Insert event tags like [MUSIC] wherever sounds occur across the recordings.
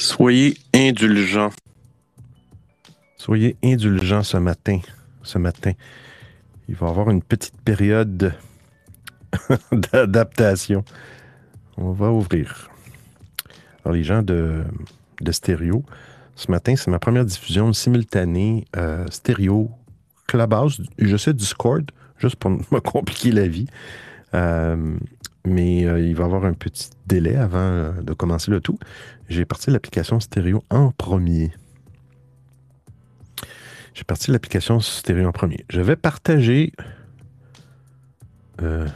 Soyez indulgents. Soyez indulgents ce matin. Ce matin. Il va y avoir une petite période [LAUGHS] d'adaptation. On va ouvrir. Alors, les gens de, de stéréo, ce matin, c'est ma première diffusion simultanée euh, stéréo, Clubhouse, je sais Discord, juste pour [LAUGHS] me compliquer la vie. Euh, mais euh, il va y avoir un petit délai avant de commencer le tout. J'ai parti l'application stéréo en premier. J'ai parti l'application stéréo en premier. Je vais partager. Euh,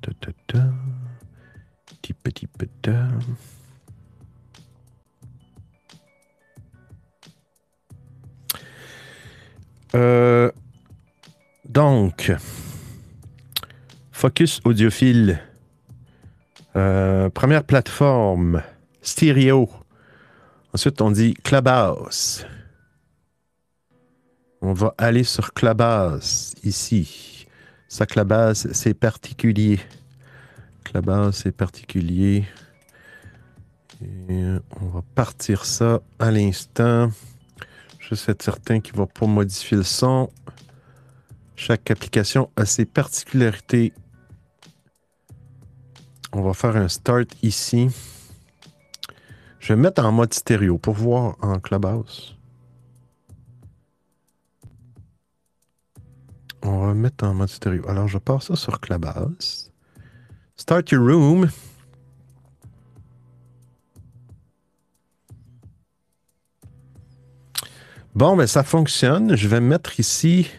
petit petit petit. Euh, donc, Focus audiophile. Euh, première plateforme, stéréo. Ensuite, on dit Clubhouse. On va aller sur Clubhouse, ici. Ça, Clubhouse, c'est particulier. Clubhouse, c'est particulier. On va partir ça à l'instant. Juste être certain qu'il ne va pas modifier le son. Chaque application a ses particularités. On va faire un start ici. Je vais mettre en mode stéréo pour voir en Clubhouse. On va mettre en mode stéréo. Alors, je passe ça sur Clubhouse. Start your room. Bon, ben ça fonctionne. Je vais mettre ici.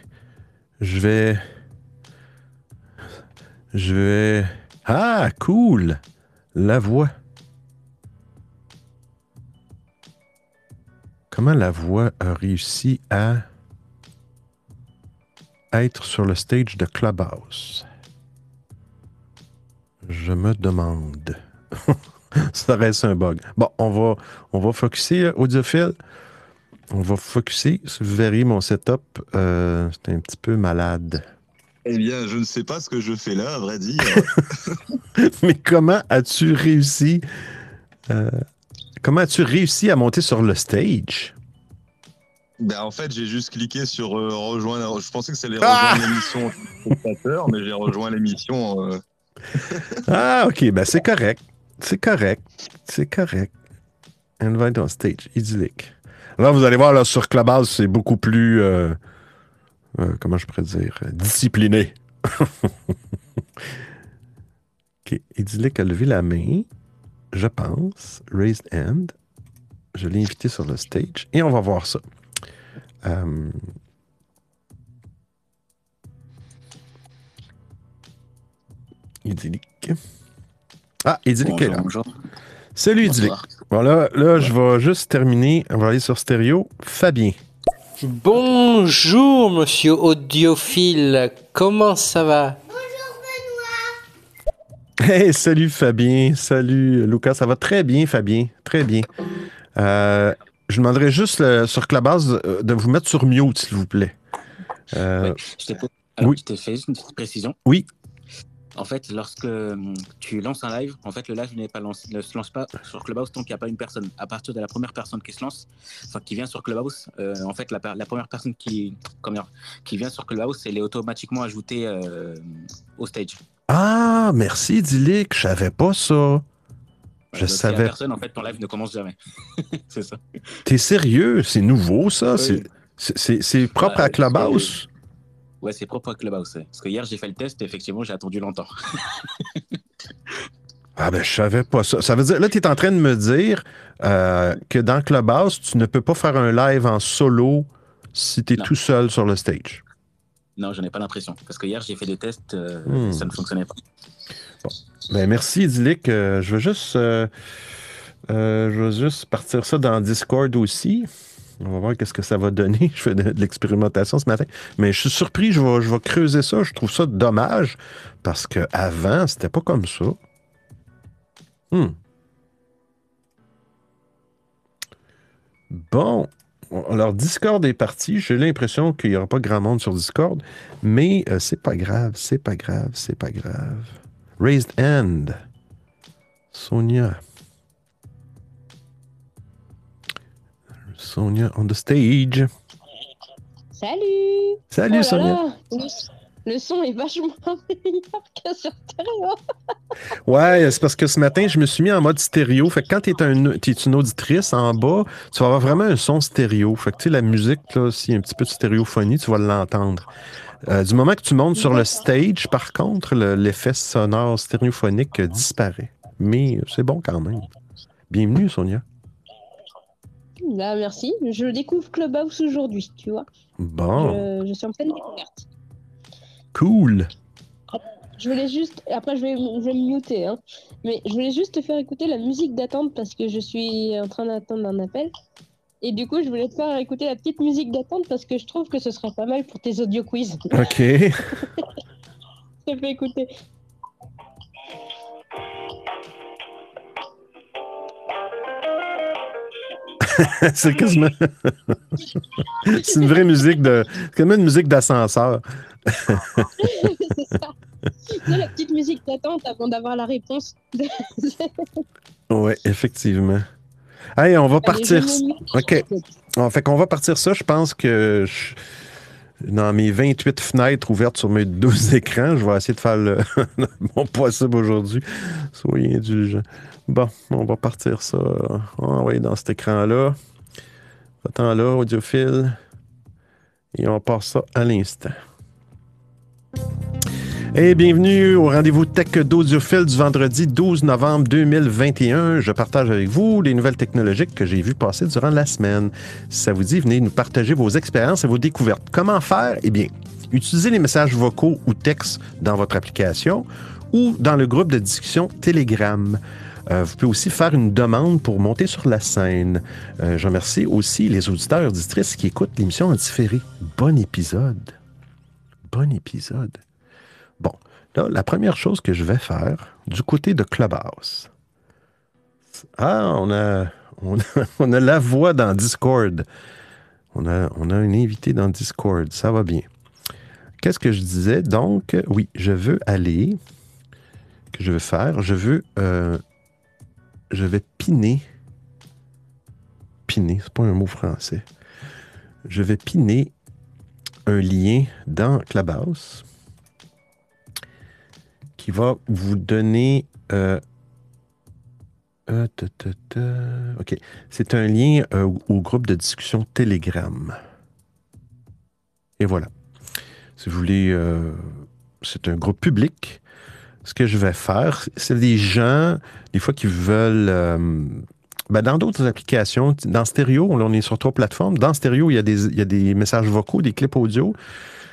Je vais. Je vais. Ah, cool! La voix. Comment la voix a réussi à être sur le stage de Clubhouse? Je me demande. [LAUGHS] Ça reste un bug. Bon, on va, on va focuser, audiophile. On va focuser. Vous verrez mon setup. Euh, c'est un petit peu malade. Eh bien, je ne sais pas ce que je fais là, à vrai dire. [LAUGHS] Mais comment as-tu réussi euh, Comment as-tu réussi à monter sur le stage? Ben, en fait, j'ai juste cliqué sur euh, rejoindre. Je pensais que c'était ah rejoindre l'émission spectateur, mais j'ai rejoint l'émission. Euh. [LAUGHS] ah, ok, ben c'est correct. C'est correct. C'est correct. Invite on stage, idyllique. Là, vous allez voir, là, sur Clubhouse, c'est beaucoup plus. Euh, comment je pourrais dire? Discipliné. [LAUGHS] ok, idyllique a levé la main, je pense. Raised hand. Je l'ai invité sur le stage et on va voir ça. Euh, idyllique. Ah, idyllique bonjour, Bonjour. Salut idyllique. Voilà, là, je vais juste terminer. On va aller sur stéréo. Fabien. Bonjour, monsieur audiophile. Comment ça va? Bonjour, Benoît. Hey, salut Fabien. Salut Lucas. Ça va très bien, Fabien. Très bien. Euh, je demanderais juste euh, sur base euh, de vous mettre sur mute, s'il vous plaît. Euh, je te oui. je juste une petite précision. Oui. En fait, lorsque hum, tu lances un live, en fait, le live pas lancé, ne se lance pas sur Clubhouse tant qu'il n'y a pas une personne. À partir de la première personne qui se lance, enfin qui vient sur Clubhouse, en fait, la, la, première personne qui, comment, qui vient sur Clubhouse, elle est automatiquement ajoutée au stage. Ah, merci Dilik, je savais pas ça. Je savais. personne, en fait, ton live ne commence jamais. [LAUGHS] c'est ça. T'es sérieux? C'est nouveau, ça? C'est propre à Clubhouse? Ouais, c'est propre à Clubhouse. Parce que hier, j'ai fait le test, et effectivement, j'ai attendu longtemps. [LAUGHS] ah ben, je savais pas ça. Ça veut dire, là, tu es en train de me dire euh, que dans Clubhouse, tu ne peux pas faire un live en solo si tu es tout seul sur le stage. Non, je n'ai pas l'impression. Parce que hier, j'ai fait des tests, euh, hmm. ça ne fonctionnait pas. Bon. Ben, merci, Idyllic. Euh, je, veux juste, je veux juste partir ça dans Discord aussi. On va voir qu'est-ce que ça va donner. [LAUGHS] Je fais de, l'expérimentation ce matin. Mais je suis surpris, je vais, je vais creuser ça. Je trouve ça dommage parce qu'avant, c'était pas comme ça. Hmm. Bon. Alors, Discord est parti. J'ai l'impression qu'il n'y aura pas grand monde sur Discord. Mais c'est pas grave, c'est pas grave, c'est pas grave. Raised Hand. Sonia. Sonia on the stage. Salut Salut Oh Sonia. là, le, le son est vachement [LAUGHS] meilleur que sur stéréo. [LAUGHS] Ouais, c'est parce que ce matin, je me suis mis en mode stéréo. Fait que quand tu es, un, une auditrice en bas, tu vas avoir vraiment un son stéréo. Fait que tu sais, la musique, là, s'il y a un petit peu de stéréophonie, tu vas l'entendre. Euh, du moment que tu montes sur le stage, par contre, le- l'effet sonore stéréophonique disparaît. Mais c'est bon quand même. Bienvenue, Sonia. Bah, merci, je découvre Clubhouse aujourd'hui, tu vois. Bon, Je, je suis en pleine découverte. cool. Je voulais juste, après je vais, je vais me muter, hein. mais je voulais juste te faire écouter la musique d'attente parce que je suis en train d'attendre un appel. Et du coup, je voulais te faire écouter la petite musique d'attente parce que je trouve que ce serait pas mal pour tes audio quiz. OK. [LAUGHS] Je te fais écouter. [LAUGHS] c'est quasiment. c'est une vraie musique de. C'est quasiment une musique d'ascenseur. [LAUGHS] C'est ça. La petite musique d'attente avant d'avoir la réponse. [LAUGHS] Oui, effectivement. Hey, on va partir. Allez. OK. En fait qu'on va partir ça. Je pense que je- dans mes 28 fenêtres ouvertes sur mes 12 écrans, je vais essayer de faire le, mon possible aujourd'hui. Soyez indulgents. Bon, on va partir ça. On va dans cet écran-là. Attends là, audiophile. Et on part ça à l'instant. Et bienvenue au rendez-vous tech d'audiophile du vendredi 12 novembre 2021. Je partage avec vous les nouvelles technologiques que j'ai vues passer durant la semaine. Si ça vous dit, venez nous partager vos expériences et vos découvertes. Comment faire? Eh bien, utilisez les messages vocaux ou textes dans votre application ou dans le groupe de discussion Telegram. Euh, vous pouvez aussi faire une demande pour monter sur la scène. Euh, je remercie aussi les auditeurs auditrices qui écoutent l'émission en différé. Bon épisode. Bon épisode. Bon, là, la première chose que je vais faire du côté de Clubhouse. Ah, on a, on a, [LAUGHS] on a la voix dans Discord. On a, on a un invité dans Discord. Ça va bien. Qu'est-ce que je disais? Donc, oui, je veux aller. Que je veux faire? Je veux. euh, je vais piner. Piner, c'est pas un mot français. Je vais piner un lien dans Clubhouse qui va vous donner. euh, euh. OK. C'est un lien euh, au- groupe de discussion Telegram. Et voilà. Si vous voulez, c'est un groupe public. Ce que je vais faire, c'est des gens, des fois, qui veulent. euh, ben, dans d'autres applications, dans Stereo, on est sur trois plateformes. Dans Stereo, il y a des, il y a des messages vocaux, des clips audio.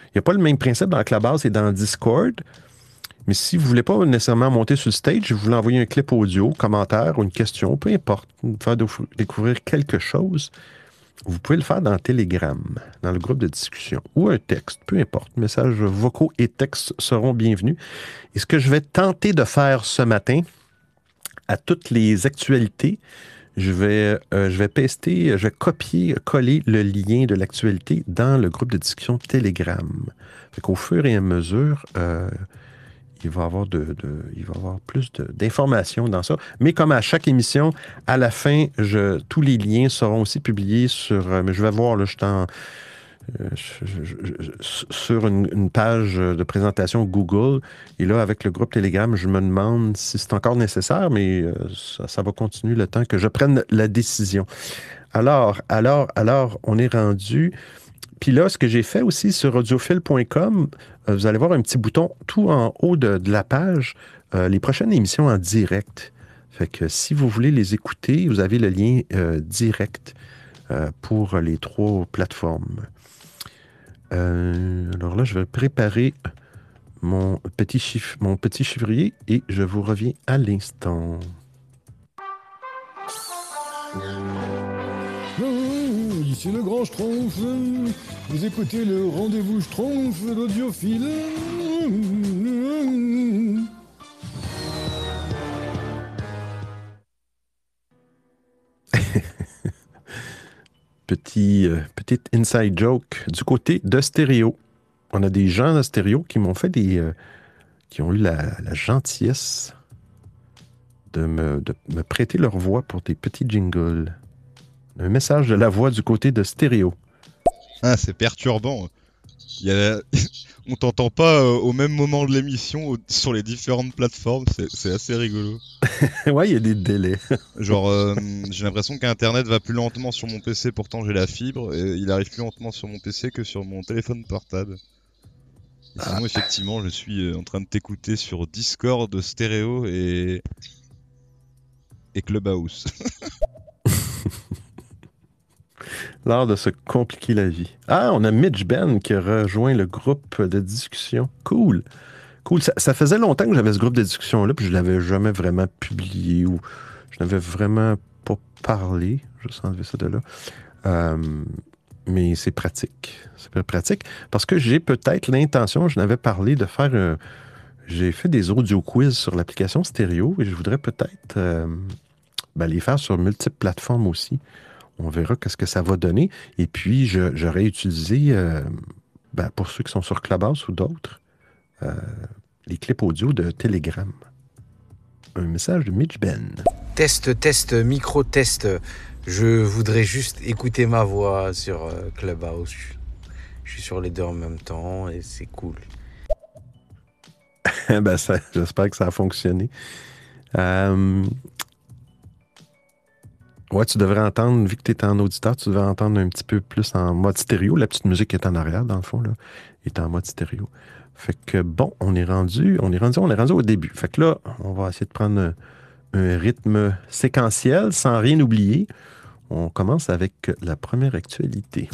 Il n'y a pas le même principe dans Clubhouse et dans Discord. Mais si vous ne voulez pas nécessairement monter sur le stage, vous voulez envoyer un clip audio, commentaire ou une question, peu importe, vous faire décou- découvrir quelque chose, vous pouvez le faire dans Telegram, dans le groupe de discussion, ou un texte, peu importe. Messages vocaux et textes seront bienvenus. Et ce que je vais tenter de faire ce matin, à toutes les actualités, je vais, euh, je vais pester, je vais copier, coller le lien de l'actualité dans le groupe de discussion Telegram. Fait qu'au fur et à mesure, euh, il va y avoir, de, de- il va avoir plus d'informations dans ça. Mais comme à chaque émission, à la fin, je, tous les liens seront aussi publiés sur. euh, mais je vais voir, là, je suis en, euh, sur une, une page de présentation Google. Et là, avec le groupe Telegram, je me demande si c'est encore nécessaire, mais euh, ça, ça va continuer le temps que je prenne la décision. Alors, alors, alors, on est rendu. Puis là, ce que j'ai fait aussi sur audiophile.com, euh, vous allez voir un petit bouton tout en haut de, la page, euh, les prochaines émissions en direct. Fait que si vous voulez les écouter, vous avez le lien euh, direct pour les trois plateformes. Alors là, je vais préparer mon petit, chiffre, mon petit chiffrier et je vous reviens à l'instant. Ici le grand Schtroumpf. Vous écoutez le rendez-vous Schtroumpf d'audiophile. [LAUGHS] Petit, euh, petite inside joke du côté de stéréo. On a des gens de stéréo qui m'ont fait des. euh, qui ont eu la, la gentillesse de me, de me prêter leur voix pour des petits jingles. Un message de la voix du côté de stéréo. Ah, c'est perturbant. Il y a... [LAUGHS] On t'entend pas euh, au même moment de l'émission sur les différentes plateformes, c'est assez rigolo. [LAUGHS] ouais, il y a des délais. [LAUGHS] Genre, euh, j'ai l'impression qu'Internet va plus lentement sur mon PC, pourtant j'ai la fibre, et il arrive plus lentement sur mon PC que sur mon téléphone portable. Et sinon, effectivement, je suis euh, en train de t'écouter sur Discord, Stéréo et... et Clubhouse. L'art de se compliquer la vie. Ah, on a Mitch Ben qui a rejoint le groupe de discussion. Cool. Cool. Ça, faisait longtemps que j'avais ce groupe de discussion-là, puis je l'avais jamais vraiment publié ou je n'avais vraiment pas parlé. Je vais enlever ça de là. Euh, mais c'est pratique. C'est pratique parce que j'ai peut-être l'intention, je n'avais parlé de faire. J'ai fait des audio quiz sur l'application stéréo et je voudrais peut-être euh, ben, les faire sur multiples plateformes aussi. On verra qu'est-ce que ça va donner. Et puis, je- j'aurais utilisé, euh, ben, pour ceux qui sont sur Clubhouse ou d'autres, euh, les clips audio de Telegram. Un message de Mitch Ben. Test, test, micro test. Je voudrais juste écouter ma voix sur euh, Clubhouse. Je, suis sur les deux en même temps et c'est cool. [LAUGHS] ben, ça- J'espère que ça a fonctionné. Euh, Tu devrais entendre, vu que tu es en auditeur, tu devrais entendre un petit peu plus en mode stéréo. La petite musique est en arrière, dans le fond, là, est en mode stéréo. Fait que bon, on est rendu, on est rendu, on est rendu au début. Fait que là, on va essayer de prendre un, rythme séquentiel sans rien oublier. On commence avec la première actualité.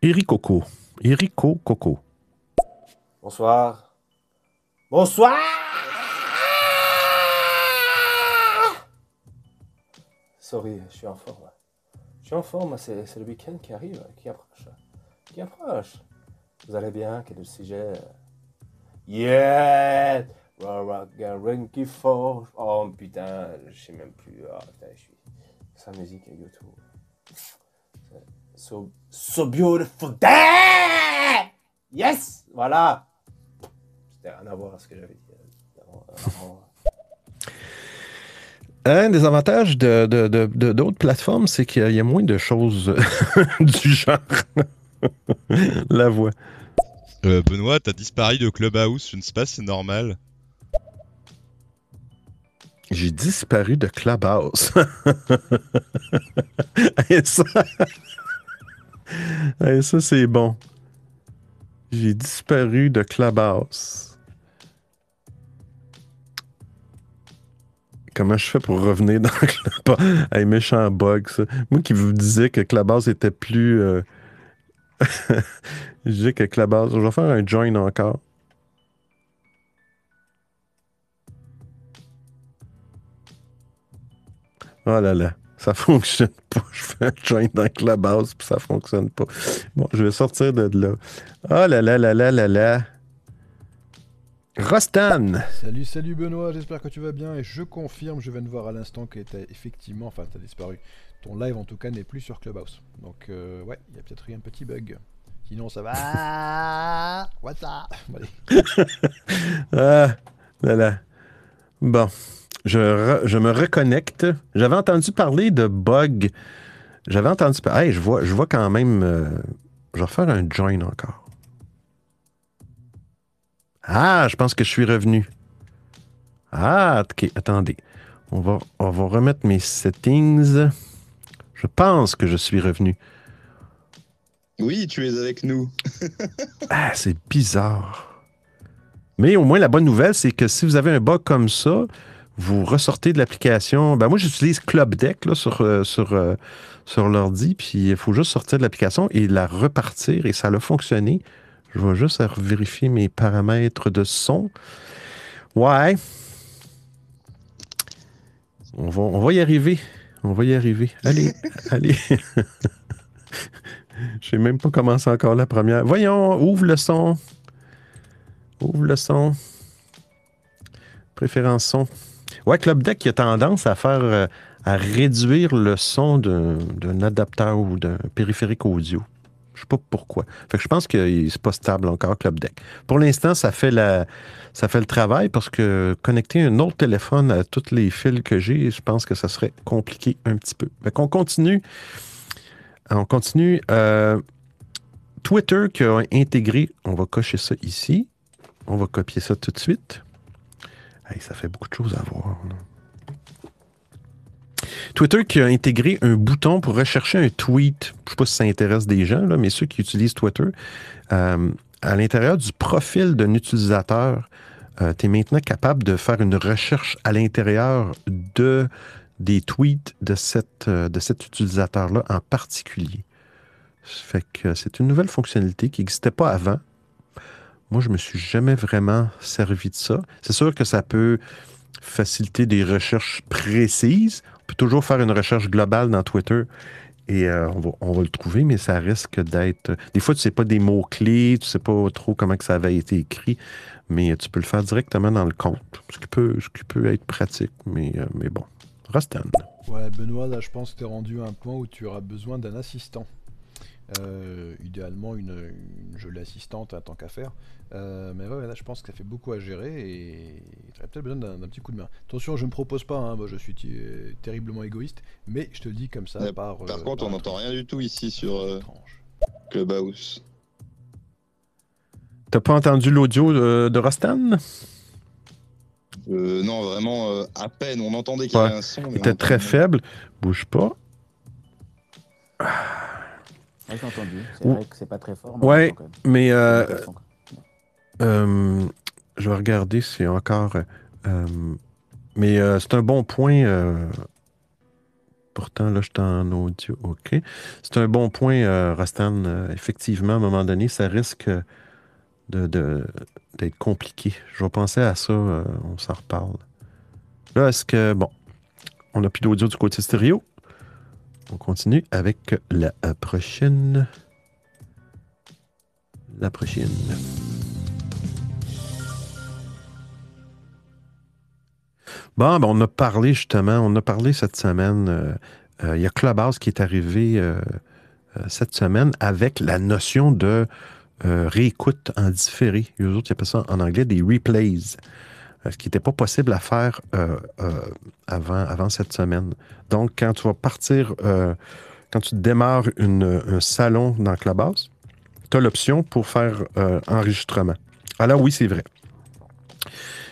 Eric Coco. Erico Coco. Bonsoir. Bonsoir Sorry, je suis en forme. Je suis en forme, c'est c'est le week-end qui arrive, qui approche. Qui approche. Vous allez bien? Quel est le sujet? Yeah Rien qui fort. Oh putain, je sais même plus. Ah putain, je suis. Sa musique et YouTube. So, so beautiful. Damn! Yes! Voilà! C'était rien à voir à ce que j'avais dit. avant- [LAUGHS] avant. Un des avantages de, de- de- de- d'autres plateformes, c'est qu'il y a- il y a moins de choses [LAUGHS] du genre. [LAUGHS] La voix. Euh, Benoît, t'as disparu de Clubhouse, je ne sais pas si c'est normal. J'ai disparu de Clubhouse. Et ça, Et ça c'est bon. J'ai disparu de Clubhouse. Comment je fais pour revenir dans Clubhouse? [LAUGHS] Un méchant bug, ça. Moi qui vous disais que Clubhouse était plus... euh, [LAUGHS] je disais que Clubhouse... Je vais faire un join encore. Oh là là, ça [LAUGHS] fonctionne pas. Je fais un join dans Clubhouse puis ça fonctionne pas. Bon, je vais sortir de là. Oh là là là là là là. Rostan! Salut, salut Benoît, j'espère que tu vas bien et je confirme, je viens de voir à l'instant que t'as effectivement, enfin t'as disparu. Ton live en tout cas n'est plus sur Clubhouse. Donc euh, ouais, il y a peut-être eu un petit bug. Sinon ça va. [LAUGHS] What's [LAUGHS] up. [LAUGHS] Ah là là. Bon, je, re- je me reconnecte. J'avais entendu parler de bug. J'avais entendu parler. Hey, je vois, je vois quand même. euh, je vais refaire un join encore. Ah, je pense que je suis revenu. Ah, ok, attendez. On va, on va remettre mes settings. Je pense que je suis revenu. Oui, tu es avec nous. [LAUGHS] Ah, c'est bizarre. Mais au moins, la bonne nouvelle, c'est que si vous avez un bug comme ça, vous ressortez de l'application. Ben moi, j'utilise Club Deck là, sur, euh, sur, euh, sur l'ordi, puis il faut juste sortir de l'application et la repartir, et ça a fonctionné. Je vais juste vérifier mes paramètres de son. Ouais. On va, on va y arriver. On va y arriver. Allez, [LAUGHS] allez. [LAUGHS] Je sais même pas comment c'est encore la première. Voyons, ouvre le son. Ouvre le son. Préférence son. Ouais, Club Deck a tendance à faire euh, à réduire le son d'un d'un adapteur ou d'un périphérique audio. Je sais pas pourquoi. Fait que je pense que c'est pas stable encore, Club Deck. Pour l'instant, ça fait le travail parce que connecter un autre téléphone à tous les fils que j'ai, je pense que ça serait compliqué un petit peu. Fait qu'on continue. On continue. Euh, Twitter qui a intégré, on va cocher ça ici. On va copier ça tout de suite. Ça fait beaucoup de choses à voir. Twitter qui a intégré un bouton pour rechercher un tweet. Je ne sais pas si ça intéresse des gens, là, mais ceux qui utilisent Twitter, euh, à l'intérieur du profil d'un utilisateur, tu es maintenant capable de faire une recherche à l'intérieur de, des tweets euh, de cet utilisateur-là en particulier. Fait que c'est une nouvelle fonctionnalité qui n'existait pas avant. Moi, je ne me suis jamais vraiment servi de ça. C'est sûr que ça peut faciliter des recherches précises. Peut toujours faire une recherche globale dans Twitter et euh, on, va, le trouver, mais ça risque d'être. Des fois, tu ne sais pas des mots-clés, tu ne sais pas trop comment ça avait été écrit, mais tu peux le faire directement dans le compte, ce qui peut, ce qui peut être pratique, mais, euh, mais bon. Rostan. Ouais, Benoît, là, je pense que tu es rendu à un point où tu auras besoin d'un assistant. Euh, idéalement, une, une jolie assistante à tant qu'à faire. Euh, mais ouais, là, je pense que ça fait beaucoup à gérer et tu aurais peut-être besoin d'un petit coup de main. Attention, je ne me propose pas, hein, moi, je suis terriblement égoïste, mais je te le dis comme ça. Ouais, par, Par euh, contre, par on n'entend rien du tout ici sur euh, Clubhouse. T'as pas entendu l'audio de, de Rostan? Euh, non, vraiment, euh, à peine. On entendait qu'il y Ouais. avait un son. Il était très faible. Bouge pas. Ouais, j'ai entendu. C'est vrai que c'est pas très fort. mais Ouais, mais euh, euh, je vais regarder si c'est encore. euh, mais c'est un bon point. pourtant, là, je suis en audio. OK. C'est un bon point. Euh, effectivement, à un moment donné, ça risque de, de- d'être compliqué. Je vais penser à ça. on s'en reparle. Là, est-ce que. Bon. On n'a plus d'audio du côté stéréo. On continue avec la euh, prochaine. La prochaine. Bon, ben, on a parlé justement, on a parlé cette semaine. euh, euh, Il y a Clubhouse qui est arrivé cette semaine avec la notion de réécoute en différé. Eux autres, ils appellent ça en anglais des replays. Euh, ce qui n'était pas possible à faire euh, euh, avant, avant cette semaine. Donc, quand tu vas partir, quand tu démarres une- un salon dans Clubhouse, tu as l'option pour faire enregistrement. Alors oui, c'est vrai.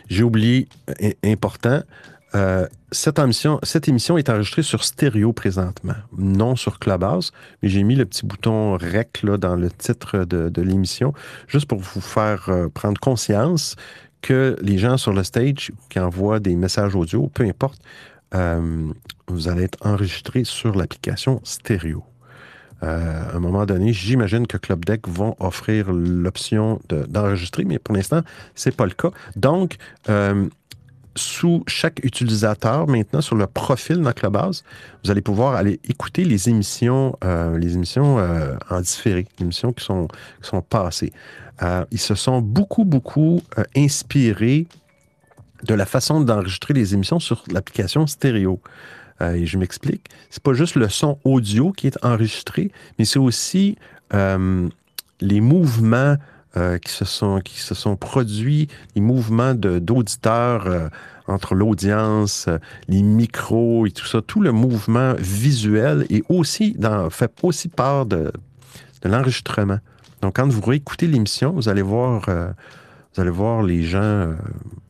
J'ai oublié, important, cette, émission, cette émission est enregistrée sur stéréo présentement, non sur Clubhouse, mais j'ai mis le petit bouton REC dans le titre de, de l'émission, juste pour vous faire prendre conscience que les gens sur le stage qui envoient des messages audio, peu importe, euh, vous allez être enregistré sur l'application stéréo. Euh, à un moment donné, j'imagine que Club Deck vont offrir l'option de- d'enregistrer, mais pour l'instant, c'est pas le cas. Donc, euh, sous chaque utilisateur, maintenant, sur le profil dans Clubhouse, vous allez pouvoir aller écouter les émissions, les émissions en différé, les émissions qui sont, qui sont passées. Euh, ils se sont beaucoup, beaucoup euh, inspirés de la façon d'enregistrer les émissions sur l'application stéréo. Euh, et je m'explique. C'est pas juste le son audio qui est enregistré, mais c'est aussi les mouvements qui, se sont, qui se sont produits, les mouvements d'auditeurs entre l'audience, les micros et tout ça, tout le mouvement visuel est aussi dans, fait aussi part de l'enregistrement. Donc, quand vous réécoutez l'émission, vous allez voir, euh, vous allez voir les gens, euh,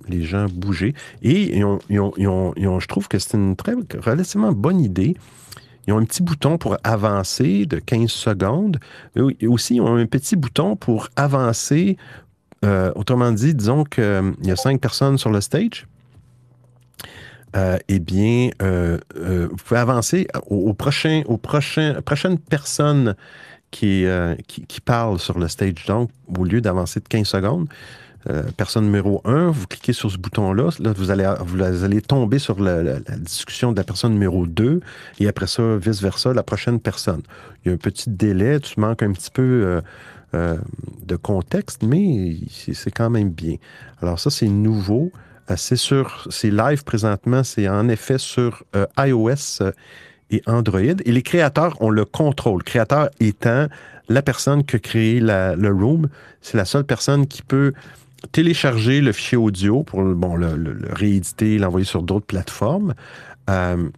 les gens bouger. Et je trouve que c'est une très relativement bonne idée. Ils ont un petit bouton pour avancer de 15 secondes. Et aussi, ils ont un petit bouton pour avancer. euh, autrement dit, disons qu'il y a cinq personnes sur le stage. Eh bien, vous pouvez avancer au, au prochain, qui, euh, qui, qui parle sur le stage. Donc, au lieu d'avancer de 15 secondes, euh, personne numéro 1, vous cliquez sur ce bouton-là, là, vous, allez, vous allez tomber sur la, discussion de la personne numéro 2 et après ça, vice-versa, la prochaine personne. Il y a un petit délai, tu manques un petit peu euh, de contexte, mais c'est quand même bien. Alors ça, c'est nouveau. C'est sur, c'est live présentement, c'est en effet sur iOS et Android. Et les créateurs ont le contrôle. Créateur étant la personne qui a créé la- le Room. C'est la seule personne qui peut télécharger le fichier audio pour bon, le, le- le rééditer, l'envoyer sur d'autres plateformes. Euh,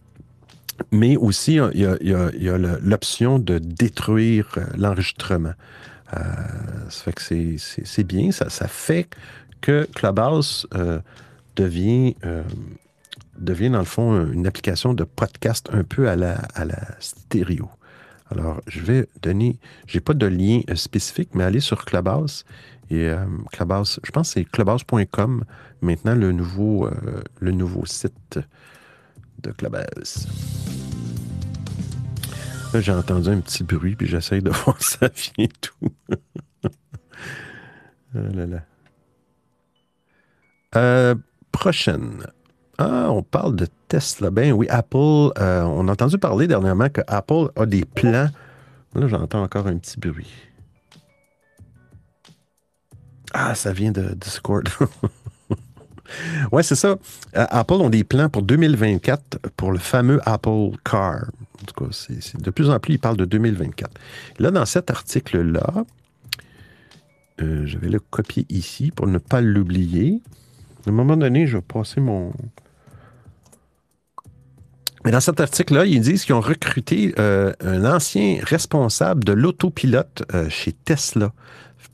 mais aussi, il y a, l'option de détruire euh, l'enregistrement. Euh, ça fait que c'est- bien. Ça, fait que Clubhouse devient, devient, dans le fond, une application de podcast un peu à la, à la stéréo. Alors, je vais donner, j'ai pas de lien euh, spécifique, mais allez sur Clubhouse et euh, Clubhouse, je pense que c'est clubhouse.com maintenant le nouveau, euh, le nouveau site de Clubhouse. Là, j'ai entendu un petit bruit, puis j'essaye de [LAUGHS] voir ça vient tout. [LAUGHS] Ah là là. Prochaine. Ah, on parle de Tesla. Ben oui, Apple. euh, on a entendu parler dernièrement que Apple a des plans. Là, j'entends encore un petit bruit. Ah, ça vient de Discord. [LAUGHS] ouais, c'est ça. Euh, Apple ont des plans pour 2024 pour le fameux Apple Car. En tout cas, c'est- de plus en plus, ils parlent de 2024. Là, dans cet article-là, euh, je vais le copier ici pour ne pas l'oublier. À un moment donné, je vais passer mon. Mais dans cet article-là, ils disent qu'ils ont recruté euh, un ancien responsable de l'autopilote euh, chez Tesla.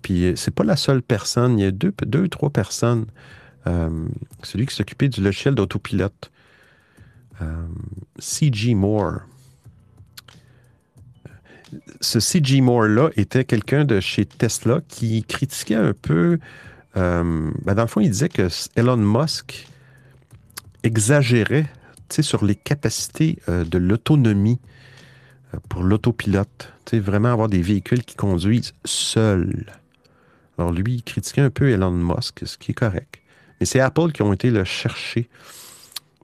Puis euh, c'est pas la seule personne, il y a deux, deux trois personnes. Celui qui s'occupait du logiciel d'autopilote. C.G. Moore. Ce C.G. Moore-là était quelqu'un de chez Tesla qui critiquait un peu. ben, dans le fond, il disait que Elon Musk exagérait sur les capacités euh, de l'autonomie euh, pour l'autopilote. Vraiment avoir des véhicules qui conduisent seuls. Alors lui, il critiquait un peu Elon Musk, ce qui est correct. Mais c'est Apple qui ont été le chercher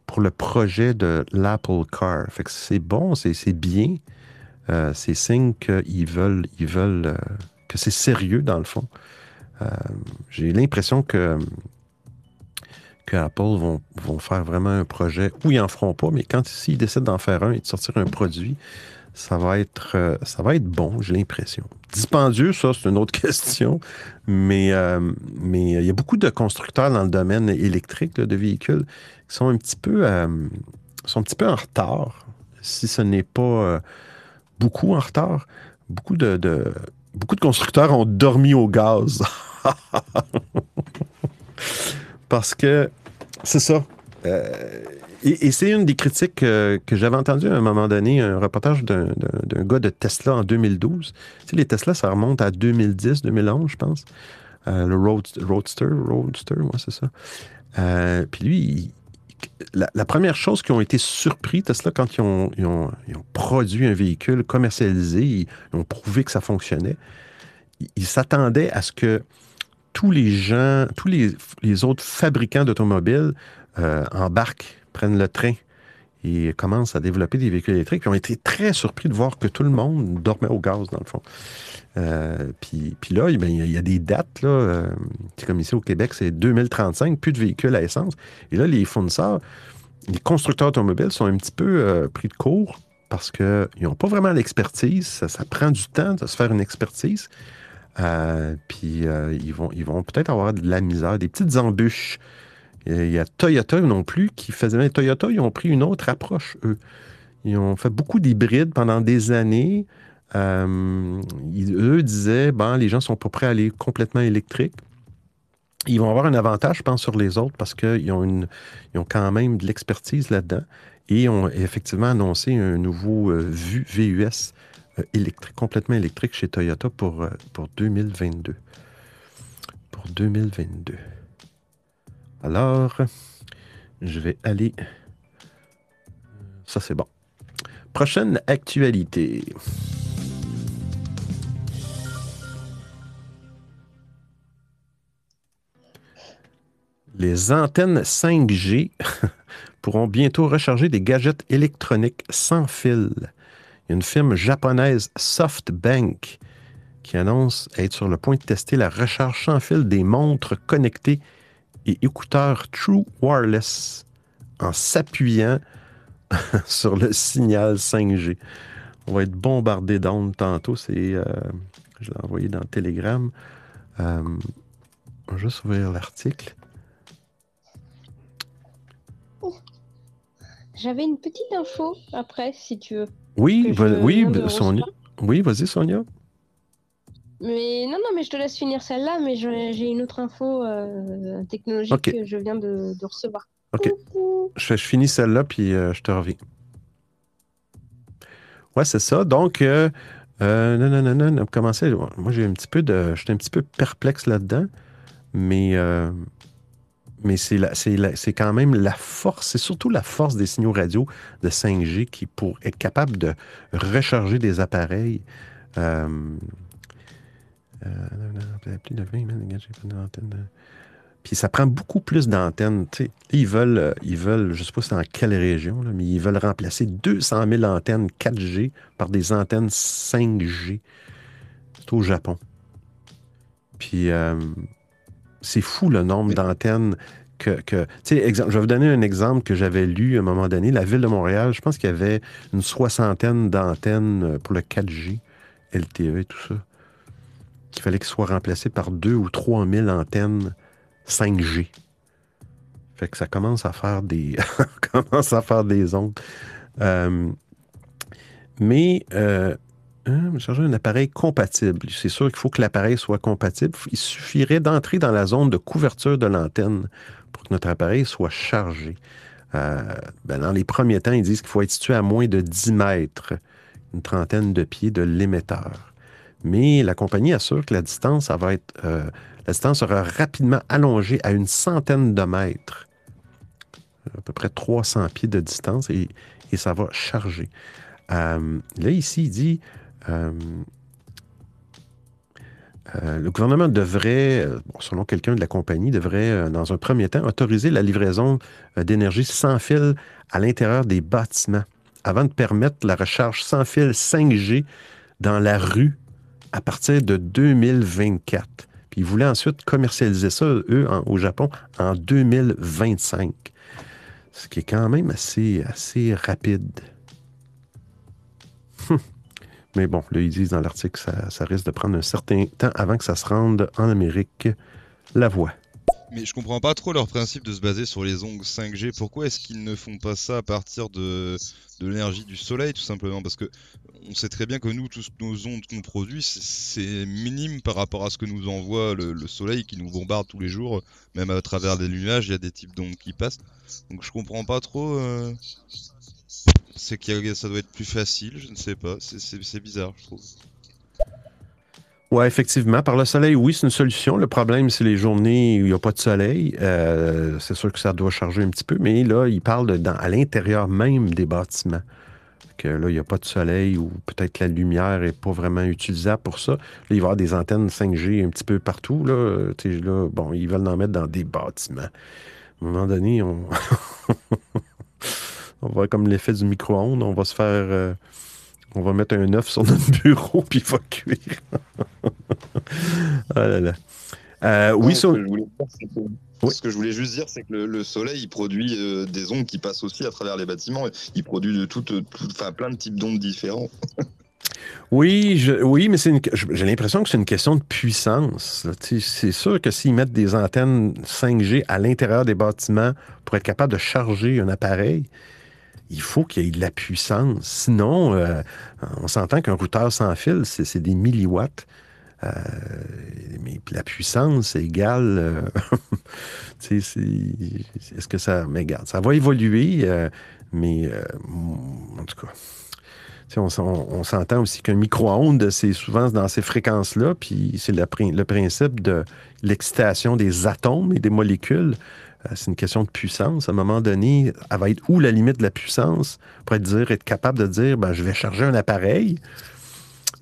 pour le projet de l'Apple Car. C'est bon, c'est bien. Euh, c'est signe qu'ils veulent, ils veulent que c'est sérieux dans le fond. J'ai l'impression que, que Apple vont, vont faire vraiment un projet ou ils en feront pas, mais quand s'ils décident d'en faire un et de sortir un produit, ça va être, euh, ça va être bon, j'ai l'impression. Dispendieux, ça, c'est une autre [LAUGHS] question, mais, euh, mais il y a beaucoup de constructeurs dans le domaine électrique de véhicules qui sont un petit peu, euh, sont un petit peu en retard, si ce n'est pas euh, beaucoup en retard. Beaucoup de- beaucoup de constructeurs ont dormi au gaz. [LAUGHS] Parce que c'est ça. Euh, et c'est une des critiques euh, que j'avais entendues à un moment donné, un reportage d'un gars de Tesla en 2012. Tu sais, les Tesla, ça remonte à 2010, 2011, je pense. Euh, le Road- Roadster, Roadster, moi, c'est ça. Puis lui, la, première chose qui ont été surpris, Tesla, quand ils ont, produit un véhicule commercialisé, ils, ont prouvé que ça fonctionnait, ils s'attendaient à ce que tous les gens, tous les, autres fabricants d'automobiles euh, embarquent, prennent le train et commencent à développer des véhicules électriques. Ils ont été très surpris de voir que tout le monde dormait au gaz, dans le fond. Euh, puis, puis là, ben, il y a- des dates, là, euh, comme ici au Québec, c'est 2035, plus de véhicules à essence. Et là, les fournisseurs, les constructeurs automobiles sont un petit peu pris de court parce qu'ils n'ont pas vraiment l'expertise. Ça prend du temps de se faire une expertise. Euh, puis euh, ils vont, vont peut-être avoir de la misère, des petites embûches. Il y a Toyota non plus qui faisait. mais Toyota, ils ont pris une autre approche, eux. Ils ont fait beaucoup d'hybrides pendant des années. Euh, eux disaient, ben, les gens sont pas prêts à aller complètement électriques. Ils vont avoir un avantage, je pense, sur les autres parce qu'ils ont, ont quand même de l'expertise là-dedans et ont effectivement annoncé un nouveau VU, VUS électrique, complètement électrique chez Toyota pour, euh, pour 2022. Pour 2022. Alors, je vais aller. Ça, c'est bon. Prochaine actualité. Les antennes 5G [LAUGHS] pourront bientôt recharger des gadgets électroniques sans fil. Une firme japonaise SoftBank qui annonce être sur le point de tester la recharge sans fil des montres connectées et écouteurs True Wireless en s'appuyant [LAUGHS] sur le signal 5G. On va être bombardé d'ondes tantôt. C'est, euh, je l'ai envoyé dans Telegram. Euh, on va juste ouvrir l'article. J'avais une petite info après, si tu veux. Oui, oui, de Sonia. Oui, vas-y, Sonia. Mais non, non, mais je te laisse finir celle-là, mais j'ai une autre info euh, technologique que je viens de, de recevoir. OK. Je, finis celle-là, puis euh, je te reviens. Ouais, c'est ça. Donc, euh, euh, non, non, non, non, commencer. Moi, j'ai un petit peu de. J'étais un petit peu perplexe là-dedans, mais, mais c'est quand même la force, c'est surtout la force des signaux radio de 5G qui, pour être capable de recharger des appareils, euh, euh, plus de 20 000 dégagés par une antenne de- Puis ça prend beaucoup plus d'antennes. Ils veulent, euh, ils veulent, je ne sais pas c'est dans quelle région, là, mais ils veulent remplacer 200 000 antennes 4G par des antennes 5G. C'est au Japon. Puis c'est fou le nombre d'antennes que. que tu sais, exemple, je vais vous donner un exemple que j'avais lu à un moment donné. La ville de Montréal, je pense qu'il y avait une soixantaine d'antennes euh, pour le 4G, LTE et tout ça. Il fallait qu'ils soient remplacés par 2 ou 3 000 antennes 5G. Fait que ça commence à faire des, [LAUGHS] commence à faire des ondes. Euh, mais euh, changer un appareil compatible. C'est sûr qu'il faut que l'appareil soit compatible. Il suffirait d'entrer dans la zone de couverture de l'antenne pour que notre appareil soit chargé. Euh, ben, dans les premiers temps, ils disent qu'il faut être situé à moins de 10 mètres, une trentaine de pieds de l'émetteur. Mais la compagnie assure que la distance, va être, euh, la distance sera rapidement allongée à une centaine de mètres, à peu près 300 pieds de distance, et, ça va charger. Euh, là, ici, il dit euh, euh, le gouvernement devrait, euh, selon quelqu'un de la compagnie, devrait, dans un premier temps, autoriser la livraison d'énergie sans fil à l'intérieur des bâtiments avant de permettre la recharge sans fil 5G dans la rue à partir de 2024. Puis ils voulaient ensuite commercialiser ça, eux, au Japon, en 2025. Ce qui est quand même assez, assez rapide. Mais bon, là, ils disent dans l'article ça, ça risque de prendre un certain temps avant que ça se rende en Amérique. La voie. Mais je comprends pas trop leur principe de se baser sur les ondes 5G. Pourquoi est-ce qu'ils ne font pas ça à partir de, de l'énergie du soleil, tout simplement? Parce que on sait très bien que nous, toutes nos ondes qu'on produit, c'est- minime par rapport à ce que nous envoie le, le soleil qui nous bombarde tous les jours. Même à travers des nuages, il y a des types d'ondes qui passent. Donc je comprends pas trop. euh, C'est que ça doit être plus facile, je ne sais pas. C'est- bizarre, je trouve. Ouais, effectivement. Par le soleil, oui, c'est une solution. Le problème, c'est les journées où il n'y a pas de soleil. Euh, c'est sûr que ça doit charger un petit peu, mais là, il parle de dans, à l'intérieur même des bâtiments. Que là, il n'y a pas de soleil ou peut-être la lumière n'est pas vraiment utilisable pour ça. Là, il va y avoir des antennes 5G un petit peu partout. Là, bon, ils veulent en mettre dans des bâtiments. À un moment donné, on, [LAUGHS] [LAUGHS] on va comme l'effet du micro-ondes. On va se faire. euh, on va mettre un œuf sur notre [LAUGHS] bureau, puis il va cuire. [LAUGHS] là là. Euh, oui, ce, que je voulais dire, c'est que- ce que je voulais juste dire, c'est que le, le soleil, il produit euh, des ondes qui passent aussi à travers les bâtiments. Il produit de toutes, toutes- enfin, plein de types d'ondes différents. [LAUGHS] Oui, je- oui, mais une- j'ai l'impression que c'est une question de puissance. C'est sûr que s'ils mettent des antennes 5G à l'intérieur des bâtiments pour être capable de charger un appareil, il faut qu'il y ait de la puissance. Sinon, euh, on s'entend qu'un routeur sans fil, c'est des milliwatts. Euh, mais la puissance [LAUGHS] c'est égal. euh, Est-ce que ça. Mais ça va évoluer, mais en tout cas. On, s'en- on s'entend aussi qu'un micro-ondes, c'est souvent dans ces fréquences-là, puis c'est le principe de l'excitation des atomes et des molécules. Euh, c'est une question de puissance. À un moment donné, elle va être où la limite de la puissance pour être, dire, être capable de dire ben, je vais charger un appareil,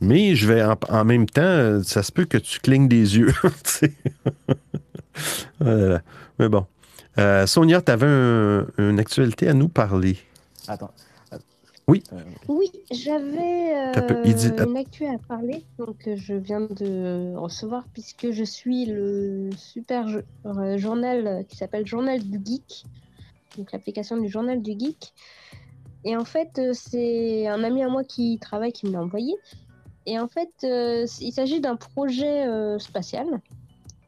mais je vais en, même temps, ça se peut que tu clignes des yeux. [LAUGHS] là. Mais bon. Euh, Sonia, tu avais un- une actualité à nous parler. Attends. Oui. Oui, j'avais euh, dit- une actu à parler, donc euh, je viens de recevoir puisque je suis le super jo- euh, journal qui s'appelle Journal du Geek, donc l'application du Journal du Geek. Et en fait, euh, c'est un ami à moi qui travaille qui me l'a envoyé. Et en fait, euh, il s'agit d'un projet euh, spatial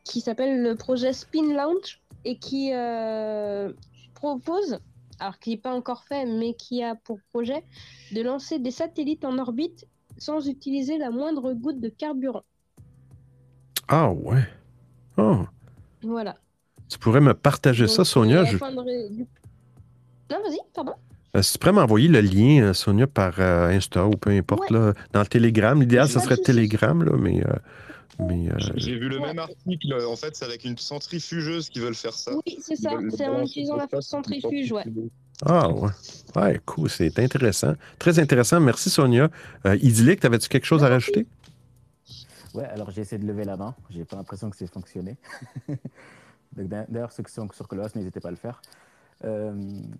qui s'appelle le projet Spin Launch et qui euh, propose, alors qui n'est pas encore fait, mais qui a pour projet de lancer des satellites en orbite sans utiliser la moindre goutte de carburant. Ah ouais. Oh. Voilà. Tu pourrais me partager ça, Sonia? Je- de Non, vas-y, pardon. Euh, si tu pourrais m'envoyer le lien, euh, Sonia, par euh, Insta ou peu importe, là, dans le Telegram. L'idéal, de serait. Telegram, là, mais. euh, mais euh, J'ai vu le même article. En fait, c'est avec une centrifugeuse qui veulent faire ça. Oui, c'est ça. C'est en utilisant la l'espace, centrifuge, ouais. Ah, ouais. Ouais, cool, c'est intéressant. Très intéressant. Merci, Sonia. Euh, Idyllique, t'avais-tu quelque chose à rajouter? Ouais, alors j'ai essayé de lever la main. J'ai pas l'impression que c'est fonctionné. [LAUGHS] D'ailleurs, ceux qui sont sur Colossus, n'hésitez pas à le faire. Euh,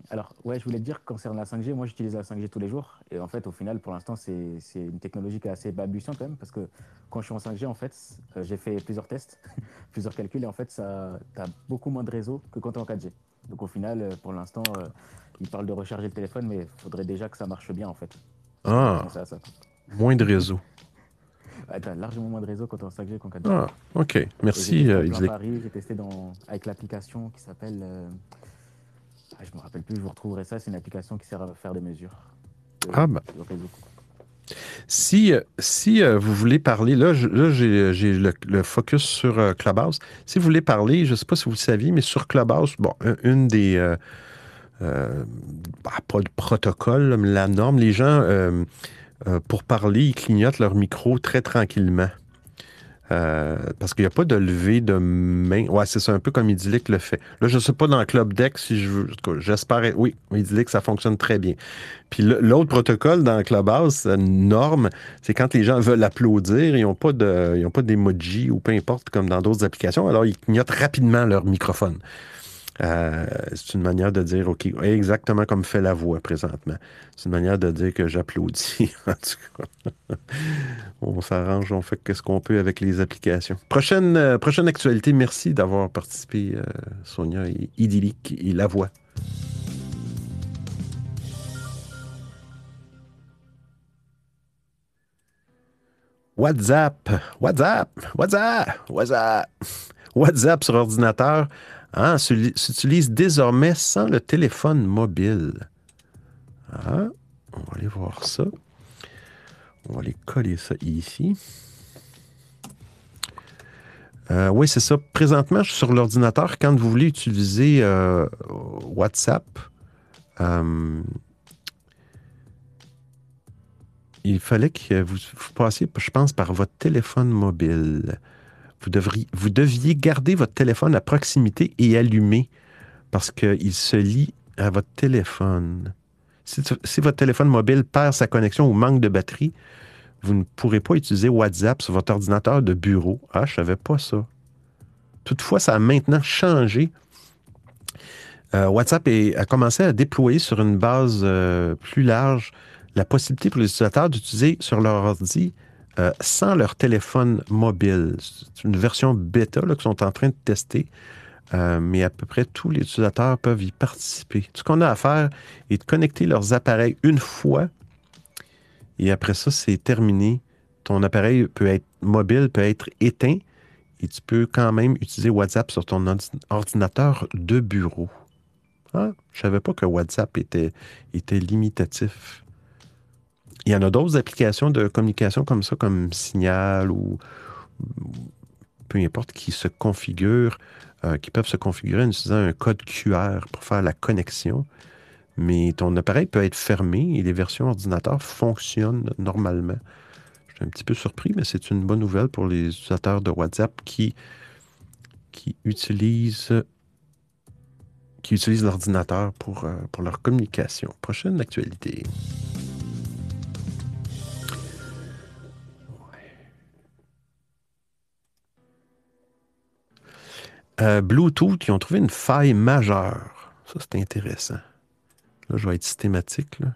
alors, ouais, je voulais te dire, concernant la 5G, moi j'utilise la 5G tous les jours. Et en fait, au final, pour l'instant, c'est une technologie qui est assez balbutiante quand même. Parce que quand je suis en 5G, en fait, euh, j'ai fait plusieurs tests, [LAUGHS] plusieurs calculs. Et en fait, ça as beaucoup moins de réseau que quand tu es en 4G. Donc au final, euh, pour l'instant, euh, ils parlent de recharger le téléphone, mais il faudrait déjà que ça marche bien en fait. Ah, ça. moins de réseau. [LAUGHS] Ouais, t'as largement moins de réseau quand en 5G qu'en 4G. Ah, OK. Merci, j'ai testé euh, j'ai testé dans, avec l'application qui s'appelle. euh, ah, je me rappelle plus, je vous retrouverai ça. C'est une application qui sert à faire des mesures. de- Ah, ben. réseau. Si, euh, si euh, vous voulez parler, là, j'ai le, le focus sur euh, Clubhouse. Si vous voulez parler, je ne sais pas si vous le saviez, mais sur Clubhouse, bon, un- une des. euh, bah, pas de protocole, mais la norme, les gens, pour parler, ils clignotent leur micro très tranquillement. Euh, parce qu'il n'y a pas de levée de main. Ouais, c'est un peu comme Idyllique le fait. Là, je ne sais pas dans Club Deck si je veux. J'espère. Oui, Idyllique, ça fonctionne très bien. Puis l'autre protocole dans Clubhouse, euh, norme, c'est quand les gens veulent applaudir, ils n'ont pas de, pas d'emoji ou peu importe, comme dans d'autres applications, alors ils clignotent rapidement leur microphone. Euh, c'est une manière de dire, OK, exactement comme fait la voix présentement. C'est une manière de dire que j'applaudis. [LAUGHS] on s'arrange, on fait ce qu'on peut avec les applications. Prochaine, euh, prochaine actualité, merci d'avoir participé, euh, Sonia et Idyllique et La Voix. WhatsApp, WhatsApp, WhatsApp, WhatsApp. WhatsApp sur ordinateur? Hein, s'u- s'utilise désormais sans le téléphone mobile. Ah, on va aller voir ça. On va aller coller ça ici. Euh, oui, c'est ça. Présentement, je suis sur l'ordinateur. Quand vous voulez utiliser euh, WhatsApp, euh, il fallait que vous passiez, je pense, par votre téléphone mobile. Vous, devriez, vous deviez garder votre téléphone à proximité et allumé parce qu'il se lie à votre téléphone. Si, votre téléphone mobile perd sa connexion ou manque de batterie, vous ne pourrez pas utiliser WhatsApp sur votre ordinateur de bureau. Ah, je ne savais pas ça. Toutefois, ça a maintenant changé. Euh, WhatsApp a commencé à déployer sur une base euh, plus large la possibilité pour les utilisateurs d'utiliser sur leur ordi euh, sans leur téléphone mobile. C'est une version bêta qu'ils sont en train de tester, euh, mais à peu près tous les utilisateurs peuvent y participer. Tout ce qu'on a à faire est de connecter leurs appareils une fois et après ça, c'est terminé. Ton appareil peut être mobile, peut être éteint et tu peux quand même utiliser WhatsApp sur ton ordi- ordinateur de bureau. Ah, je ne savais pas que WhatsApp était limitatif. Il y en a d'autres applications de communication comme ça, comme Signal ou peu importe, qui se configurent, euh, qui peuvent se configurer en utilisant un code QR pour faire la connexion. Mais ton appareil peut être fermé et les versions ordinateurs fonctionnent normalement. Je suis un petit peu surpris, mais c'est une bonne nouvelle pour les utilisateurs de WhatsApp qui, qui utilisent qui utilisent l'ordinateur pour, euh, pour leur communication. Prochaine actualité. Euh, Bluetooth, ils ont trouvé une faille majeure. Ça, c'est intéressant. Là, je vais être systématique. là.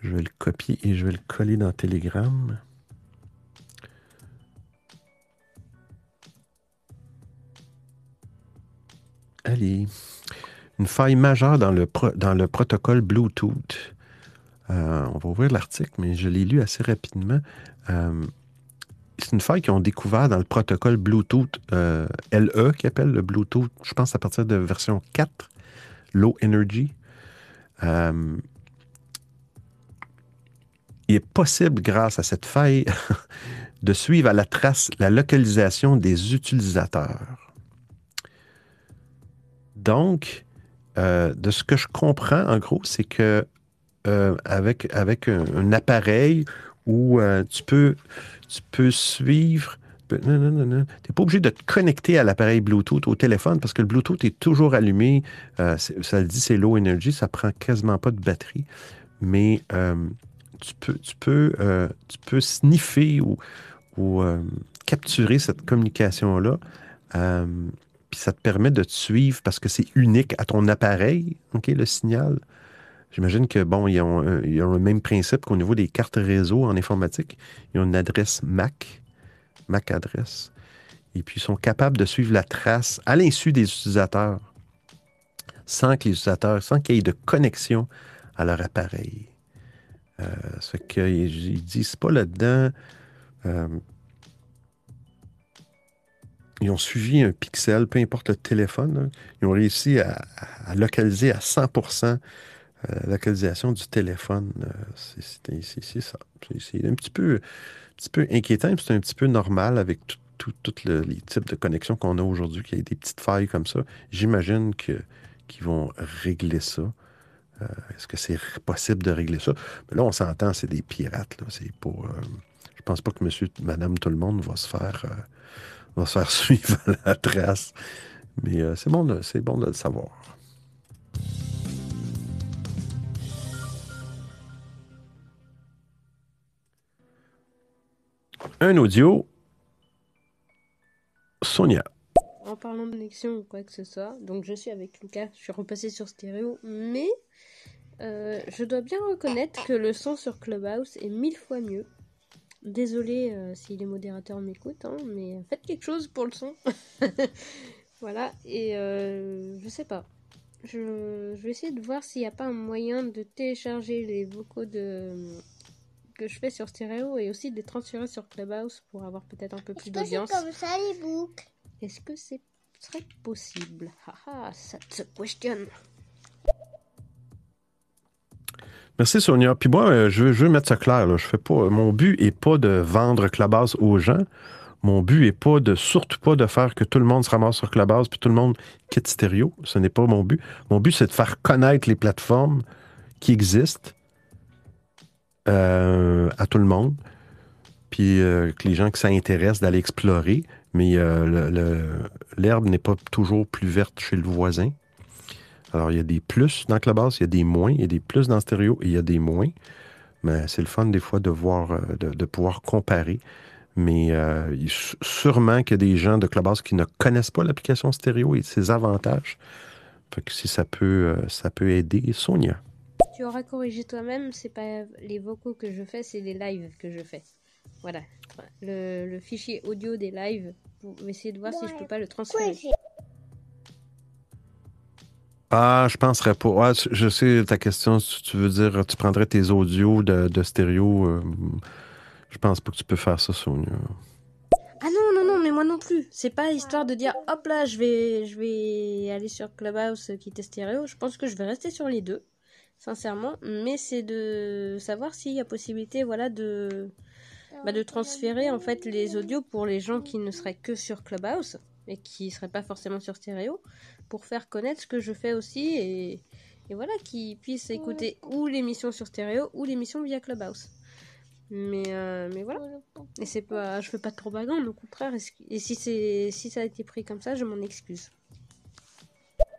Je vais le copier et je vais le coller dans Telegram. Allez. Une faille majeure dans le, dans le protocole Bluetooth. Euh, on va ouvrir l'article, mais je l'ai lu assez rapidement. Euh, c'est une faille qu'ils ont découvert dans le protocole Bluetooth euh, LE, qui appelle le Bluetooth, je pense à partir de version 4, Low Energy. Euh, il est possible, grâce à cette faille, [LAUGHS] de suivre à la trace la localisation des utilisateurs. Donc, euh, de ce que je comprends, en gros, c'est que avec, avec un, appareil où tu, peux, tu peux suivre. Non, non, non, non. Tu n'es pas obligé de te connecter à l'appareil Bluetooth au téléphone parce que le Bluetooth est toujours allumé. Euh, ça le dit, c'est low energy, ça prend quasiment pas de batterie. Mais euh, tu, peux, tu, peux, euh, tu peux sniffer ou, ou capturer cette communication-là. Puis ça te permet de te suivre parce que c'est unique à ton appareil, OK, le signal. J'imagine que, bon, ils ont, le même principe qu'au niveau des cartes réseau en informatique. Ils ont une adresse MAC, MAC adresse. Et puis, ils sont capables de suivre la trace à l'insu des utilisateurs, sans que les utilisateurs, sans qu'il y ait de connexion à leur appareil. Euh, fait qu'ils ils disent pas là-dedans. euh, ils ont suivi un pixel, peu importe le téléphone. Ils ont réussi à, à localiser à 100% euh, localisation du téléphone. euh, c'est- ça. C'est- un petit peu, un petit inquiétant, c'est un petit peu normal avec tous le- les types de connexions qu'on a aujourd'hui, qu'il y ait des petites failles comme ça. J'imagine qu'ils vont régler ça. Euh, Est-ce que c'est possible de régler ça? Mais là, on s'entend, c'est des pirates. Là. Euh, je pense pas que monsieur, madame, tout le monde va se faire, [LAUGHS] suivre la trace. Mais c'est bon, bon de le savoir. Un audio. Sonia. En parlant de connexion ou quoi que ce soit, donc je suis avec Lucas, je suis repassé sur stéréo, mais euh, je dois bien reconnaître que le son sur Clubhouse est mille fois mieux. Désolé euh, si les modérateurs m'écoutent, hein, mais faites quelque chose pour le son. [LAUGHS] voilà, et euh, je sais pas. Je, je vais essayer de voir s'il n'y a pas un moyen de télécharger les vocaux de que je fais sur stéréo et aussi de les transférer sur Clubhouse pour avoir peut-être un peu plus Est-ce que c'est d'audience. comme ça les boucles? Est-ce que c'est serait possible? Haha, that's a question. Merci Sonia. Puis moi, euh, je, veux, je veux mettre ça clair. Là. Je fais pas. Mon but est pas de vendre Clubhouse aux gens. Mon but est pas de surtout pas de faire que tout le monde se ramasse sur Clubhouse puis tout le monde quitte Stéréo. Ce n'est pas mon but. Mon but, c'est de faire connaître les plateformes qui existent euh, à tout le monde. Puis euh, que les gens que ça intéresse d'aller explorer. Mais euh, l'herbe n'est pas toujours plus verte chez le voisin. Alors, il y a des plus dans Clubhouse, il y a des moins, il y a des plus dans Stéréo et il y a des moins. Mais c'est le fun des fois de voir, euh, de, pouvoir comparer. Mais euh, sûrement qu'il y a des gens de Clubhouse qui ne connaissent pas l'application Stéréo et ses avantages. Fait que si ça peut, euh, ça peut aider, Sonia. Tu auras corrigé toi-même, c'est pas les vocaux que je fais, c'est les lives que je fais. Voilà. Le, le fichier audio des lives, pour essayer de voir si je peux pas le transférer. Ah, je penserais pas. Ouais, je sais ta question. Si tu veux dire, tu prendrais tes audios de, de stéréo. euh, je pense pas que tu peux faire ça, Sonia. Ah non, non, non, mais moi non plus. C'est pas histoire de dire, hop là, je vais, je vais aller sur Clubhouse, euh, quitter stéréo. Je pense que je vais rester sur les deux, sincèrement. Mais c'est de savoir s'il y a possibilité, voilà, de, bah, de transférer en fait les audios pour les gens qui ne seraient que sur Clubhouse et qui seraient pas forcément sur stéréo, pour faire connaître ce que je fais aussi et, et voilà, qu'ils puissent écouter ou l'émission sur stéréo ou l'émission via Clubhouse. Mais, euh, mais voilà. Et c'est pas, je fais pas de propagande, au contraire. Et si- Et si c'est, si ça a été pris comme ça, je m'en excuse.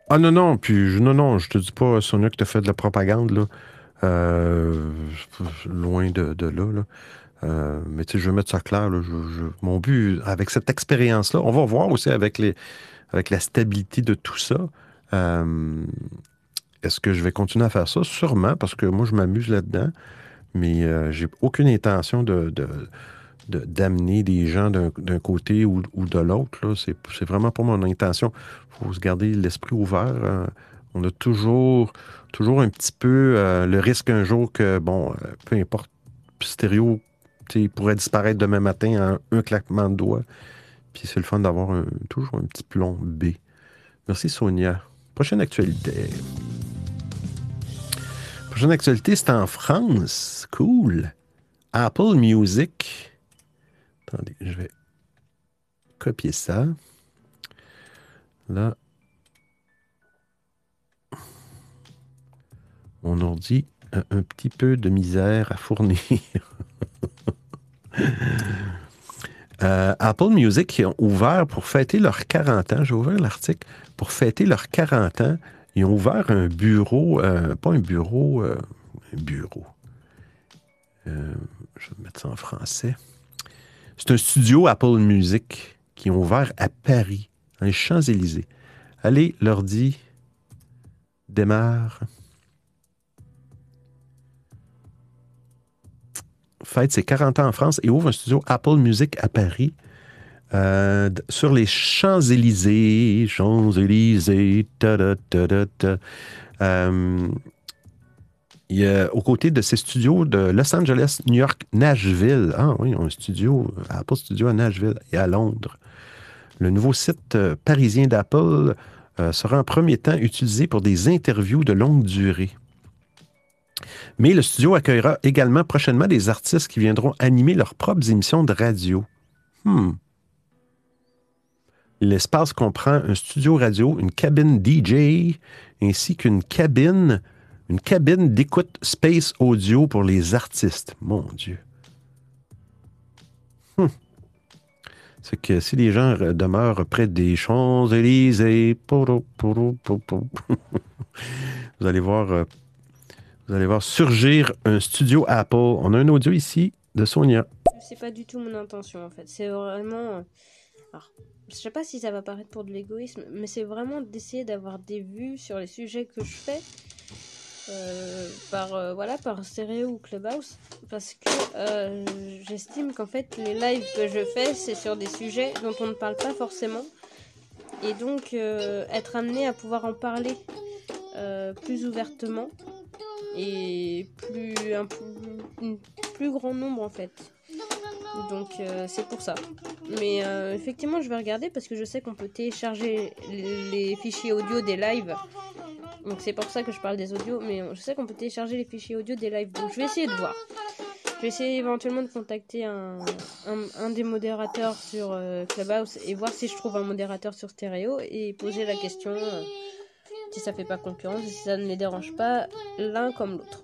Ah non, non, puis je- non, non, je te dis pas, Sonia, que tu as fait de la propagande, là. Euh, loin de, là, là. Euh, mais tu sais, je veux mettre ça clair. là. Mon but, avec cette expérience-là, on va voir aussi avec, les, avec la stabilité de tout ça. euh, Est-ce que je vais continuer à faire ça? Sûrement, parce que moi, je m'amuse là-dedans. Mais j'ai aucune intention de- d'amener des gens d'un, côté ou, ou de l'autre. C'est, vraiment pas mon intention. Il faut se garder l'esprit ouvert. euh. on a toujours, toujours un petit peu euh, le risque un jour que, bon, euh, peu importe, stéréo pourrait disparaître demain matin en un claquement de doigts. Puis c'est le fun d'avoir toujours un petit plomb B. Merci Sonia. Prochaine actualité. Prochaine actualité, c'est en France. Cool. Apple Music. Attendez, je vais copier ça. Là. Mon ordi a un petit peu de misère à fournir. [LAUGHS] Euh, Apple Music qui ont ouvert pour fêter leurs 40 ans. J'ai ouvert l'article pour fêter leurs 40 ans. Ils ont ouvert un bureau, euh, pas un bureau, euh, un bureau. Je vais mettre ça en français. C'est un studio Apple Music qui ont ouvert à Paris, dans les Champs-Élysées. Allez, l'ordi démarre. fête ses 40 ans en France et ouvre un studio Apple Music à Paris. euh, sur les Champs-Élysées, Champs-Élysées. Euh, il a, aux côtés de ces studios de Los Angeles, New York, Nashville. Ah oui, un studio, Apple Studio à Nashville et à Londres. Le nouveau site euh, parisien d'Apple euh, sera en premier temps utilisé pour des interviews de longue durée. Mais le studio accueillera également prochainement des artistes qui viendront animer leurs propres émissions de radio. Hmm. L'espace comprend un studio radio, une cabine DJ, ainsi qu'une cabine, une cabine d'écoute space audio pour les artistes. Mon Dieu. Hmm. C'est que si les gens demeurent près des Champs-Élysées, [LAUGHS] vous allez voir euh, vous allez voir surgir un studio Apple. On a un audio ici de Sonia. C'est pas du tout mon intention en fait. C'est vraiment. euh, Alors, je sais pas si ça va paraître pour de l'égoïsme, mais c'est vraiment d'essayer d'avoir des vues sur les sujets que je fais. Euh, par euh, voilà par stéréo ou clubhouse parce que euh, j'estime qu'en fait les lives que je fais c'est sur des sujets dont on ne parle pas forcément et donc euh, être amené à pouvoir en parler plus ouvertement et plus un plus, un plus grand nombre en fait. Donc euh, c'est pour ça. Mais euh, effectivement, je vais regarder parce que je sais qu'on peut télécharger les, fichiers audio des lives. Donc c'est pour ça que je parle des audios, mais je sais qu'on peut télécharger les fichiers audio des lives. Donc je vais essayer de voir. Je vais essayer éventuellement de contacter un, des modérateurs sur euh, Clubhouse et voir si je trouve un modérateur sur Stéréo et poser la question si ça fait pas concurrence, si ça ne les dérange pas l'un comme l'autre.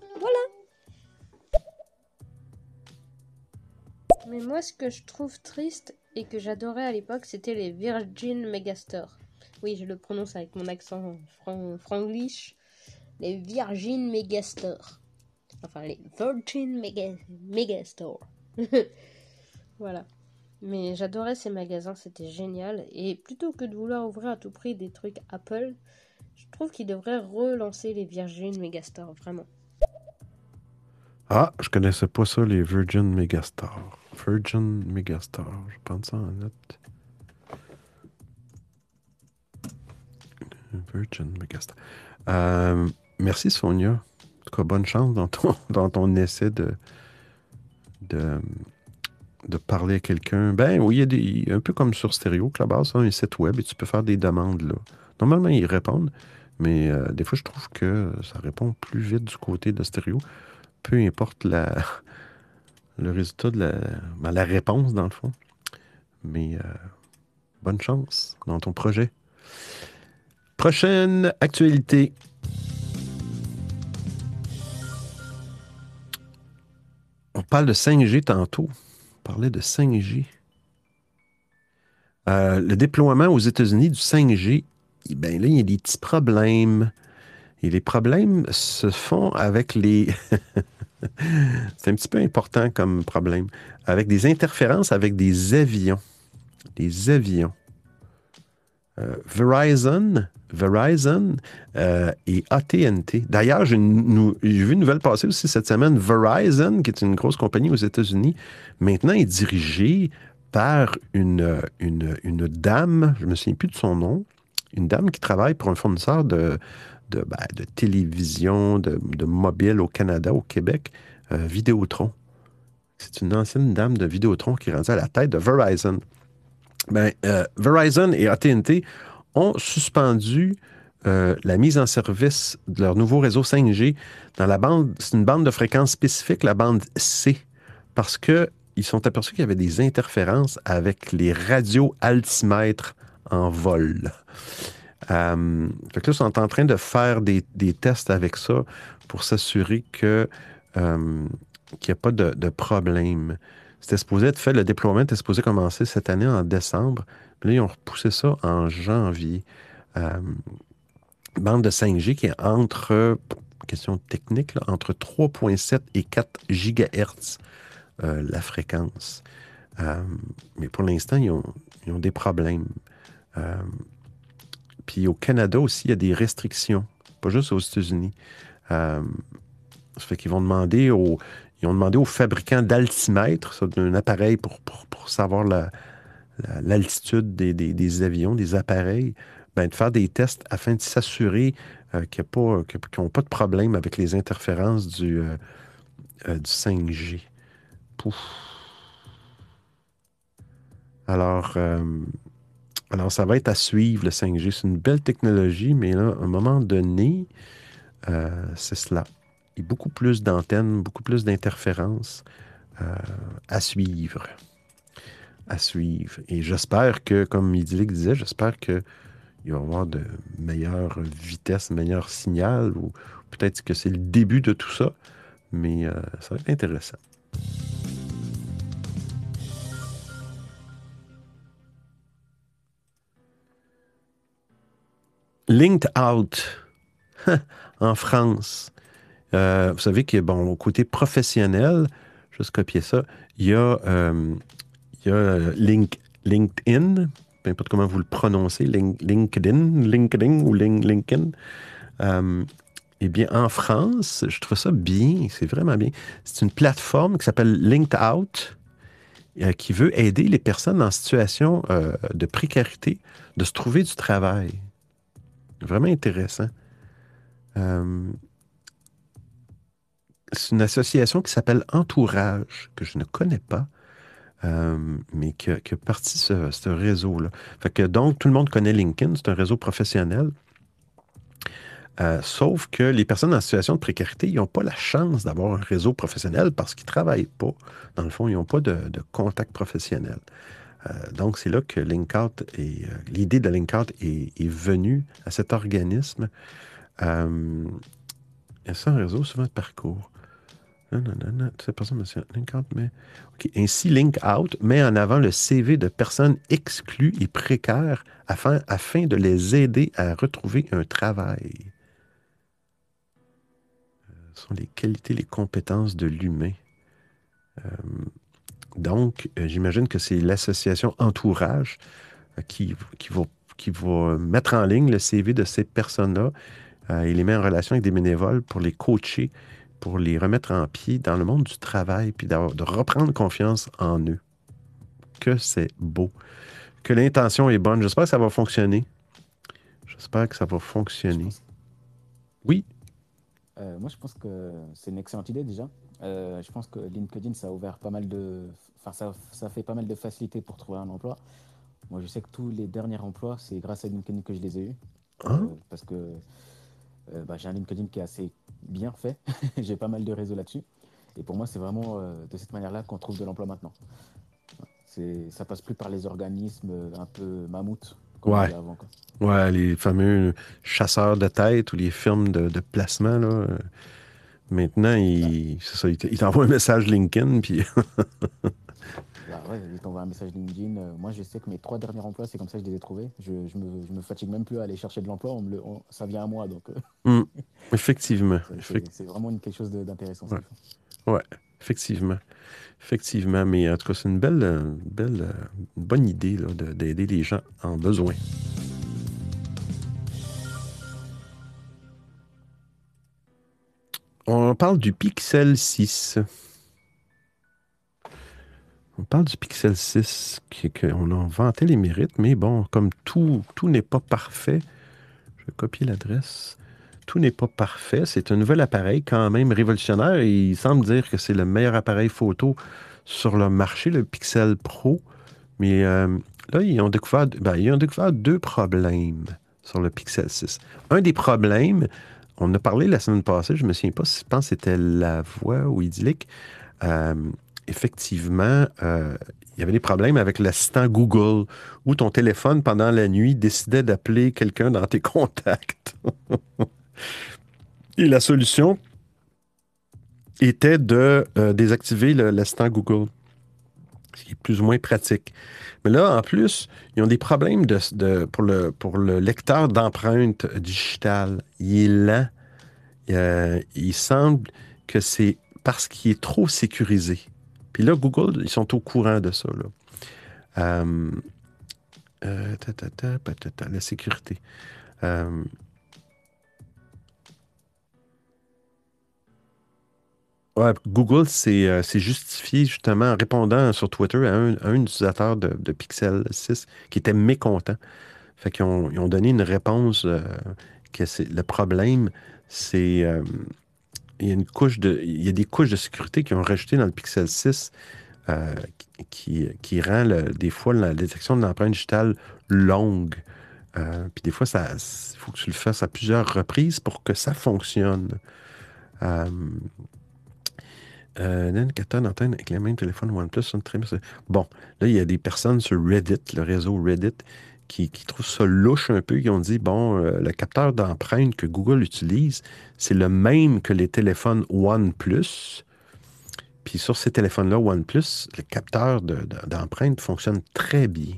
Mais moi, ce que je trouve triste et que j'adorais à l'époque, c'était les Virgin Megastore. Oui, je le prononce avec mon accent fran- franglish. Les Virgin Megastore. Enfin, les Virgin Mega Megastore. [LAUGHS] voilà. Mais j'adorais ces magasins, c'était génial. Et plutôt que de vouloir ouvrir à tout prix des trucs Apple, je trouve qu'ils devraient relancer les Virgin Megastore, vraiment. Ah, je connaissais pas ça, les Virgin Megastore. Virgin Megastore. Je prends ça en note. Virgin Megastore. Euh, merci, Sonia. En tout cas, bonne chance dans ton, [LAUGHS] essai de, parler à quelqu'un. Ben oui, il un peu comme sur Stéréo, Clubhouse, hein, un site web, et tu peux faire des demandes là. Normalement, ils répondent, mais euh, des fois, je trouve que ça répond plus vite du côté de Stéréo. Peu importe la, le résultat de la, ben, la réponse, dans le fond. Mais euh, bonne chance dans ton projet. Prochaine actualité. On parle de 5G tantôt. On parlait de 5G. Euh, le déploiement aux États-Unis du 5G, eh ben là, il y a des petits problèmes. Et les problèmes se font avec les... [LAUGHS] [LAUGHS] C'est un petit peu important comme problème. Avec des interférences avec des avions. Des avions. Euh, Verizon, Verizon euh, et AT&T. D'ailleurs, j'ai vu une nouvelle passer aussi cette semaine. Verizon, qui est une grosse compagnie aux États-Unis, maintenant est dirigée par une, une, une dame, je ne me souviens plus de son nom, une dame qui travaille pour un fournisseur de, de, ben, de télévision, de, mobile au Canada, au Québec, euh, Vidéotron. C'est une ancienne dame de Vidéotron qui est à la tête de Verizon. Ben, euh, Verizon et AT&T ont suspendu euh, la mise en service de leur nouveau réseau 5G dans la bande, c'est une bande de fréquence spécifique, la bande C, parce que ils sont aperçus qu'il y avait des interférences avec les radios altimètres en vol. Euh, fait que là, ils sont en train de faire des, tests avec ça pour s'assurer que euh, qu'il n'y a pas de, problème. C'était supposé être fait, le déploiement était supposé commencer cette année en décembre. Puis là, ils ont repoussé ça en janvier. Euh, bande de 5G qui est entre, question technique, là, entre 3.7 et 4 gigahertz euh, la fréquence. Mais pour l'instant, ils ont, ils ont des problèmes. Puis au Canada aussi, il y a des restrictions, pas juste aux États-Unis. Euh, ça fait qu'ils vont demander aux, ils ont demandé aux fabricants d'altimètres, d'un appareil pour, pour, pour savoir la- la- l'altitude des, des- des avions, des appareils, ben, de faire des tests afin de s'assurer euh, pas, qu'ils n'ont pas de problème avec les interférences du, euh, euh, du 5G. Pouf. Alors, alors, ça va être à suivre le 5G. C'est une belle technologie, mais là, à un moment donné, euh, c'est cela. Il y a beaucoup plus d'antennes, beaucoup plus d'interférences euh, à suivre. À suivre. Et j'espère que, comme Idyllic disait, j'espère qu'il va y avoir de meilleures vitesses, meilleurs signal, ou peut-être que c'est le début de tout ça, mais euh, ça va être intéressant. Linked Out [LAUGHS] en France. Euh, vous savez que, bon, au côté professionnel, juste copier ça, il y a, euh, y a Link, LinkedIn, peu importe comment vous le prononcez, Link- LinkedIn, LinkedIn ou Link- LinkedIn. Euh, eh bien, en France, je trouve ça bien, c'est vraiment bien. C'est une plateforme qui s'appelle Linked Out, euh, qui veut aider les personnes en situation euh, de précarité de se trouver du travail. Vraiment intéressant. Euh, c'est une association qui s'appelle Entourage, que je ne connais pas, euh, mais qui a, qui a parti ce, réseau-là. Fait que donc, tout le monde connaît LinkedIn, c'est un réseau professionnel. Euh, sauf que les personnes en situation de précarité, ils n'ont pas la chance d'avoir un réseau professionnel parce qu'ils ne travaillent pas. Dans le fond, ils n'ont pas de, de contact professionnel. Euh, donc, c'est là que LinkOut et euh, l'idée de LinkOut est, est venue à cet organisme. Euh, il y un réseau souvent de parcours. Non, non, non, non, pas ça, monsieur. LinkOut, mais. Ainsi, LinkOut met en avant le CV de personnes exclues et précaires afin, afin de les aider à retrouver un travail. Ce sont les qualités, les compétences de l'humain. Donc, euh, j'imagine que c'est l'association Entourage euh, qui, qui, va, qui va mettre en ligne le CV de ces personnes-là euh, et les met en relation avec des bénévoles pour les coacher, pour les remettre en pied dans le monde du travail, puis de reprendre confiance en eux. Que c'est beau. Que l'intention est bonne. J'espère que ça va fonctionner. J'espère que ça va fonctionner. Oui. Euh, moi, je pense que c'est une excellente idée déjà. Euh, je pense que LinkedIn, ça a ouvert pas mal de. Enfin, ça, ça fait pas mal de facilité pour trouver un emploi. Moi, je sais que tous les derniers emplois, c'est grâce à LinkedIn que je les ai eus. Ah. Euh, parce que bah, j'ai un LinkedIn qui est assez bien fait. [LAUGHS] j'ai pas mal de réseaux là-dessus. Et pour moi, c'est vraiment de cette manière-là qu'on trouve de l'emploi maintenant. Ça passe plus par les organismes un peu mammouths Ouais. disait avant. quoi. Ouais, les fameux chasseurs de tête ou les firmes de, de placement, là. Maintenant, ils, ils te- ils t'envoient un message LinkedIn, puis [LAUGHS] Bah ouais, ils t'envoient un message LinkedIn. Euh, moi, je sais que mes trois derniers emplois, c'est comme ça que je les ai trouvés. Je, je, me, je me fatigue même plus à aller chercher de l'emploi. On me le- on- ça vient à moi. Donc, euh, Hum, effectivement. [LAUGHS] c'est- vraiment une- quelque chose d'intéressant. Ouais. Effectivement. Effectivement, mais en tout cas, c'est une belle, euh, belle euh, une bonne idée d'aider les gens en besoin. On parle du Pixel 6. On parle du Pixel 6, qui- qu'on a vanté les mérites, mais bon, comme tout, tout n'est pas parfait, je vais copier l'adresse. Tout n'est pas parfait. C'est un nouvel appareil quand même révolutionnaire il semble dire que c'est le meilleur appareil photo sur le marché, le Pixel Pro. Mais euh, là, ils ont, découvert, ben, ils deux problèmes sur le Pixel 6. Un des problèmes, on a parlé la semaine passée, je ne me souviens pas, je pense que c'était la voix ou idyllique. Euh, effectivement, euh, il y avait des problèmes avec l'assistant Google, où ton téléphone, pendant la nuit, décidait d'appeler quelqu'un dans tes [LAUGHS] contacts. Et la solution était de euh, désactiver l'assistant Google, ce qui est plus ou moins pratique. Mais là, en plus, ils ont des problèmes pour, le, lecteur d'empreintes digitales. Il est lent. Euh, il semble que c'est parce qu'il est trop sécurisé. Puis là, Google, ils sont au courant de ça. Euh, la sécurité. Google s'est euh, justifié justement en répondant sur Twitter à un, utilisateur de, Pixel 6 qui était mécontent. Fait qu'ils ont, donné une réponse euh, que c'est le problème, c'est euh, il y a une couche de il y a des couches de sécurité qui ont rajouté dans le Pixel 6 euh, qui, rend des fois la détection de l'empreinte digitale longue. Puis des fois, il faut que tu le fasses à plusieurs reprises pour que ça fonctionne. Euh, Nan Katan antenne avec les mêmes téléphones OnePlus sont très. Bon, là, il y a des personnes sur Reddit, le réseau Reddit, qui, trouvent ça louche un peu. Ils ont dit, bon, euh, le capteur d'empreinte que Google utilise, c'est le même que les téléphones OnePlus. Puis sur ces téléphones-là, OnePlus, le capteur de- de- d'empreinte fonctionne très bien.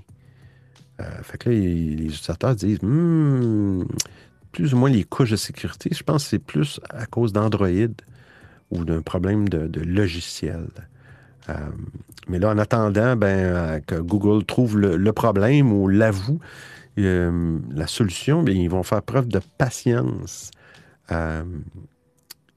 Euh, fait que là, les, les utilisateurs disent, Hmm, plus ou moins les couches de sécurité, je pense que c'est plus à cause d'Android ou d'un problème de, logiciel. Euh, mais là, en attendant ben, euh, que Google trouve le, problème ou l'avoue, euh, la solution, bien, ils vont faire preuve de patience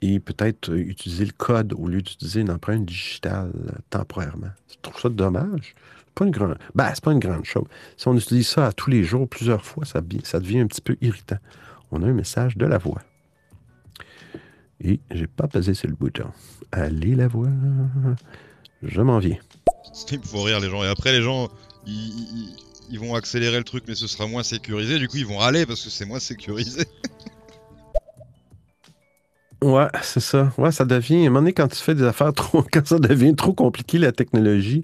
et peut-être utiliser le code au lieu d'utiliser une empreinte digitale temporairement. Je trouve ça dommage. Pas une grande, ben, c'est pas une grande chose. Si on utilise ça à tous les jours, plusieurs fois, ça devient un petit peu irritant. On a un message de la voix. Et j'ai pas pesé sur le bouton. Allez, la voix. Je m'en viens. [LAUGHS] Il me faut rire les gens. Et après, les gens, ils, ils- ils vont accélérer le truc, mais ce sera moins sécurisé. Du coup, ils vont râler parce que c'est moins sécurisé. [LAUGHS] Ouais, c'est ça. Ouais, ça devient. À un moment donné, quand tu fais des affaires trop. [LAUGHS] Quand ça devient trop compliqué, la technologie,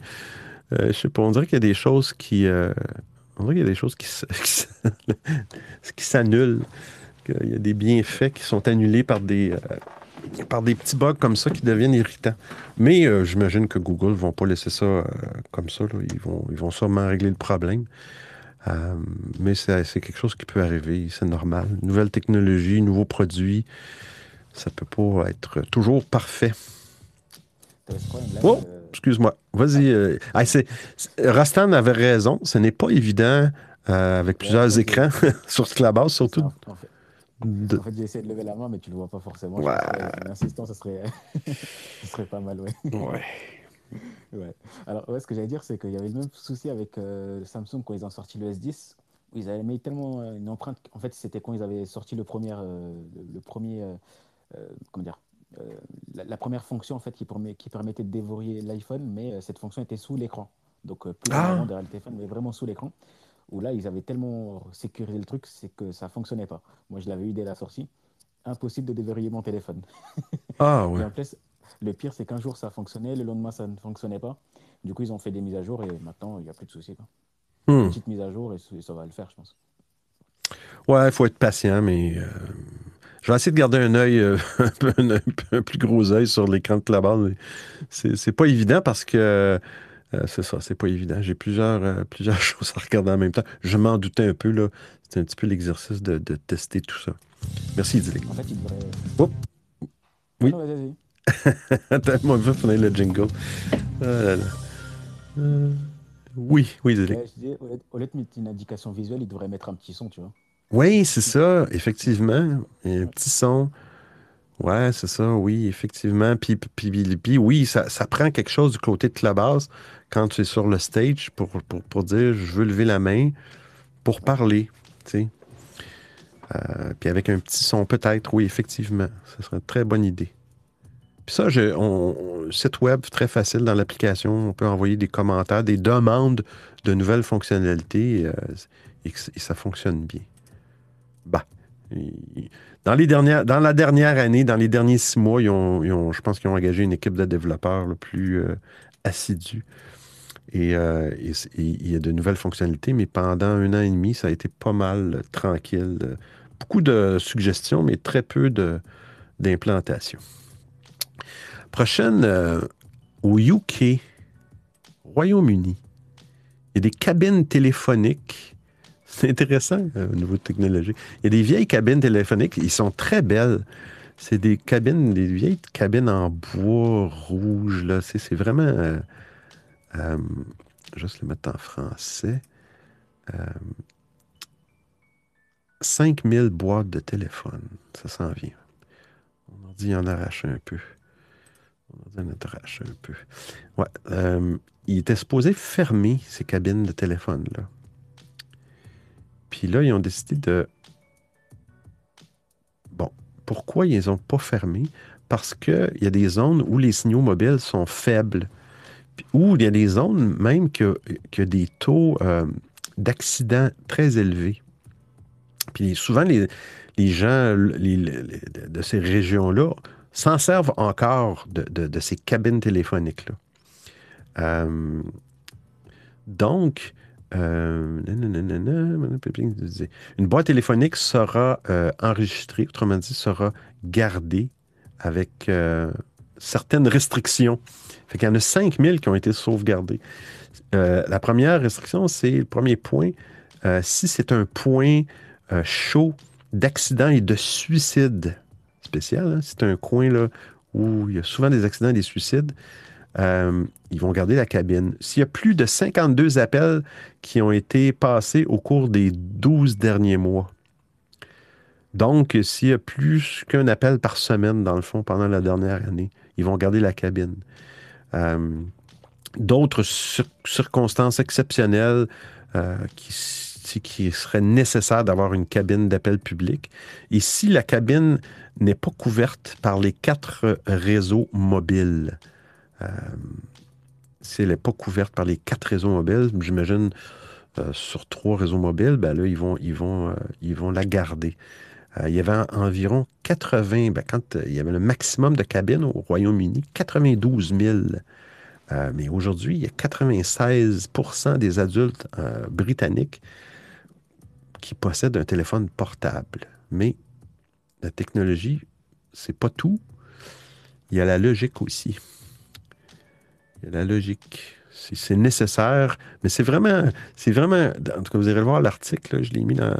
euh, je sais pas, on dirait qu'il y a des choses qui. euh, on dirait qu'il y a des choses qui s'annulent. Qu'il y a des bienfaits qui sont annulés par des. euh, par des petits bugs comme ça qui deviennent irritants. Mais euh, j'imagine que Google ne vont pas laisser ça euh, comme ça. Ils, vont, ils vont sûrement régler le problème. Mais c'est quelque chose qui peut arriver, c'est normal. Nouvelle technologie, nouveaux produits, ça peut pas être toujours parfait. Oh, excuse-moi. Vas-y. Rastan avait raison. Ce n'est pas évident avec plusieurs écrans [LAUGHS] sur Clubhouse, surtout. En fait, de- en fait, j'ai essayé de lever la main, mais tu le vois pas forcément. Ouais. En insistant, ça serait, [LAUGHS] ça serait pas mal, ouais. Ouais. [LAUGHS] Ouais. Alors, ouais, ce que j'allais dire, c'est qu'il y avait le même souci avec euh, Samsung quand ils ont sorti le S10. où Ils avaient mis tellement euh, une empreinte. En fait, c'était quand ils avaient sorti le premier, euh, le, premier, comment dire, la, la première fonction en fait qui, permet, qui permettait de déverrouiller l'iPhone, mais cette fonction était sous l'écran. Donc, plus Ah. derrière le téléphone, mais vraiment sous l'écran. Où là, ils avaient tellement sécurisé le truc, c'est que ça fonctionnait pas. Moi, je l'avais eu dès la sortie. Impossible de déverrouiller mon téléphone. Ah, [LAUGHS] ouais. le pire, c'est qu'un jour ça fonctionnait, le lendemain ça ne fonctionnait pas. Du coup, ils ont fait des mises à jour et maintenant il n'y a plus de soucis. quoi. Hmm. Petite mise à jour et ça va le faire, je pense. Ouais, il faut être patient, mais euh, je vais essayer de garder un œil, euh, [LAUGHS] un, peu- un, plus gros œil sur l'écran de mais C'est c'est pas évident parce que euh, c'est ça, c'est pas évident. J'ai plusieurs, euh, plusieurs [LAUGHS] choses à regarder en même temps. Je m'en doutais un peu, là. C'était un petit peu l'exercice de, de tester tout ça. Merci, Idyllic. En fait, il devrait. Oh. Oui. Non, vas-y, vas-y. [LAUGHS] Attends, moi, je vais finir le jingle. Ah là là. Euh, oui, oui, Idyllic. Ouais, je dis, au lieu- de mettre une indication visuelle, il devrait mettre un petit son, tu vois. Oui, c'est ça, effectivement. Un petit son. Ouais, c'est ça, oui, effectivement. Puis, oui, ça, ça prend quelque chose du côté de Clubhouse quand tu es sur le stage pour, pour, pour dire je veux lever la main pour parler. tu sais. Euh, puis avec un petit son, peut-être, oui, effectivement. Ce serait une très bonne idée. Puis ça, je, on, site web très facile dans l'application. On peut envoyer des commentaires, des demandes de nouvelles fonctionnalités euh, et, ça fonctionne bien. Bah. Dans, les dernières, dans la dernière année, dans les derniers six mois, ils ont, je pense qu'ils ont engagé une équipe de développeurs le plus euh, assidue. Et, euh, il y a de nouvelles fonctionnalités, mais pendant un an et demi, ça a été pas mal euh, tranquille. Euh, Beaucoup de suggestions, mais très peu de- d'implantation. Prochaine, au UK, Royaume-Uni, il y a des cabines téléphoniques. [LAUGHS] C'est intéressant euh, au niveau technologie. Il y a des vieilles cabines téléphoniques, ils sont très belles. C'est des cabines, des vieilles cabines en bois rouge. Là. C'est, vraiment. euh, euh, juste le mettre en français. Euh, 5000 boîtes de téléphone. Ça s'en vient. On dit en arrache un peu. On en arrache un peu. Ouais. euh, il était supposé fermer ces cabines de téléphone-là. Puis là, ils ont décidé de. Bon, pourquoi ils les ont pas fermés? Parce qu'il y a des zones où les signaux mobiles sont faibles. Ou il y a des zones même que, que des taux euh, d'accidents très élevés. Puis souvent, les, gens de ces régions-là s'en servent encore de ces cabines téléphoniques-là. Euh, donc, une boîte téléphonique sera euh, enregistrée, autrement dit, sera gardée avec euh, certaines restrictions. Fait qu'il y en a 5000 qui ont été sauvegardées. Euh, la première restriction, c'est le premier point. si c'est un point chaud d'accident et de suicide spécial, hein, c'est un coin là, où il y a souvent des accidents et des suicides, euh, ils vont garder la cabine. S'il y a plus de 52 appels qui ont été passés au cours des 12 derniers mois, donc s'il y a plus qu'un appel par semaine, dans le fond, pendant la dernière année, ils vont garder la cabine. Euh, D'autres cir- circonstances exceptionnelles euh, qui, qui seraient nécessaires d'avoir une cabine d'appel public. Et si la cabine n'est pas couverte par les quatre réseaux mobiles, si elle n'est pas couverte par les quatre réseaux mobiles, j'imagine euh, sur trois réseaux mobiles, ben là, ils vont, ils vont, euh, ils vont la garder. Euh, il y avait environ 80, ben, quand euh, il y avait le maximum de cabines au Royaume-Uni, 92 000. Euh, mais aujourd'hui, il y a 96% des adultes euh, britanniques qui possèdent un téléphone portable. Mais la technologie, c'est pas tout. Il y a la logique aussi. Il y a la logique. C'est nécessaire, mais c'est vraiment, c'est vraiment. En tout cas, vous irez le voir l'article, je l'ai mis dans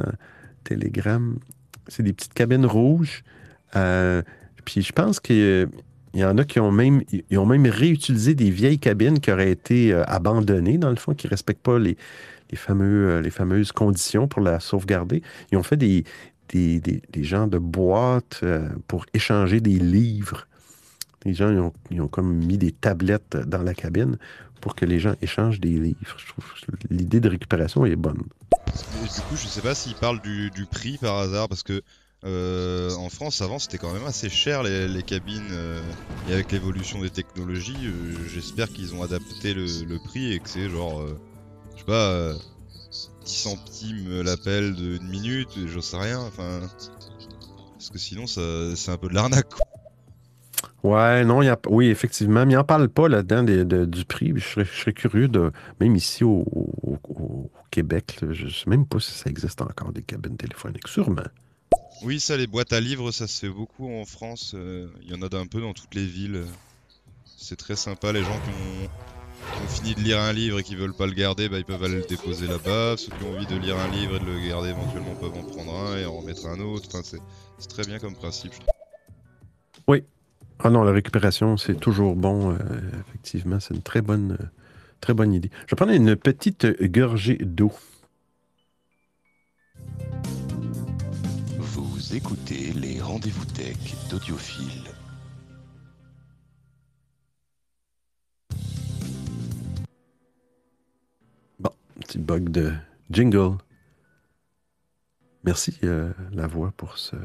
Telegram. C'est des petites cabines rouges. Euh, puis je pense qu'il y en a qui ont même, ils ont même réutilisé des vieilles cabines qui auraient été euh, abandonnées, dans le fond, qui ne respectent pas les, les, fameux, euh, les fameuses conditions pour la sauvegarder. Ils ont fait des, des, des, des genres de boîtes euh, pour échanger des livres. Les gens ils ont, ils ont comme mis des tablettes dans la cabine pour que les gens échangent des livres. Je trouve l'idée de récupération est bonne. Du coup, je sais pas s'il parle du, prix par hasard, parce que euh, en France, avant, c'était quand même assez cher les, les cabines. euh, et avec l'évolution des technologies, euh, j'espère qu'ils ont adapté le, le prix et que c'est genre, je sais pas, euh, 10 centimes l'appel d'une minute, j'en sais rien. Enfin, parce que sinon, c'est un peu de l'arnaque. Ouais, non, il y a, oui, effectivement, mais il n'en parle pas là-dedans des- de- du prix. Je serais, je serais curieux de, même ici au, au- au- au Québec, là, je ne sais même pas si ça existe encore des cabines téléphoniques. Sûrement. Oui, ça, les boîtes à livres, ça se fait beaucoup en France. euh, Il y en a un peu dans toutes les villes. C'est très sympa. Les gens qui ont, qui ont fini de lire un livre et qui veulent pas le garder, bah, ils peuvent aller le déposer là-bas. Ceux qui ont envie de lire un livre et de le garder éventuellement peuvent en prendre un et en remettre un autre. Enfin, c'est c'est très bien comme principe. je trouve. Oui. Ah non, la récupération, c'est toujours bon. euh, effectivement, c'est une très bonne, euh, très bonne idée. Je vais prendre une petite gorgée d'eau. Vous écoutez les rendez-vous tech d'Audiophile. Bon, petit bug de jingle. Merci, euh, la voix, pour ce,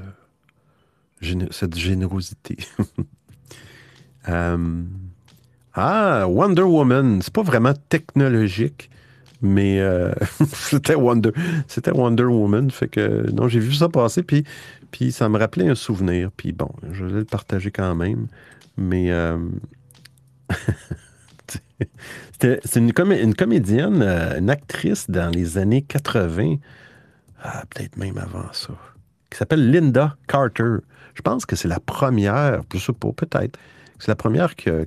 cette générosité. [LAUGHS] Euh, ah, Wonder Woman. C'est pas vraiment technologique, mais euh, [LAUGHS] c'était Wonder, Wonder Woman. Fait que non, j'ai vu ça passer, puis, puis ça me rappelait un souvenir. Puis bon, je vais le partager quand même. Mais euh, [LAUGHS] c'est une, comé- une comédienne, une actrice dans les années 80, ah, peut-être même avant ça, qui s'appelle Linda Carter. Je pense que c'est la première, je sais pas, peut-être, c'est la première qui a,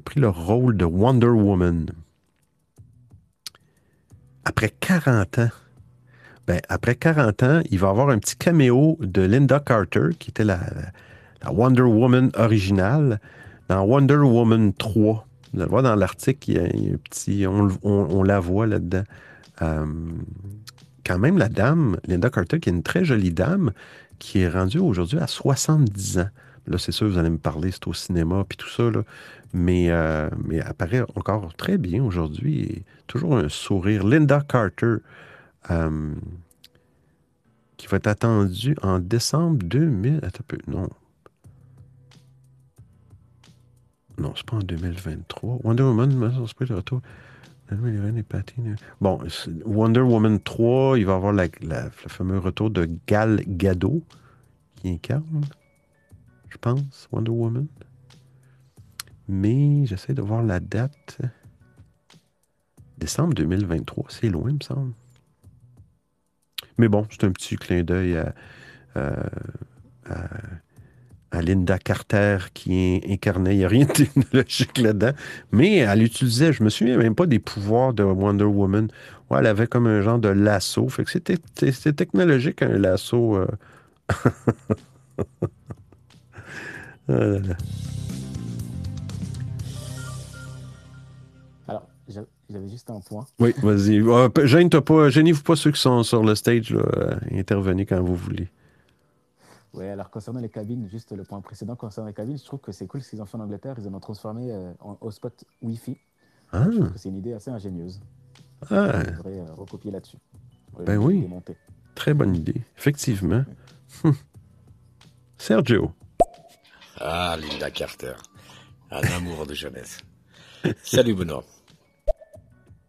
pris le rôle de Wonder Woman. Après 40 ans, ben, après 40 ans, il va avoir un petit caméo de Linda Carter, qui était la, Wonder Woman originale, dans Wonder Woman 3. Vous allez voir dans l'article, on la voit là-dedans. Euh, quand même, la dame, Linda Carter, qui est une très jolie dame, qui est rendue aujourd'hui à 70 ans. Là, c'est sûr, vous allez me parler, c'est au cinéma, puis tout ça, là. Mais, euh, mais elle apparaît encore très bien aujourd'hui. Toujours un sourire. Linda Carter, euh, qui va être attendue en décembre 2000. Attends un peu, non. Non, c'est pas en 2023. Wonder Woman, Master Spirit de retour. Bon, c'est- Wonder Woman 3, il va avoir la- le fameux retour de Gal Gadot qui incarne, je pense, Wonder Woman. Mais j'essaie de voir la date. Décembre 2023, c'est loin, me semble. Mais bon, c'est un petit clin d'œil à, Linda Carter qui incarnait. Il n'y a rien de technologique là-dedans. Mais elle utilisait, je me souviens même pas des pouvoirs de Wonder Woman. Ouais, elle avait comme un genre de lasso. Fait que c'était technologique, un lasso. euh. [LAUGHS] Là. Alors, j'a- j'avais juste un point. Oui, vas-y. Pe- Gêne-toi pas, gênez-vous pas ceux qui sont sur le stage, là. euh, Intervenez quand vous voulez. Ouais, alors concernant les cabines, juste le point précédent concernant les cabines, je trouve que c'est cool ce qu'ils ont fait en Angleterre. Ils en ont transformé euh, en hotspot Wi-Fi. Ah. Je trouve que c'est une idée assez ingénieuse. Ah. On devrait euh, recopier là-dessus. Ben je oui. démonter. Très bonne idée, effectivement. Hum. Sergio. Ah, Linda Carter. Un amour de jeunesse. Salut Benoît.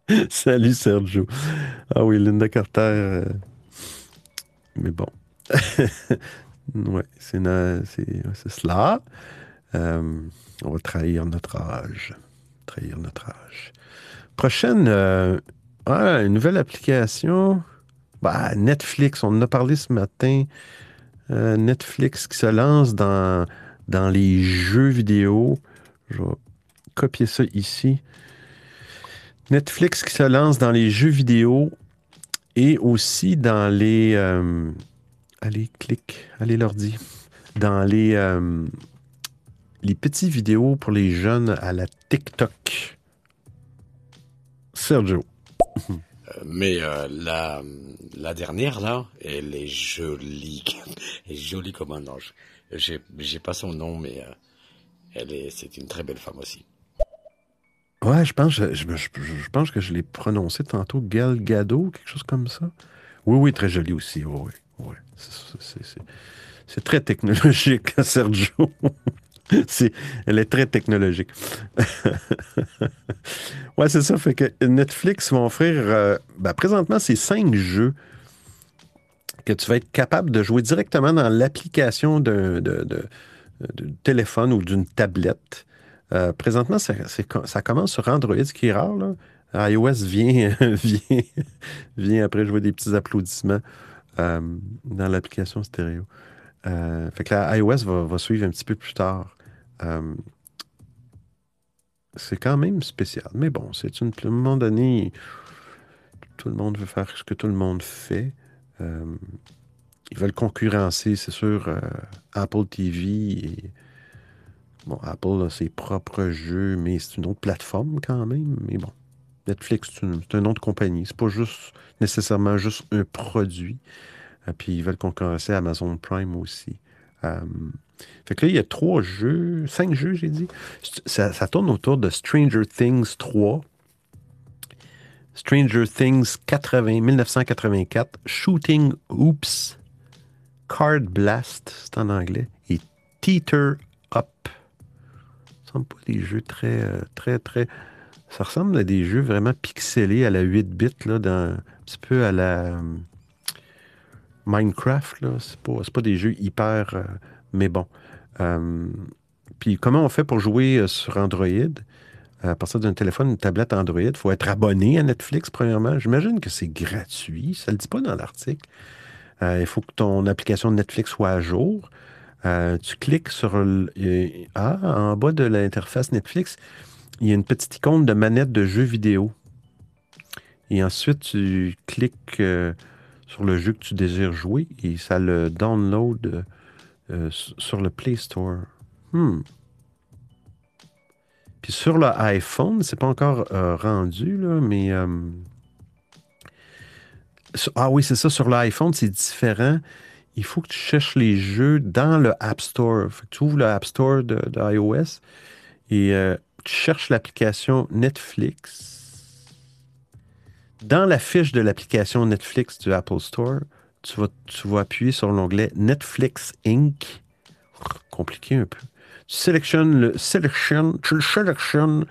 [LAUGHS] Salut Sergio. Ah oui, Linda Carter. euh, Mais bon. [LAUGHS] ouais, c'est cela. Euh, on va trahir notre âge. Trahir notre âge. Prochaine, euh, ah, une nouvelle application. Bah, Netflix, on en a parlé ce matin. Netflix qui se lance dans, dans les jeux vidéo. Je vais copier ça ici. Netflix qui se lance dans les jeux vidéo et aussi dans les. euh, allez, clique, allez, l'ordi. Dans les, euh, les petits vidéos pour les jeunes à la TikTok. Sergio. Euh, Mais la, la dernière là, elle est jolie, [LAUGHS] elle est jolie comme un ange. J'ai, j'ai pas son nom, mais euh, elle est, c'est une très belle femme aussi. Ouais, je pense, je, pense que je l'ai prononcé tantôt, Gal Gadot, quelque chose comme ça. Oui, oui, très joli aussi. C'est très technologique, [LAUGHS] Sergio. C'est- elle est très technologique. [LAUGHS] ouais, c'est ça. Fait que Netflix va offrir, euh, ben, présentement, c'est cinq jeux que tu vas être capable de jouer directement dans l'application d'un de, de- téléphone ou d'une tablette. Euh, présentement, ça, commence sur Android, ce qui est rare. IOS vient, [LAUGHS] vient, vient après jouer des petits applaudissements euh, dans l'application stéréo. Euh, fait que la iOS va, va suivre un petit peu plus tard. C'est quand même spécial. Mais bon, c'est une, à un moment donné, tout le monde veut faire ce que tout le monde fait. Euh, ils veulent concurrencer, c'est sûr, euh, Apple TV et Bon, Apple a ses propres jeux, mais c'est une autre plateforme quand même. Mais bon, Netflix, c'est une, autre compagnie. C'est pas juste nécessairement juste un produit. Euh, puis ils veulent concurrencer Amazon Prime aussi. Euh, fait que là, il y a trois jeux, cinq jeux, j'ai dit. Ça, ça tourne autour de Stranger Things 3. Stranger Things 80, 1984, Shooting Oops, Card Blast, c'est en anglais, et Teeter Up. Ça ressemble pas des jeux très, euh, très, très. Ça ressemble à des jeux vraiment pixelés à la 8 bits, là, dans, un petit peu à la euh, Minecraft. Là. C'est, pas, pas des jeux hyper. euh, mais bon. Puis comment on fait pour jouer sur Android? À partir d'un téléphone, une tablette Android, il faut être abonné à Netflix, premièrement. J'imagine que c'est gratuit. Ça ne le dit pas dans l'article. Euh, il faut que ton application Netflix soit à jour. Euh, tu cliques sur le- ah, en bas de l'interface Netflix, il y a une petite icône de manette de jeu vidéo. Et ensuite, tu cliques euh, sur le jeu que tu désires jouer et ça le download sur le Play Store. Hmm. Sur le iPhone, c'est pas encore euh, rendu, mais. euh, ah oui, c'est ça. Sur l'iPhone, c'est différent. Il faut que tu cherches les jeux dans le App Store. Que tu ouvres le App Store de, de et euh, tu cherches l'application Netflix. Dans la fiche de l'application Netflix du Apple Store, tu vas, tu vas appuyer sur l'onglet Netflix Inc. Compliqué un peu. Tu sélectionnes le, sélectionnes, tu le sélectionnes,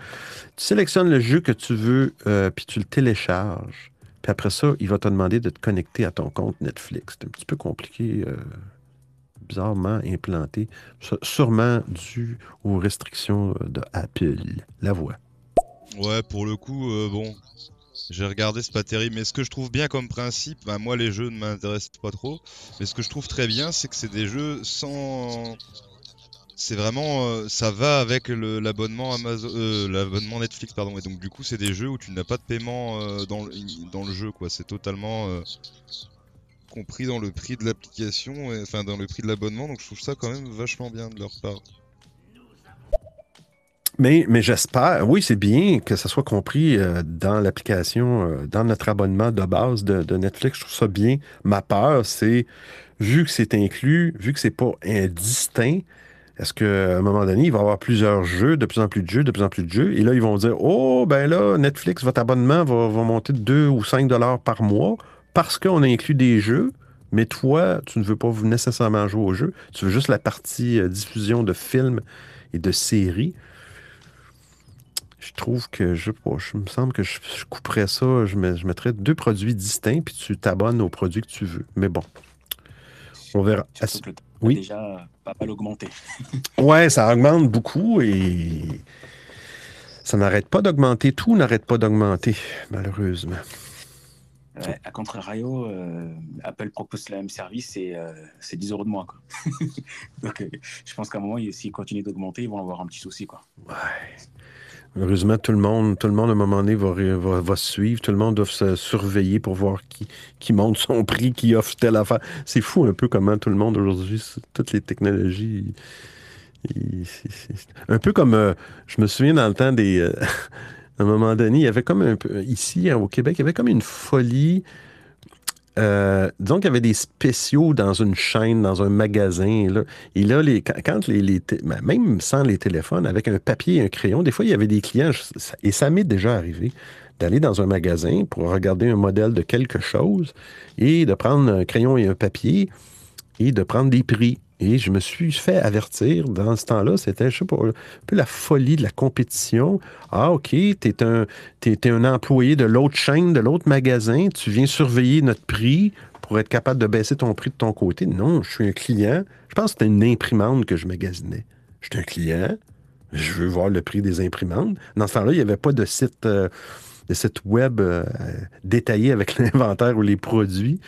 tu sélectionnes le jeu que tu veux, euh, puis tu le télécharges. Puis après ça, il va te demander de te connecter à ton compte Netflix. C'est un petit peu compliqué, euh, bizarrement implanté, Sû- sûrement dû aux restrictions euh, de Apple. La voix. Ouais, pour le coup, bon, j'ai regardé, c'est pas terrible. Mais ce que je trouve bien comme principe, bah, moi les jeux ne m'intéressent pas trop. Mais ce que je trouve très bien, c'est que c'est des jeux sans. C'est vraiment, euh, ça va avec l'abonnement Amazon, euh, l'abonnement Netflix, pardon. Et donc du coup, c'est des jeux où tu n'as pas de paiement euh, dans, le, dans le jeu, quoi. C'est totalement compris dans le prix de l'application, enfin dans le prix de l'abonnement. Donc je trouve ça quand même vachement bien de leur part. Mais, mais j'espère, oui, c'est bien que ça soit compris dans l'application, dans notre abonnement de base de, de Netflix. Je trouve ça bien. Ma peur, c'est, vu que c'est inclus, vu que c'est pas indistinct, est-ce qu'à un moment donné, il va y avoir plusieurs jeux, de plus en plus de jeux, de plus en plus de jeux, et là, ils vont dire Oh, ben là, Netflix, votre abonnement va, va monter de 2 ou 5 dollars par mois parce qu'on a inclus des jeux, mais toi, tu ne veux pas nécessairement jouer aux jeux, tu veux juste la partie euh, diffusion de films et de séries. Je trouve que je, je me semble que je, je couperais ça, je, mettrais deux produits distincts, puis tu t'abonnes aux produits que tu veux. Mais bon, on verra. Oui. déjà pas mal augmenté. [LAUGHS] Ouais, ça augmente beaucoup et ça n'arrête pas d'augmenter. Tout n'arrête pas d'augmenter, malheureusement. Ouais, à contrario, euh, Apple propose le même service et euh, c'est 10 euros de moins. Quoi. [LAUGHS] Donc, euh, je pense qu'à un moment, ils- s'ils continuent d'augmenter, ils vont avoir un petit souci. Quoi. Malheureusement, tout le monde, tout le monde à un moment donné va, se suivre. Tout le monde doit se surveiller pour voir qui, monte son prix, qui offre telle affaire. C'est fou un peu comment tout le monde aujourd'hui, toutes les technologies. Un peu comme, euh, je me souviens dans le temps des... euh, [LAUGHS] à un moment donné, il y avait comme un peu... Ici, au Québec, il y avait comme une folie... Euh, disons qu'il y avait des spéciaux dans une chaîne, dans un magasin. Et là, ben, même sans les téléphones, avec un papier et un crayon, des fois, il y avait des clients, et ça m'est déjà arrivé, d'aller dans un magasin pour regarder un modèle de quelque chose et de prendre un crayon et un papier et de prendre des prix. Et je me suis fait avertir dans ce temps-là, c'était, un peu la folie de la compétition. Ah, OK, tu es un, t'es- t'es un employé de l'autre chaîne, de l'autre magasin, tu viens surveiller notre prix pour être capable de baisser ton prix de ton côté. Non, je suis un client. Je pense que c'était une imprimante que je magasinais. Je suis un client, je veux voir le prix des imprimantes. Dans ce temps-là, il n'y avait pas de site, euh, web euh, détaillé avec [LAUGHS] l'inventaire ou les produits.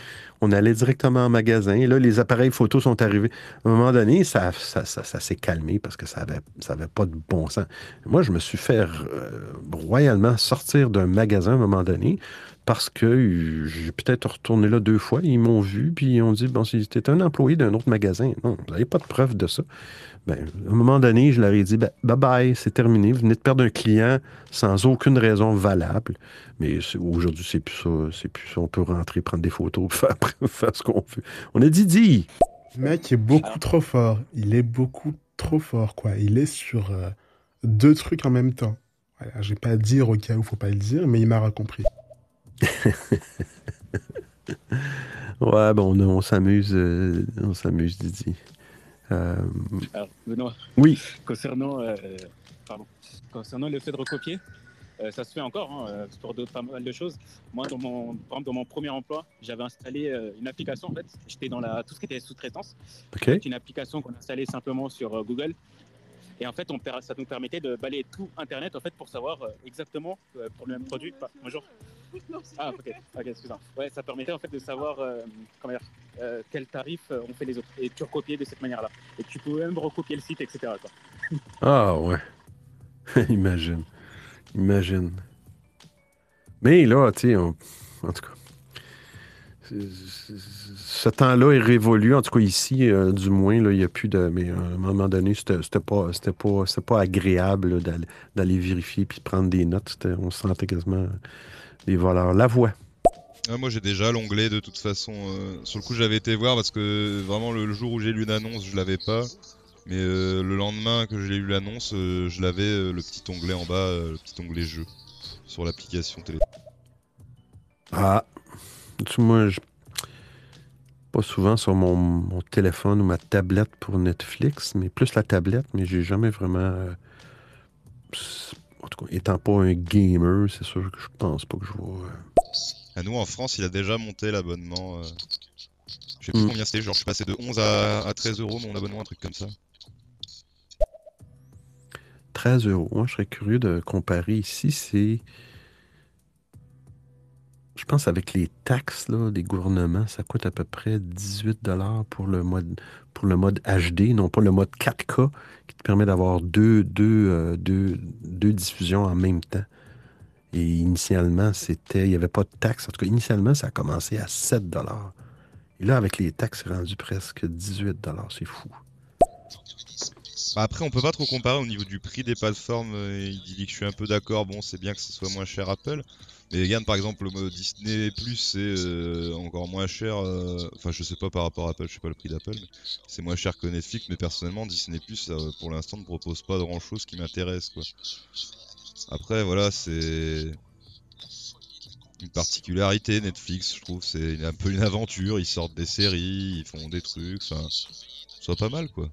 On allait directement en magasin. Et là, les appareils photos sont arrivés. À un moment donné, ça, ça, ça- ça s'est calmé parce que ça n'avait ça avait pas de bon sens. Moi, je me suis fait euh, royalement sortir d'un magasin à un moment donné parce que j'ai peut-être retourné là deux fois. Ils m'ont vu, puis ils ont dit Bon, tu un employé d'un autre magasin, non, vous n'avez pas de preuve de ça. Ben, à un moment donné, je leur ai dit ben, bye bye, c'est terminé. Vous venez de perdre un client sans aucune raison valable. Mais aujourd'hui, c'est plus ça. C'est plus ça. On peut rentrer, prendre des photos, [LAUGHS] faire, faire ce qu'on veut. On a dit dit. Le mec est beaucoup trop fort. Il est beaucoup trop fort, quoi. Il est sur euh, deux trucs en même temps. Voilà, je vais pas dire au cas où faut pas le dire, mais il m'a compris. Ouais, bon, on, s'amuse, euh, on s'amuse, Didi. Euh, Alors, Benoît, Oui. concernant, euh, pardon, concernant le fait de recopier, euh, ça se fait encore hein, pour d'autres pas mal de choses. Moi, dans mon, par exemple, dans mon premier emploi, j'avais installé une application en fait. J'étais dans la, tout ce qui était sous-traitance. Ok. C'était une application qu'on installait simplement sur Google. Et en fait, on, ça nous permettait de balayer tout Internet en fait pour savoir exactement pour le même produit. pas- [LAUGHS] Ah, ok, ok, excusez-moi. Ouais, ça permettait en fait de savoir euh, comment dire, euh, quel tarif euh, on fait les autres. Et tu recopiais de cette manière-là. Et tu pouvais même recopier le site, etc. quoi. [LAUGHS] Ah ouais. [LAUGHS] Imagine. Imagine. Mais là, tu sais, on- en tout cas, ce temps-là est révolu. En tout cas, ici, euh, du moins, là, il n'y a plus de. Mais à un moment donné, c'était pas, c'était pas, c'était pas agréable d'aller- d'aller vérifier puis de prendre des notes. On se sentait quasiment des voleurs. La voix. Ah, moi j'ai déjà l'onglet de toute façon. euh, sur le coup j'avais été voir parce que vraiment le, le jour où j'ai lu l'annonce je l'avais pas. Mais euh, le lendemain que j'ai lu l'annonce, euh, je l'avais le petit onglet en bas, le petit onglet jeu sur l'application télé. Ah, moi, je. Pas souvent sur mon, mon téléphone ou ma tablette pour Netflix, mais plus la tablette, mais j'ai jamais vraiment. En tout cas, étant pas un gamer, c'est sûr que je pense pas que je vais. euh, À nous en France il a déjà monté l'abonnement. euh, Je sais plus Mm. combien c'était, genre je suis passé de 11 à, à 13 euros mon abonnement, un truc comme ça. 13 euros. Moi, je serais curieux de comparer ici. C'est. Je pense avec les taxes là, des gouvernements, ça coûte à peu près 18 pour le mode pour le mode HD, non pas le mode 4K, qui permet d'avoir deux, deux, euh, deux, deux diffusions en même temps. Et initialement, c'était. Il n'y avait pas de taxes. En tout cas, initialement, ça a commencé à 7 Et là, avec les taxes, c'est rendu presque 18 C'est fou. Bah après, on peut pas trop comparer au niveau du prix des plateformes. euh, Il dit que je suis un peu d'accord. Bon, c'est bien que ce soit moins cher Apple. Mais regarde, par exemple, Disney Plus, c'est euh, encore moins cher. euh, Enfin, je sais pas par rapport à Apple, je sais pas le prix d'Apple. mais C'est moins cher que Netflix. Mais personnellement, Disney Plus, pour l'instant, ne propose pas grand chose qui m'intéresse, quoi. Après, voilà, c'est une particularité Netflix, je trouve. C'est un peu une aventure. Ils sortent des séries, ils font des trucs. Enfin, soit pas mal, quoi.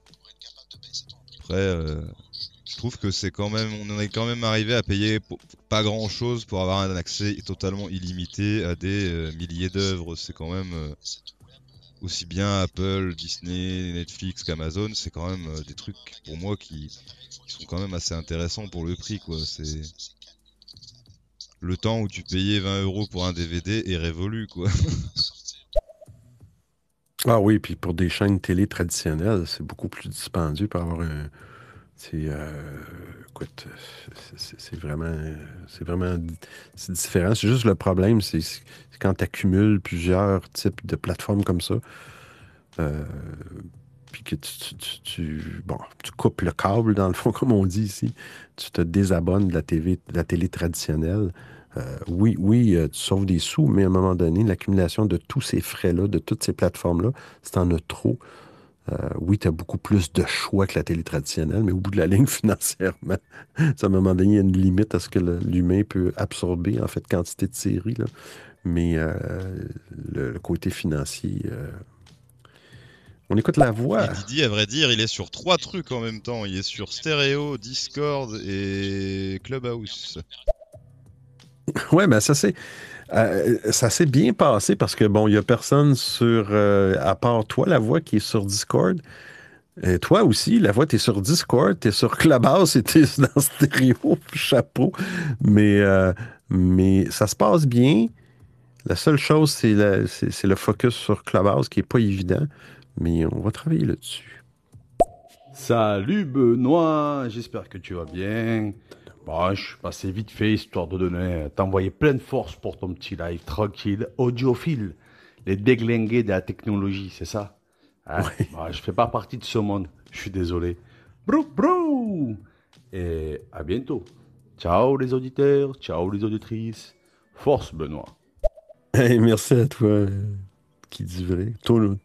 Après, euh, je trouve que c'est quand même, on est quand même arrivé à payer pas grand chose pour avoir un accès totalement illimité à des euh, milliers d'œuvres. C'est quand même euh, aussi bien Apple, Disney, Netflix qu'Amazon. C'est quand même euh, des trucs pour moi qui, qui sont quand même assez intéressants pour le prix, quoi. C'est le temps où tu payais 20 euros pour un DVD est révolu, quoi. [LAUGHS] Ah oui, puis pour des chaînes télé traditionnelles, c'est beaucoup plus dispendieux pour avoir un. C'est. euh, c'est- c'est vraiment. C'est vraiment. Différent. C'est juste le problème, c'est quand tu accumules plusieurs types de plateformes comme ça. euh, puis que tu, bon, tu coupes le câble, dans le fond, [LAUGHS] comme on dit ici. Tu te désabonnes de la, TV, de la télé traditionnelle. Euh, oui, oui, tu sauves des sous, mais à un moment donné, l'accumulation de tous ces frais-là, de toutes ces plateformes-là, si tu en as trop, euh, oui, tu as beaucoup plus de choix que la télé traditionnelle, mais au bout de la ligne, [LAUGHS] financièrement, à un moment donné, il y a une limite à ce que l'humain peut absorber, en fait, quantité de séries. là. Mais euh, le, le côté financier. euh, On écoute la voix. Et Didi, à vrai dire, il est sur trois trucs en même temps. Il est sur Stereo, Discord et Clubhouse. Ouais, ben ça c'est euh, ça s'est bien passé parce que bon, il y a personne sur euh, à part toi, la voix qui est sur Discord. Toi aussi, la voix, tu es sur Discord, tu es sur Clubhouse et tu es [LAUGHS] dans stéréo, chapeau. Mais, euh, mais ça se passe bien. La seule chose, c'est le focus sur Clubhouse qui n'est pas évident. Mais on va travailler là-dessus. Salut Benoît, j'espère que tu vas bien. Bon, je suis passé vite fait histoire de donner, t'envoyer pleine force pour ton petit live tranquille, audiophile, les déglingués de la technologie, c'est ça hein? Bon, Je fais pas partie de ce monde, je suis désolé. Brou brou Et à bientôt. Ciao les auditeurs, ciao les auditrices. Force Benoît. Hey, merci à toi, euh, qui dit vrai. To-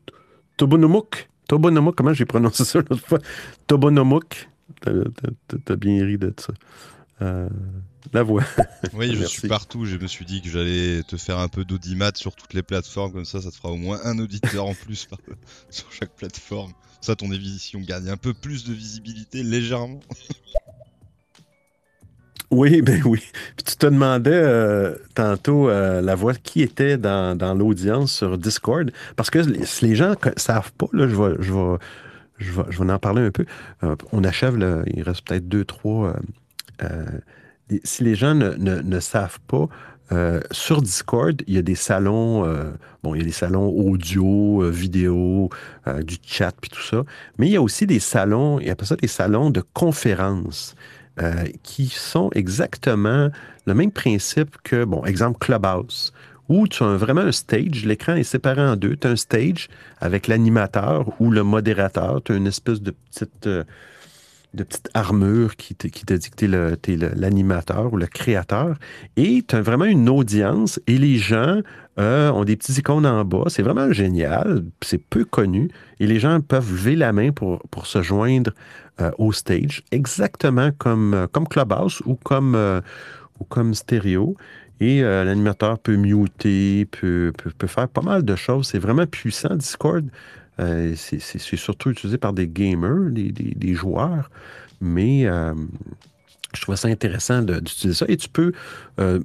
Tobonomuk. Tobonomuk, comment j'ai prononcé ça l'autre fois? Tobonomuk. T'as bien ri de ça. Euh, La voix. [LAUGHS] Oui, je suis partout. Je me suis dit que j'allais te faire un peu d'audimat sur toutes les plateformes. Comme ça, ça te fera au moins un auditeur en plus par- [LAUGHS] sur chaque plateforme. Ça, ton émission gagne un peu plus de visibilité, légèrement. [LAUGHS] Oui, ben oui. Puis tu te demandais euh, tantôt euh, la voix qui était dans, dans l'audience sur Discord? Parce que les- si les gens ne savent pas, là, je vais, je vais, je vais, je vais en parler un peu. Euh, on achève, là, il reste peut-être deux, trois. Euh, si les gens ne, savent pas, euh, sur Discord, il y a des salons, euh, bon, il y a des salons audio, vidéo, du chat, puis tout ça. Mais il y a aussi des salons, il appelle ça des salons de conférences qui sont exactement le même principe que, bon, exemple Clubhouse, où tu as vraiment un stage, l'écran est séparé en deux. Tu as un stage avec l'animateur ou le modérateur, tu as une espèce de petite, de petite armure qui te, dit que tu es l'animateur ou le créateur. Et tu as vraiment une audience et les gens euh, ont des petits icônes en bas. C'est vraiment génial. C'est peu connu. Et les gens peuvent lever la main pour, se joindre euh, au stage, exactement comme, euh, comme Clubhouse ou comme, Stereo. Et l'animateur peut muter, peut faire pas mal de choses. C'est vraiment puissant, Discord. Euh, c'est surtout utilisé par des gamers, des, joueurs. Mais euh, je trouvais ça intéressant d'utiliser ça. Et tu peux euh,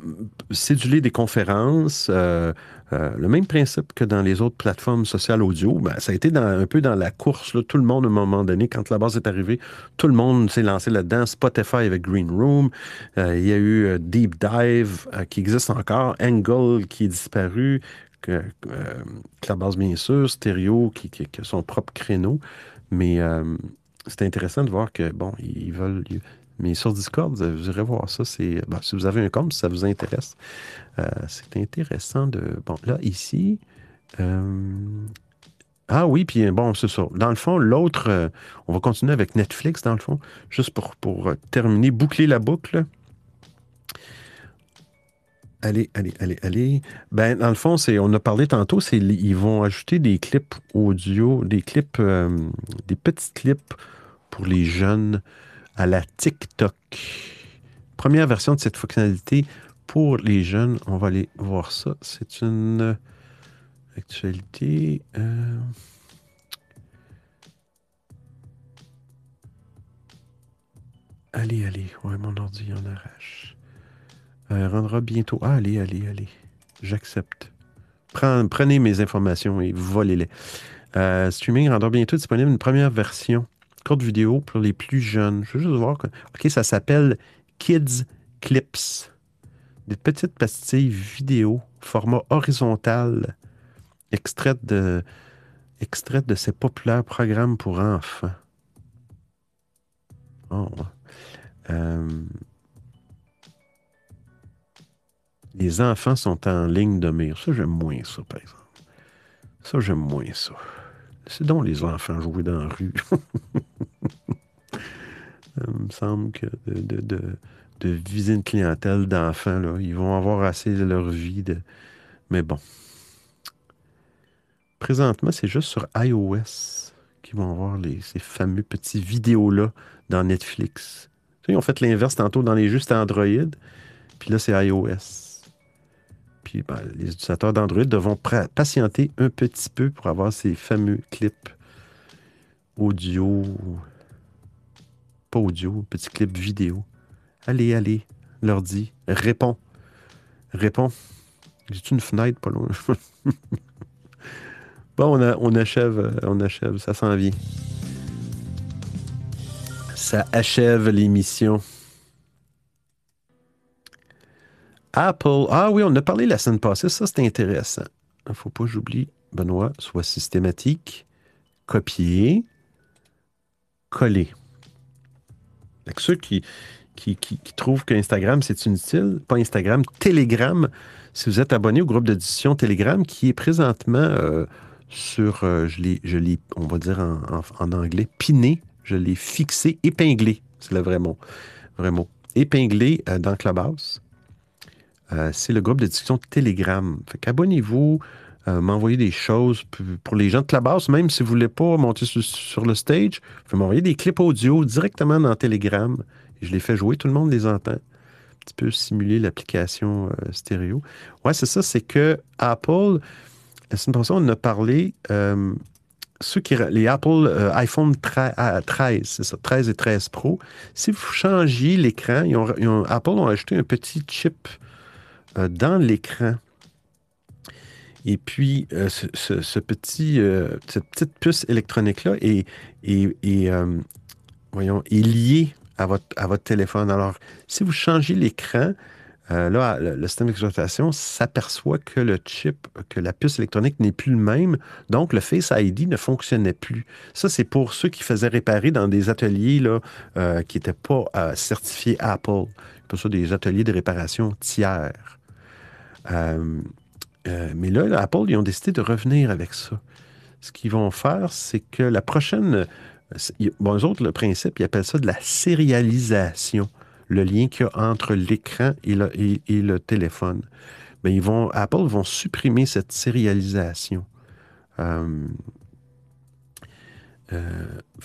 céduler des conférences. euh, le même principe que dans les autres plateformes sociales audio. Ben, ça a été un peu dans la course. Tout le monde, à un moment donné, quand la base est arrivée, tout le monde s'est lancé là-dedans. Spotify avec Green Room. Il y a eu Deep Dive qui existe encore. Angle qui est disparu. Euh, Clubhouse, bien sûr. Stereo qui, a son propre créneau. Mais euh, c'est intéressant de voir que, bon, ils veulent. mais sur Discord, vous irez voir ça. C'est, ben, si vous avez un compte, si ça vous intéresse, euh, c'est intéressant de. Bon, là, ici. euh, ah oui, puis bon, c'est ça. Dans le fond, l'autre, on va continuer avec Netflix, dans le fond, juste pour, pour terminer, boucler la boucle. Allez, allez, allez, allez. Ben, dans le fond, c'est, on a parlé tantôt, c'est ils vont ajouter des clips audio, des clips, euh, des petits clips pour les jeunes à la TikTok. Première version de cette fonctionnalité pour les jeunes. On va aller voir ça. C'est une actualité. euh, Allez, allez. Ouais, mon ordi en arrache. Euh, rendra bientôt. Ah, allez, allez, allez. J'accepte. Prenez mes informations et volez-les. Euh, streaming rendra bientôt disponible une première version courte vidéo pour les plus jeunes. Je veux juste voir. OK, ça s'appelle Kids Clips. Des petites pastilles vidéo, format horizontal, extraites de, extraites de ces populaires programmes pour enfants. Oh. Euh, les enfants sont en ligne de mire. Ça, j'aime moins ça, par exemple. Ça, j'aime moins ça. C'est donc les enfants jouer dans la rue. [LAUGHS] Il me semble que de, de- de- une clientèle d'enfants, là, ils vont avoir assez de leur vie. De... Mais bon. Présentement, c'est juste sur iOS qu'ils vont avoir ces fameux petits vidéos-là dans Netflix. Ils ont fait l'inverse tantôt dans les jeux, c'était Android. Puis là, c'est iOS. Puis ben, les utilisateurs d'Android devront patienter un petit peu pour avoir ces fameux clips audio. Pas audio, petits clips vidéo. Allez, allez, leur dit, réponds. Réponds. J'ai-tu une fenêtre pas loin? [LAUGHS] bon, on, on achève, euh, on achève, ça s'en vient. Ça achève l'émission. Apple. Ah oui, on a parlé la semaine passée. Ça, c'est intéressant. Il ne faut pas que j'oublie, Benoît, soit systématique, copier, coller. Que ceux qui, qui, qui- qui trouvent qu'Instagram, c'est inutile, pas Instagram, Telegram, si vous êtes abonné au groupe d'édition Telegram, qui est présentement euh, sur, euh, je l'ai, on va dire en, en- en anglais, piné, je l'ai fixé, épinglé, c'est le vrai mot, vrai mot, épinglé euh, dans Clubhouse. Euh, c'est le groupe de discussion Telegram. Fait qu'abonnez-vous, euh, m'envoyez des choses pour les gens de Clubhouse, même si vous ne voulez pas monter sur, le stage, vous m'envoyer des clips audio directement dans Telegram. Je les fais jouer, tout le monde les entend. petit peu simuler l'application euh, stéréo. Ouais, c'est ça, c'est que Apple, la semaine passée, on a parlé. ceux qui, les Apple iPhone 13, ah, 13, c'est ça, 13 et 13 Pro, si vous changiez l'écran, Apple ont ajouté un petit chip dans l'écran. Et puis, euh, ce, petit, euh, cette petite puce électronique-là est, est- est, euh, voyons, est liée à votre, à votre téléphone. Alors, si vous changez l'écran, euh, là, le, système d'exploitation s'aperçoit que le chip, que la puce électronique n'est plus le même, donc le Face ID ne fonctionnait plus. Ça, c'est pour ceux qui faisaient réparer dans des ateliers là, euh, qui n'étaient pas euh, certifiés Apple, pour ça des ateliers de réparation tiers. Euh, euh, mais là, Apple, ils ont décidé de revenir avec ça. Ce qu'ils vont faire, c'est que la prochaine. Bon, eux autres, le principe, ils appellent ça de la sérialisation, le lien qu'il y a entre l'écran et le, téléphone. Mais ils vont, Apple vont supprimer cette sérialisation. Euh,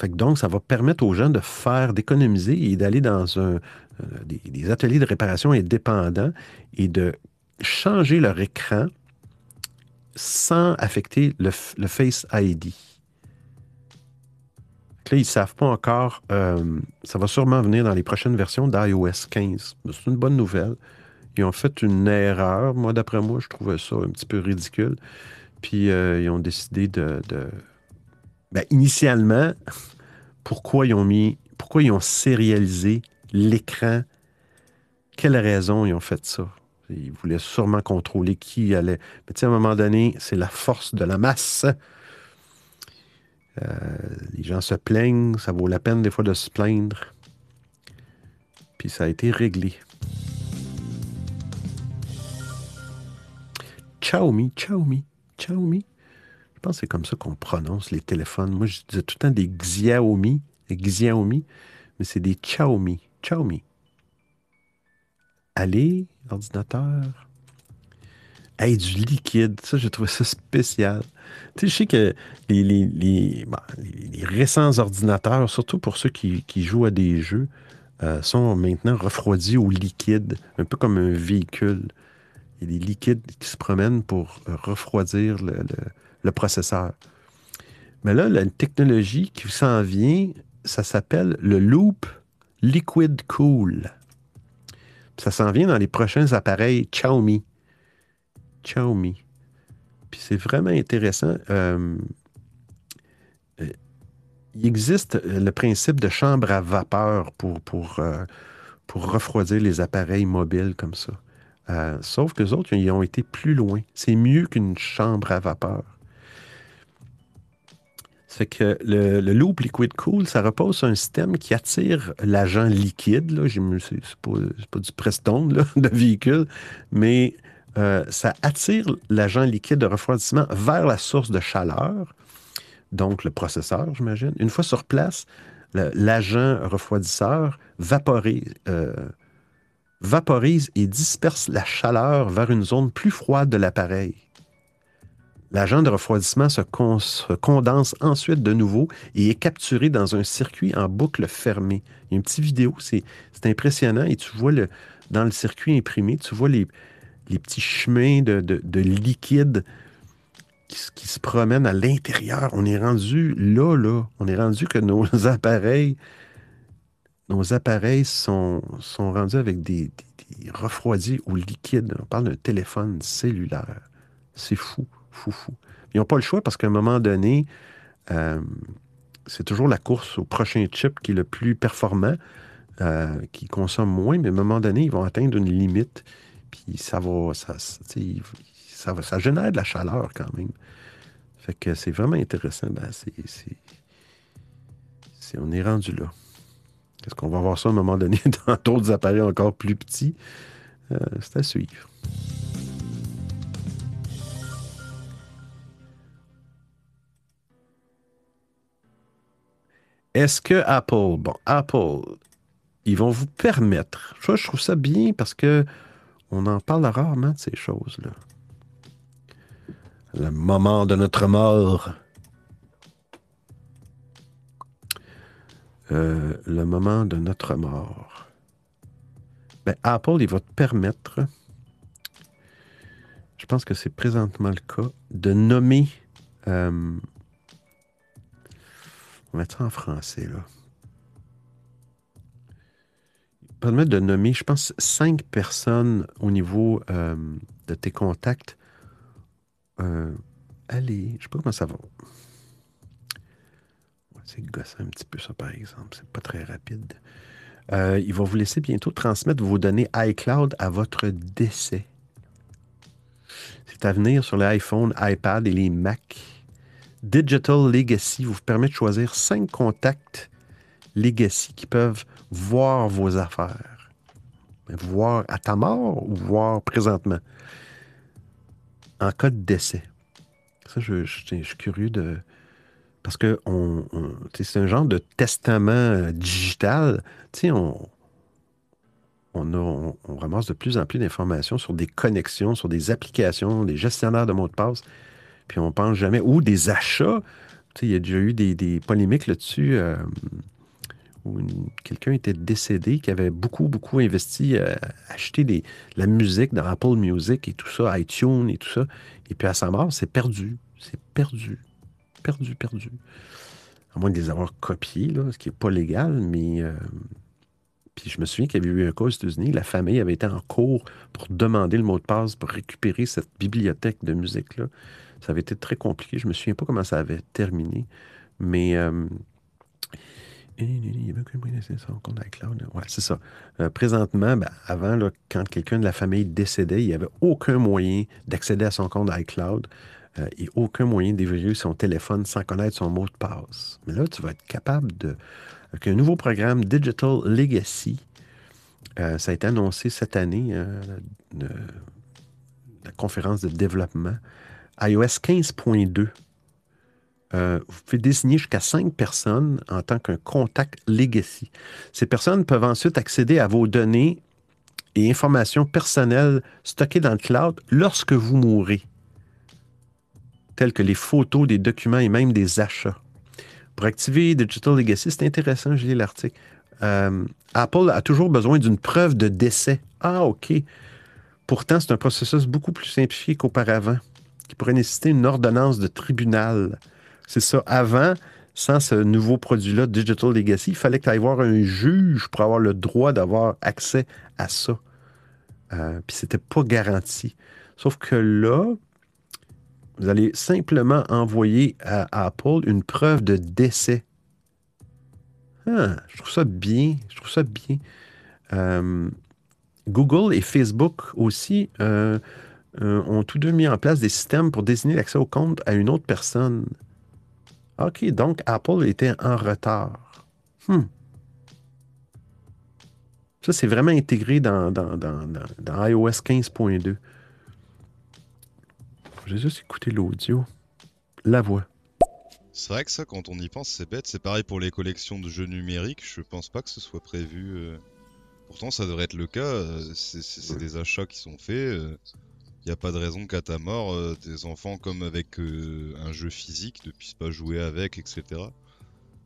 donc, ça va permettre aux gens de faire, d'économiser et d'aller dans des ateliers de réparation indépendants et de changer leur écran sans affecter le, le Face ID. Là, ils ne savent pas encore. euh, ça va sûrement venir dans les prochaines versions d'iOS 15. Mais C'est une bonne nouvelle. Ils ont fait une erreur. Moi, d'après moi, je trouvais ça un petit peu ridicule. Puis, euh, ils ont décidé de. de- Ben, initialement, pourquoi ils ont mis. Pourquoi ils ont sérialisé l'écran? Quelle raison ils ont fait ça? Ils voulaient sûrement contrôler qui allait. Mais tu sais, à un moment donné, c'est la force de la masse. Euh, les gens se plaignent, ça vaut la peine des fois de se plaindre. Puis ça a été réglé. Xiaomi, Xiaomi, Xiaomi. Je pense que c'est comme ça qu'on prononce les téléphones. Moi, je disais tout le temps des Xiaomi, Xiaomi, mais c'est des Xiaomi, Xiaomi. Allez, ordinateur. Hey, du liquide, ça, j'ai trouvé ça spécial. Tu sais, je sais que les, les- les- les- récents ordinateurs, surtout pour ceux qui, jouent à des jeux, euh, sont maintenant refroidis au liquide, un peu comme un véhicule. Il y a des liquides qui se promènent pour euh, refroidir le processeur. Mais là, la technologie qui s'en vient, ça s'appelle le Loop Liquid Cool. Ça s'en vient dans les prochains appareils Xiaomi. Xiaomi. Puis c'est vraiment intéressant. Euh, euh, il existe euh, le principe de chambre à vapeur pour, refroidir les appareils mobiles comme ça. Sauf que les autres, ils ont été plus loin. C'est mieux qu'une chambre à vapeur. C'est que le, Loop Liquid Cool, ça repose sur un système qui attire l'agent liquide. Là. C'est pas, pas du Preston là, [LAUGHS] de véhicule, mais euh, ça attire l'agent liquide de refroidissement vers la source de chaleur, donc le processeur, j'imagine. Une fois sur place, l'agent refroidisseur euh, vaporise et disperse la chaleur vers une zone plus froide de l'appareil. L'agent de refroidissement se, con- se condense ensuite de nouveau et est capturé dans un circuit en boucle fermée. Il y a une petite vidéo, c'est impressionnant et tu vois le, dans le circuit imprimé, tu vois les, petits chemins de, de- de liquide qui, se promènent à l'intérieur. On est rendu là, là. On est rendu que nos [LAUGHS] appareils, nos appareils sont, rendus avec des, des- refroidis au liquide. On parle d'un téléphone cellulaire. C'est fou, Ils n'ont pas le choix parce qu'à un moment donné, euh, c'est toujours la course au prochain chip qui est le plus performant, euh, qui consomme moins, mais à un moment donné, ils vont atteindre une limite. Puis ça va, ça, génère de la chaleur quand même. Fait que c'est vraiment intéressant. Ben, on est rendu là. Est-ce qu'on va voir ça à un moment donné [LAUGHS] dans d'autres appareils encore plus petits? Euh, c'est à suivre. Est-ce que Apple, bon, Apple, ils vont vous permettre, je trouve ça bien parce que on en parle rarement de ces choses-là. Le moment de notre mort. Euh, le moment de notre mort. Ben, Apple, il va te permettre, je pense que c'est présentement le cas, de nommer. euh, on va mettre ça en français, là? Permet de nommer, je pense, cinq personnes au niveau euh, de tes contacts. Euh, allez, je sais pas comment ça va. C'est gossant un petit peu ça, par exemple. C'est pas très rapide. Euh, il va vous laisser bientôt transmettre vos données iCloud à votre décès. C'est à venir sur les iPhone, iPad et les Mac. Digital Legacy vous permet de choisir cinq contacts Legacy qui peuvent voir vos affaires. Voir à ta mort ou voir présentement. En cas de décès. Ça, je, je- suis curieux de. Parce que on, c'est un genre de testament euh, digital. On, on, a- on- on ramasse de plus en plus d'informations sur des connexions, sur des applications, des gestionnaires de mots de passe. Puis on pense jamais. Ou des achats. Il y a déjà eu des, polémiques là-dessus. euh, où quelqu'un était décédé qui avait beaucoup, beaucoup investi à acheter des- la musique dans Apple Music et tout ça, iTunes et tout ça. Et puis à sa mort, c'est perdu. C'est perdu. Perdu, perdu. À moins de les avoir copiés, là, ce qui n'est pas légal, mais. euh, puis je me souviens qu'il y avait eu un cas aux États-Unis, la famille avait été en cours pour demander le mot de passe pour récupérer cette bibliothèque de musique-là. Ça avait été très compliqué. Je me souviens pas comment ça avait terminé. Mais. euh, il y avait aucun moyen d'essayer son compte iCloud. Ouais, c'est ça. Euh, présentement, ben, avant, quand quelqu'un de la famille décédait, il n'y avait aucun moyen d'accéder à son compte iCloud euh, et aucun moyen d'évaluer son téléphone sans connaître son mot de passe. Mais là, tu vas être capable de. Un nouveau programme Digital Legacy, euh, ça a été annoncé cette année, la conférence de développement, iOS 15.2. Euh, vous pouvez désigner jusqu'à cinq personnes en tant qu'un contact legacy. Ces personnes peuvent ensuite accéder à vos données et informations personnelles stockées dans le cloud lorsque vous mourrez, telles que les photos, des documents et même des achats. Pour activer Digital Legacy, c'est intéressant, j'ai lu l'article. Euh, Apple a toujours besoin d'une preuve de décès. Ah, OK. Pourtant, c'est un processus beaucoup plus simplifié qu'auparavant, qui pourrait nécessiter une ordonnance de tribunal. C'est ça. Avant, sans ce nouveau produit-là, Digital Legacy, il fallait que tu ailles voir un juge pour avoir le droit d'avoir accès à ça. Euh, Puis c'était pas garanti. Sauf que là, vous allez simplement envoyer à Apple une preuve de décès. Ah, je trouve ça bien. Je trouve ça bien. Euh, Google et Facebook aussi euh, euh, ont tous deux mis en place des systèmes pour désigner l'accès au compte à une autre personne. OK, donc Apple était en retard. Hmm. Ça, c'est vraiment intégré dans, dans, dans- dans- dans iOS 15.2. J'ai juste écouté l'audio. La voix. C'est vrai que ça, quand on y pense, c'est bête. C'est pareil pour les collections de jeux numériques. Je pense pas que ce soit prévu. euh. Pourtant, ça devrait être le cas. euh, c'est des achats qui sont faits. N'y a pas de raison qu'à ta mort, euh, tes enfants, comme avec euh, un jeu physique, ne puissent pas jouer avec, etc.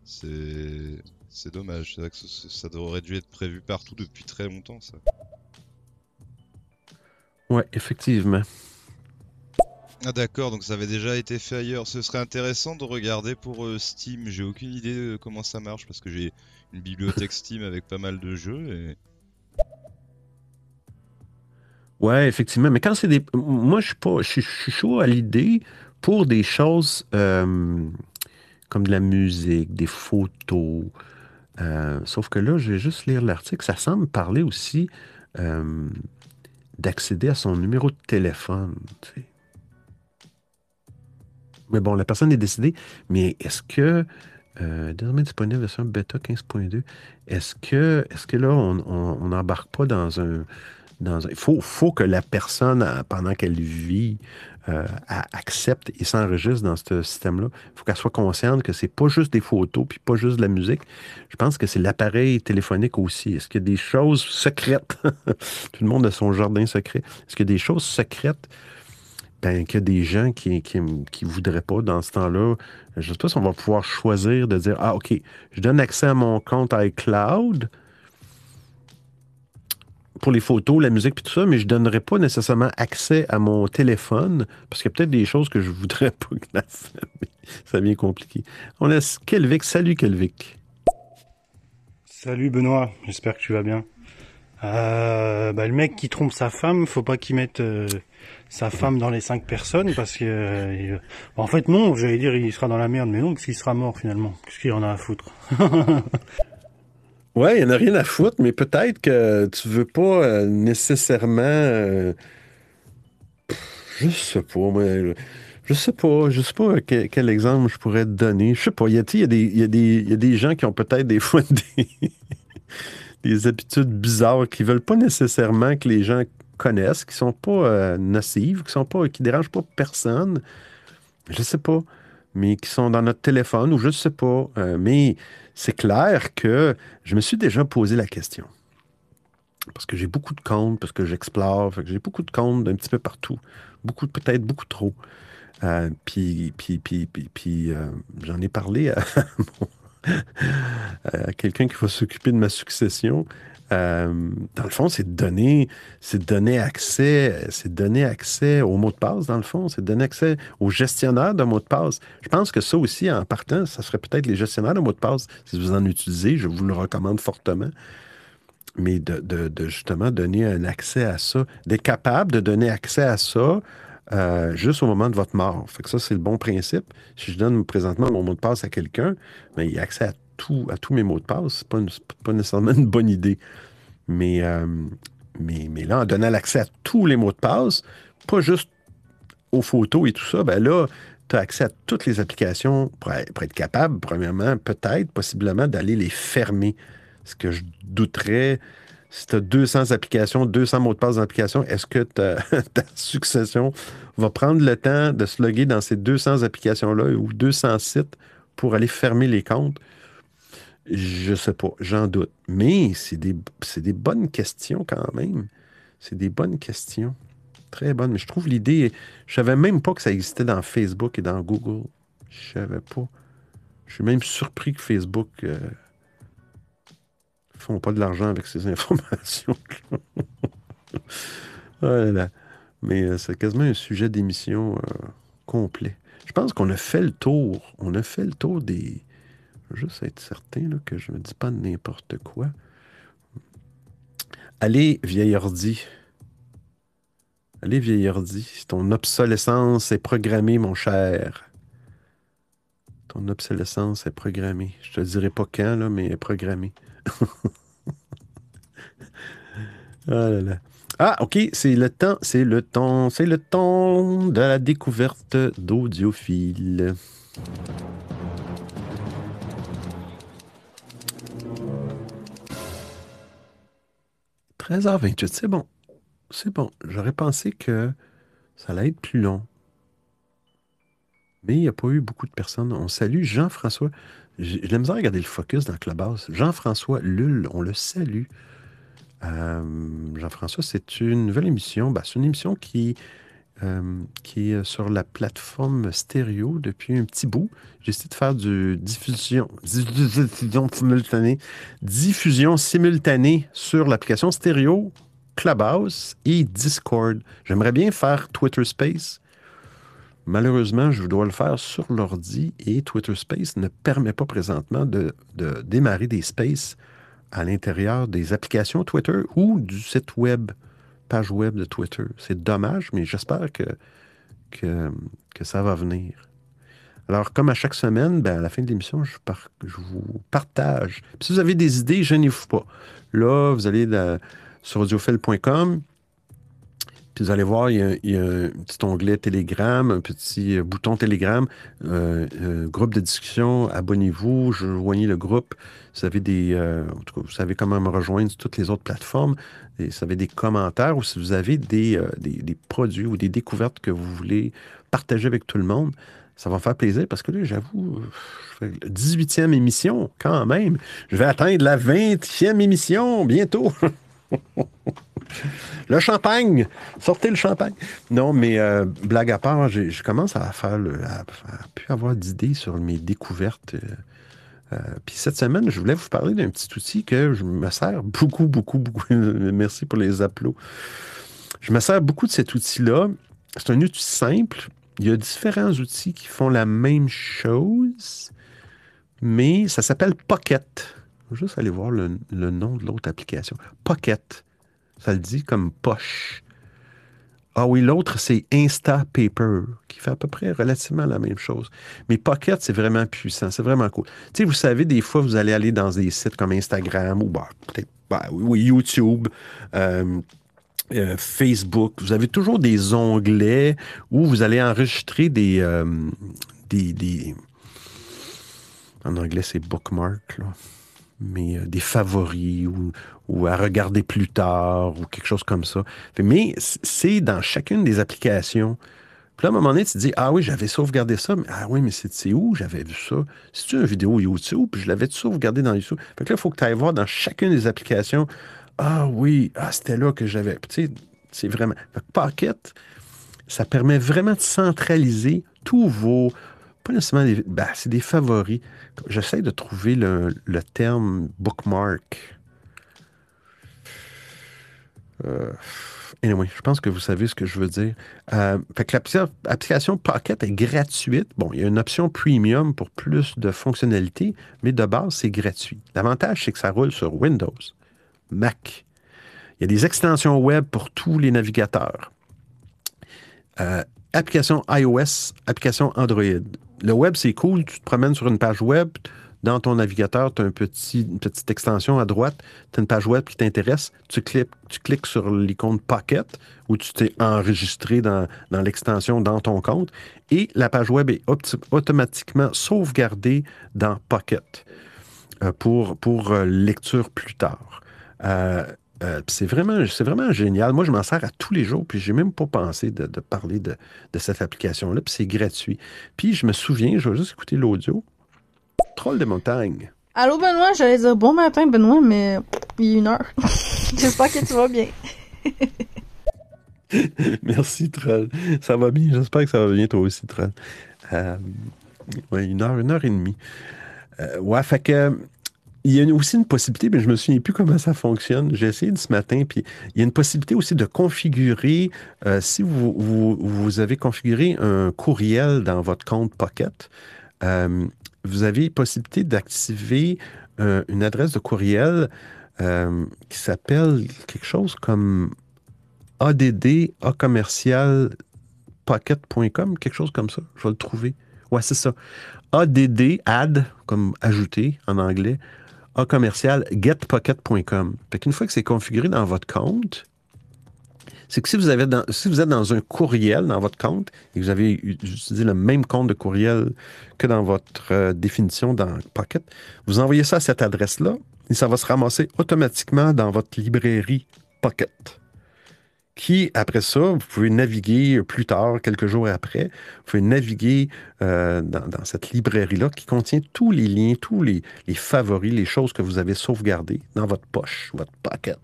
C'est dommage. C'est vrai que ça aurait dû être prévu partout depuis très longtemps, ça. Ouais, effectivement. Ah d'accord, donc ça avait déjà été fait ailleurs. Ce serait intéressant de regarder pour euh, Steam. J'ai aucune idée de comment ça marche parce que j'ai une bibliothèque [LAUGHS] Steam avec pas mal de jeux et Ouais, effectivement. Mais quand c'est des. Moi, je suis pas. Je suis- chaud à l'idée pour des choses euh, comme de la musique, des photos. Euh, sauf que là, je vais juste lire l'article. Ça semble parler aussi euh, d'accéder à son numéro de téléphone. Mais bon, la personne est décédée. Mais est-ce que. Euh, désormais disponible version bêta 15.2. Est-ce que, est que là, on n'embarque pas dans un. Il faut, faut que la personne, euh, pendant qu'elle vit, euh, accepte et s'enregistre dans ce système-là. Il faut qu'elle soit consciente que c'est pas juste des photos puis pas juste de la musique. Je pense que c'est l'appareil téléphonique aussi. Est-ce qu'il y a des choses secrètes? [LAUGHS] Tout le monde a son jardin secret. Est-ce qu'il y a des choses secrètes? Ben, qu'il y a des gens qui qui, qui voudraient pas dans ce temps-là. Je ne sais pas si on va pouvoir choisir de dire Ah, OK, je donne accès à mon compte iCloud. Pour les photos, la musique et tout ça, mais je ne donnerais pas nécessairement accès à mon téléphone parce qu'il y a peut-être des choses que je voudrais [LAUGHS] pas que la Ça devient compliqué. On laisse Kelvic. Salut Kelvic. Salut Benoît, j'espère que tu vas bien. Euh, bah, le mec qui trompe sa femme, faut pas qu'il mette euh, sa femme dans les cinq personnes parce que euh, en fait non, j'allais dire il sera dans la merde, mais non parce qu'il sera mort finalement. Qu'est-ce qu'il en a à foutre? [LAUGHS] Ouais, il n'y en a rien à foutre, mais peut-être que tu veux pas euh, nécessairement. euh, je sais pas, moi. je- sais pas, je sais pas quel, exemple je pourrais te donner. Je sais pas, il y a, y a des gens qui ont peut-être des fois [LAUGHS] des, des habitudes bizarres qui veulent pas nécessairement que les gens connaissent, qui sont pas euh, nocives, qui sont pas, qui dérangent pas personne. Je sais pas, mais qui sont dans notre téléphone ou je sais pas. Euh, mais c'est clair que je me suis déjà posé la question. Parce que j'ai beaucoup de comptes, parce que j'explore, j'ai beaucoup de comptes d'un petit peu partout. Beaucoup, peut-être beaucoup trop. Euh, puis, puis, puis, puis, euh, j'en ai parlé [LAUGHS] à quelqu'un qui va s'occuper de ma succession. Euh, dans le fond, c'est de donner, accès, c'est donner accès au mot de passe, dans le fond, c'est donner accès au gestionnaire de mots de passe. Je pense que ça aussi, en partant, ça serait peut-être les gestionnaires de mots de passe. Si vous en utilisez, je vous le recommande fortement. Mais de, justement donner un accès à ça, d'être capable de donner accès à ça euh, juste au moment de votre mort. Ça, c'est le bon principe. Si je donne présentement mon mot de passe à quelqu'un, ben, il a accès à, tout, à tous mes mots de passe. C'est pas, une- c'est pas nécessairement une bonne idée. Mais, euh, mais, mais là, en donnant l'accès à tous les mots de passe, pas juste aux photos et tout ça, ben là, tu as accès à toutes les applications pour, être- pour être capable, premièrement, peut-être, possiblement, d'aller les fermer. Ce que je douterais, si tu as 200 applications, 200 mots de passe d'application, est-ce que ta, [LAUGHS] ta succession va prendre le temps de se loguer dans ces 200 applications-là ou 200 sites pour aller fermer les comptes? Je sais pas, j'en doute. Mais c'est des, des bonnes questions quand même. C'est des bonnes questions. Très bonnes. Mais je trouve l'idée. Je savais même pas que ça existait dans Facebook et dans Google. Je savais pas. Je suis même surpris que Facebook euh, font pas de l'argent avec ces [LAUGHS] informations. oh là là. Mais euh, c'est quasiment un sujet d'émission euh, complet. Je pense qu'on a fait le tour. On a fait le tour des. Juste être certain là, que je ne dis pas n'importe quoi. Allez, vieil ordi. Allez, vieil ordi. Ton obsolescence est programmée, mon cher. Ton obsolescence est programmée. Je te dirai pas quand, là, mais est programmée. [LAUGHS] Ah. Ah, OK, c'est le temps, c'est le temps, c'est le temps de la découverte d'audiophile. « 13h28, c'est bon. C'est bon. J'aurais pensé que ça allait être plus long. Mais il n'y a pas eu beaucoup de personnes. On salue Jean-François. J'ai la misère à regarder le focus dans Clubhouse. Jean-François Lulle, on le salue. Euh, Jean-François, c'est une nouvelle émission. Ben, c'est une émission qui, euh, qui est sur la plateforme stéréo depuis un petit bout. J'ai essayé de faire du diffusion, simultanée, diffusion simultanée sur l'application stéréo, Clubhouse et Discord. J'aimerais bien faire Twitter Space. Malheureusement, je dois le faire sur l'ordi et Twitter Space ne permet pas présentement de démarrer des spaces à l'intérieur des applications Twitter ou du site web, web de Twitter. C'est dommage, mais j'espère que, que, ça va venir. Alors, comme à chaque semaine, ben, à la fin de l'émission, je, par- je vous partage. Si vous avez des idées, gênez-vous pas. Là, vous allez sur audiophile.com, puis vous allez voir, il y, a, un petit onglet Telegram, un petit euh, bouton Telegram, euh, euh, groupe de discussion, abonnez-vous, joignez le groupe. Vous avez des, en tout cas, vous savez comment me rejoindre sur toutes les autres plateformes. Et vous avez des commentaires ou si vous avez des, euh, des, produits ou des découvertes que vous voulez partager avec tout le monde, ça va me faire plaisir parce que là, j'avoue, je fais la 18e émission quand même. Je vais atteindre la 20e émission bientôt. [LAUGHS] Le champagne! Sortez le champagne! Non, mais euh, blague à part, je commence à faire plus avoir d'idées sur mes découvertes. euh, Euh, puis cette semaine, je voulais vous parler d'un petit outil que je me sers beaucoup, beaucoup, beaucoup. [LAUGHS] Merci pour les applaudissements. Je me sers beaucoup de cet outil-là. C'est un outil simple. Il y a différents outils qui font la même chose, mais ça s'appelle Pocket. Je vais juste aller voir le, le nom de l'autre application. Pocket. Ça le dit comme poche. Ah oui, l'autre, c'est Instapaper, qui fait à peu près relativement la même chose. Mais Pocket, c'est vraiment puissant, c'est vraiment cool. Tu sais, vous savez, des fois, vous allez aller dans des sites comme Instagram ou bah, bah, YouTube, euh, euh, Facebook. Vous avez toujours des onglets où vous allez enregistrer des, euh, des, des- En anglais, c'est bookmark, là. Mais des favoris ou, ou à regarder plus tard ou quelque chose comme ça. Mais c'est dans chacune des applications. Puis là, à un moment donné, tu te dis Ah oui, j'avais sauvegardé ça, mais ah oui, mais c'est où? J'avais vu ça? C'est-tu une vidéo YouTube? Puis je l'avais sauvegardé dans YouTube. Fait que là, il faut que tu ailles voir dans chacune des applications Ah oui, ah, c'était là que j'avais. Tu sais, c'est vraiment. Fait que Pocket, ça permet vraiment de centraliser tous vos. Pas nécessairement des. ben, c'est des favoris. J'essaie de trouver le, le terme bookmark. Euh, anyway, je pense que vous savez ce que je veux dire. Euh, fait que l'application Pocket est gratuite. Bon, il y a une option premium pour plus de fonctionnalités, mais de base, c'est gratuit. L'avantage, c'est que ça roule sur Windows, Mac. Il y a des extensions web pour tous les navigateurs. Euh, application iOS, application Android. Le web, c'est cool. Tu te promènes sur une page web. Dans ton navigateur, tu as un petit, une petite extension à droite. Tu as une page web qui t'intéresse. Tu cliques, tu cliques sur l'icône Pocket où tu t'es enregistré dans, dans l'extension dans ton compte. Et la page web est automatiquement sauvegardée dans Pocket euh, pour, pour euh, lecture plus tard. Euh, c'est vraiment, vraiment génial. Moi, je m'en sers à tous les jours, puis j'ai même pas pensé de, de parler de, de cette application-là, puis c'est gratuit. Puis je me souviens, je vais juste écouter l'audio. Troll des montagnes. Allô Benoît, j'allais dire bon matin Benoît, mais il est une heure. [LAUGHS] J'espère que tu vas bien. [LAUGHS] Merci, Troll. Ça va bien. J'espère que ça va bien, toi aussi, Troll. Euh, ouais, une heure, une heure et demie. Euh, ouais, fait que. Il y a aussi une possibilité, mais je me souviens plus comment ça fonctionne. J'ai essayé de ce matin, puis il y a une possibilité aussi de configurer, euh, si vous, vous, vous avez configuré un courriel dans votre compte Pocket, euh, vous avez possibilité d'activer euh, une adresse de courriel euh, qui s'appelle quelque chose comme ADD, A commercial, pocket.com, quelque chose comme ça. Je vais le trouver. Ouais, c'est ça. ADD, add, comme ajouter en anglais, A commercial, getpocket.com. Fait fois que c'est configuré dans votre compte, c'est que si vous, êtes dans un courriel dans votre compte et que vous avez utilisé le même compte de courriel que dans votre euh, définition dans Pocket, vous envoyez ça à cette adresse-là et ça va se ramasser automatiquement dans votre librairie Pocket qui, après ça, vous pouvez naviguer plus tard, quelques jours après, vous pouvez naviguer euh, dans, cette librairie-là qui contient tous les liens, tous les favoris, les choses que vous avez sauvegardées dans votre poche, votre pocket.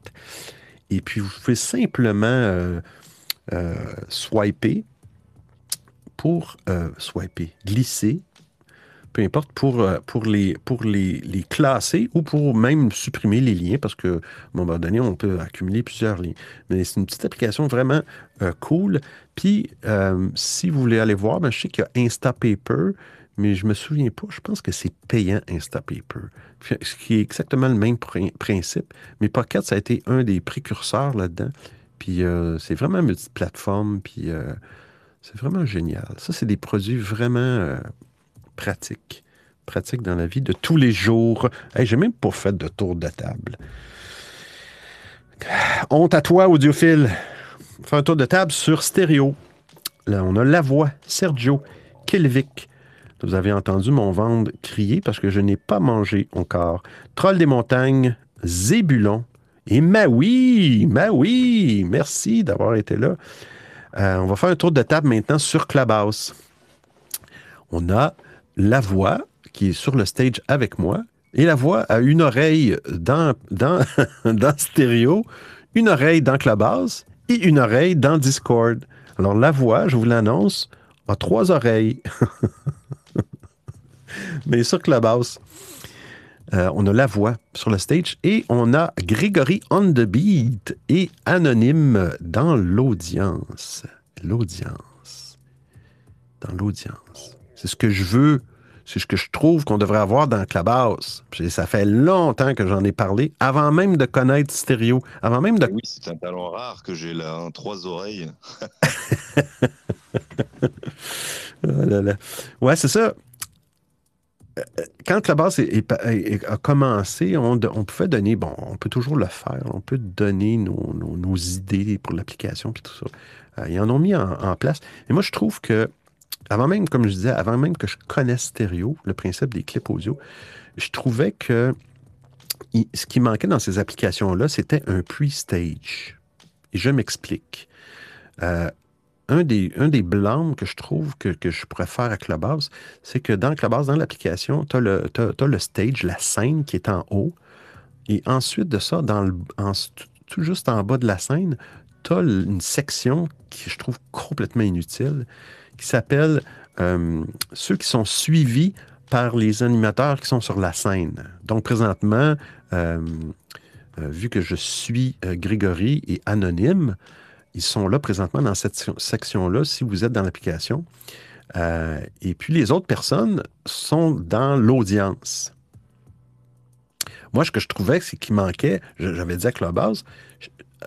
Et puis, vous pouvez simplement euh, euh, swiper pour euh, swiper, glisser, peu importe, pour, pour, les, pour les, classer ou pour même supprimer les liens, parce que à un moment donné, on peut accumuler plusieurs liens. Mais c'est une petite application vraiment cool. Puis, si vous voulez aller voir, ben, je sais qu'il y a Instapaper, mais je me souviens pas, je pense que c'est payant Instapaper. Ce qui est exactement le même prin- principe. Mais Pocket, ça a été un des précurseurs là-dedans. Puis euh, c'est vraiment multiplateforme, puis euh, c'est vraiment génial. Ça, c'est des produits vraiment euh, pratiques. Pratiques dans la vie de tous les jours. Hey, J'ai même pas fait de tour de table. Honte à toi, audiophile. Fais un tour de table sur stéréo. Là, on a la voix, Sergio, Kelvic. Vous avez entendu mon ventre crier parce que je n'ai pas mangé encore. Troll des montagnes, Zébulon et Maui. Maui, merci d'avoir été là. Euh, on va faire un tour de table maintenant sur Clubhouse. On a la voix qui est sur le stage avec moi et la voix a une oreille dans, dans, [LAUGHS] stéréo, une oreille dans Clubhouse et une oreille dans Discord. Alors la voix, je vous l'annonce, a trois oreilles. [LAUGHS] [LAUGHS] Mais sur Clubhouse. Euh, on a la voix sur le stage et on a Grégory on the beat et Anonyme dans l'audience. L'audience. Dans l'audience. C'est ce que je veux, c'est ce que je trouve qu'on devrait avoir dans Clubhouse. Puis Ça fait longtemps que j'en ai parlé, avant même de connaître Stéréo, avant même de... Oui, c'est un talent rare que j'ai là, hein, trois oreilles. [LAUGHS] Oh là là. Ouais, c'est ça. Quand est- est- a commencé, on, on pouvait donner, bon, on peut toujours le faire, on peut donner nos, idées pour l'application et tout ça. Euh, ils en ont mis en, place. Et moi, je trouve que, avant même, comme je disais, avant même que je connaisse Stéréo, le principe des clips audio, je trouvais que ce qui manquait dans ces applications-là, c'était un pre-stage. Et je m'explique. Euh, un des, un que je trouve que, je pourrais faire à Clubhouse, c'est que dans Clubhouse, dans l'application, tu as, le stage, la scène qui est en haut. Et ensuite de ça, dans le, tout juste en bas de la scène, tu as une section qui je trouve complètement inutile, qui s'appelle euh, ceux qui sont suivis par les animateurs qui sont sur la scène. Donc présentement, euh, euh, vu que je suis Grégory et Anonyme, ils sont là présentement dans cette section- section-là, si vous êtes dans l'application. Euh, et puis les autres personnes sont dans l'audience. Moi, ce que je trouvais, c'est qu'il manquait, j'avais dit à Clubhouse,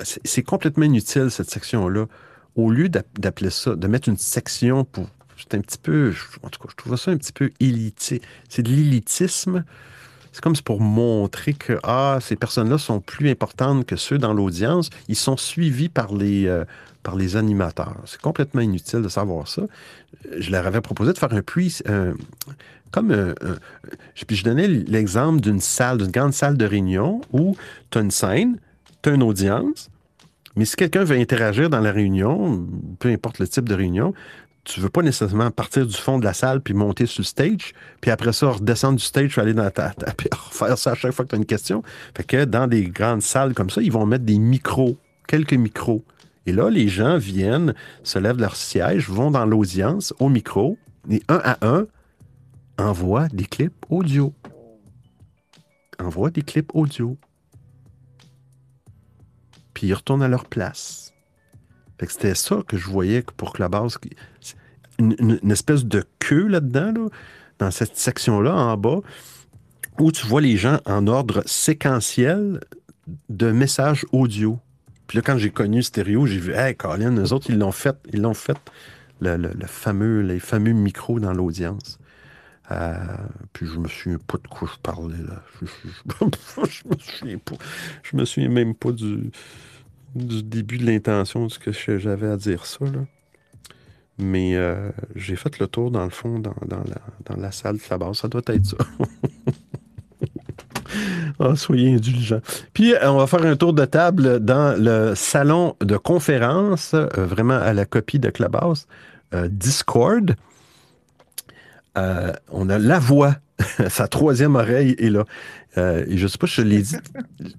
c'est complètement inutile cette section-là. Au lieu d'app- d'appeler ça, de mettre une section pour. C'est un petit peu. En tout cas, je trouve ça un petit peu élité. C'est de l'élitisme. C'est comme pour montrer que ah, ces personnes-là sont plus importantes que ceux dans l'audience. Ils sont suivis par les, euh, animateurs. C'est complètement inutile de savoir ça. Je leur avais proposé de faire un puits, comme un- je- puis je donnais l'exemple d'une salle, d'une grande salle de réunion où tu as une scène, tu as une audience, mais si quelqu'un veut interagir dans la réunion, peu importe le type de réunion, tu veux pas nécessairement partir du fond de la salle puis monter sur le stage, puis après ça, redescendre du stage, aller dans ta, ta- [LAUGHS] puis refaire ça à chaque fois que tu as une question. Fait que dans des grandes salles comme ça, ils vont mettre des micros, quelques micros. Et là, les gens viennent, se lèvent de leur siège, vont dans l'audience, au micro, et un à un, envoient des clips audio. Envoient des clips audio. Puis ils retournent à leur place. Que c'était ça que je voyais que pour Clubhouse. qui- c'est Une, espèce de queue là-dedans, là, dans cette section-là en bas, où tu vois les gens en ordre séquentiel de messages audio. Puis là, quand j'ai connu Stéréo, j'ai vu, hey, Colin, eux autres, ils l'ont fait, ils l'ont fait, le, le- fameux, les fameux micros dans l'audience. Euh, puis je me souviens pas de quoi je parlais là. Je, je- je [LAUGHS] me souviens pas. Je me souviens même pas du, du début de l'intention de ce que j'avais à dire ça. Là. Mais euh, j'ai fait le tour dans le fond, dans, la, salle de la base. Ça doit être ça. [LAUGHS] Ah, soyez indulgents. Puis, euh, on va faire un tour de table dans le salon de conférence, euh, vraiment à la copie de Clubhouse, Discord. On a la voix, [LAUGHS] sa troisième oreille est là. Euh, je ne sais pas si je l'ai dit.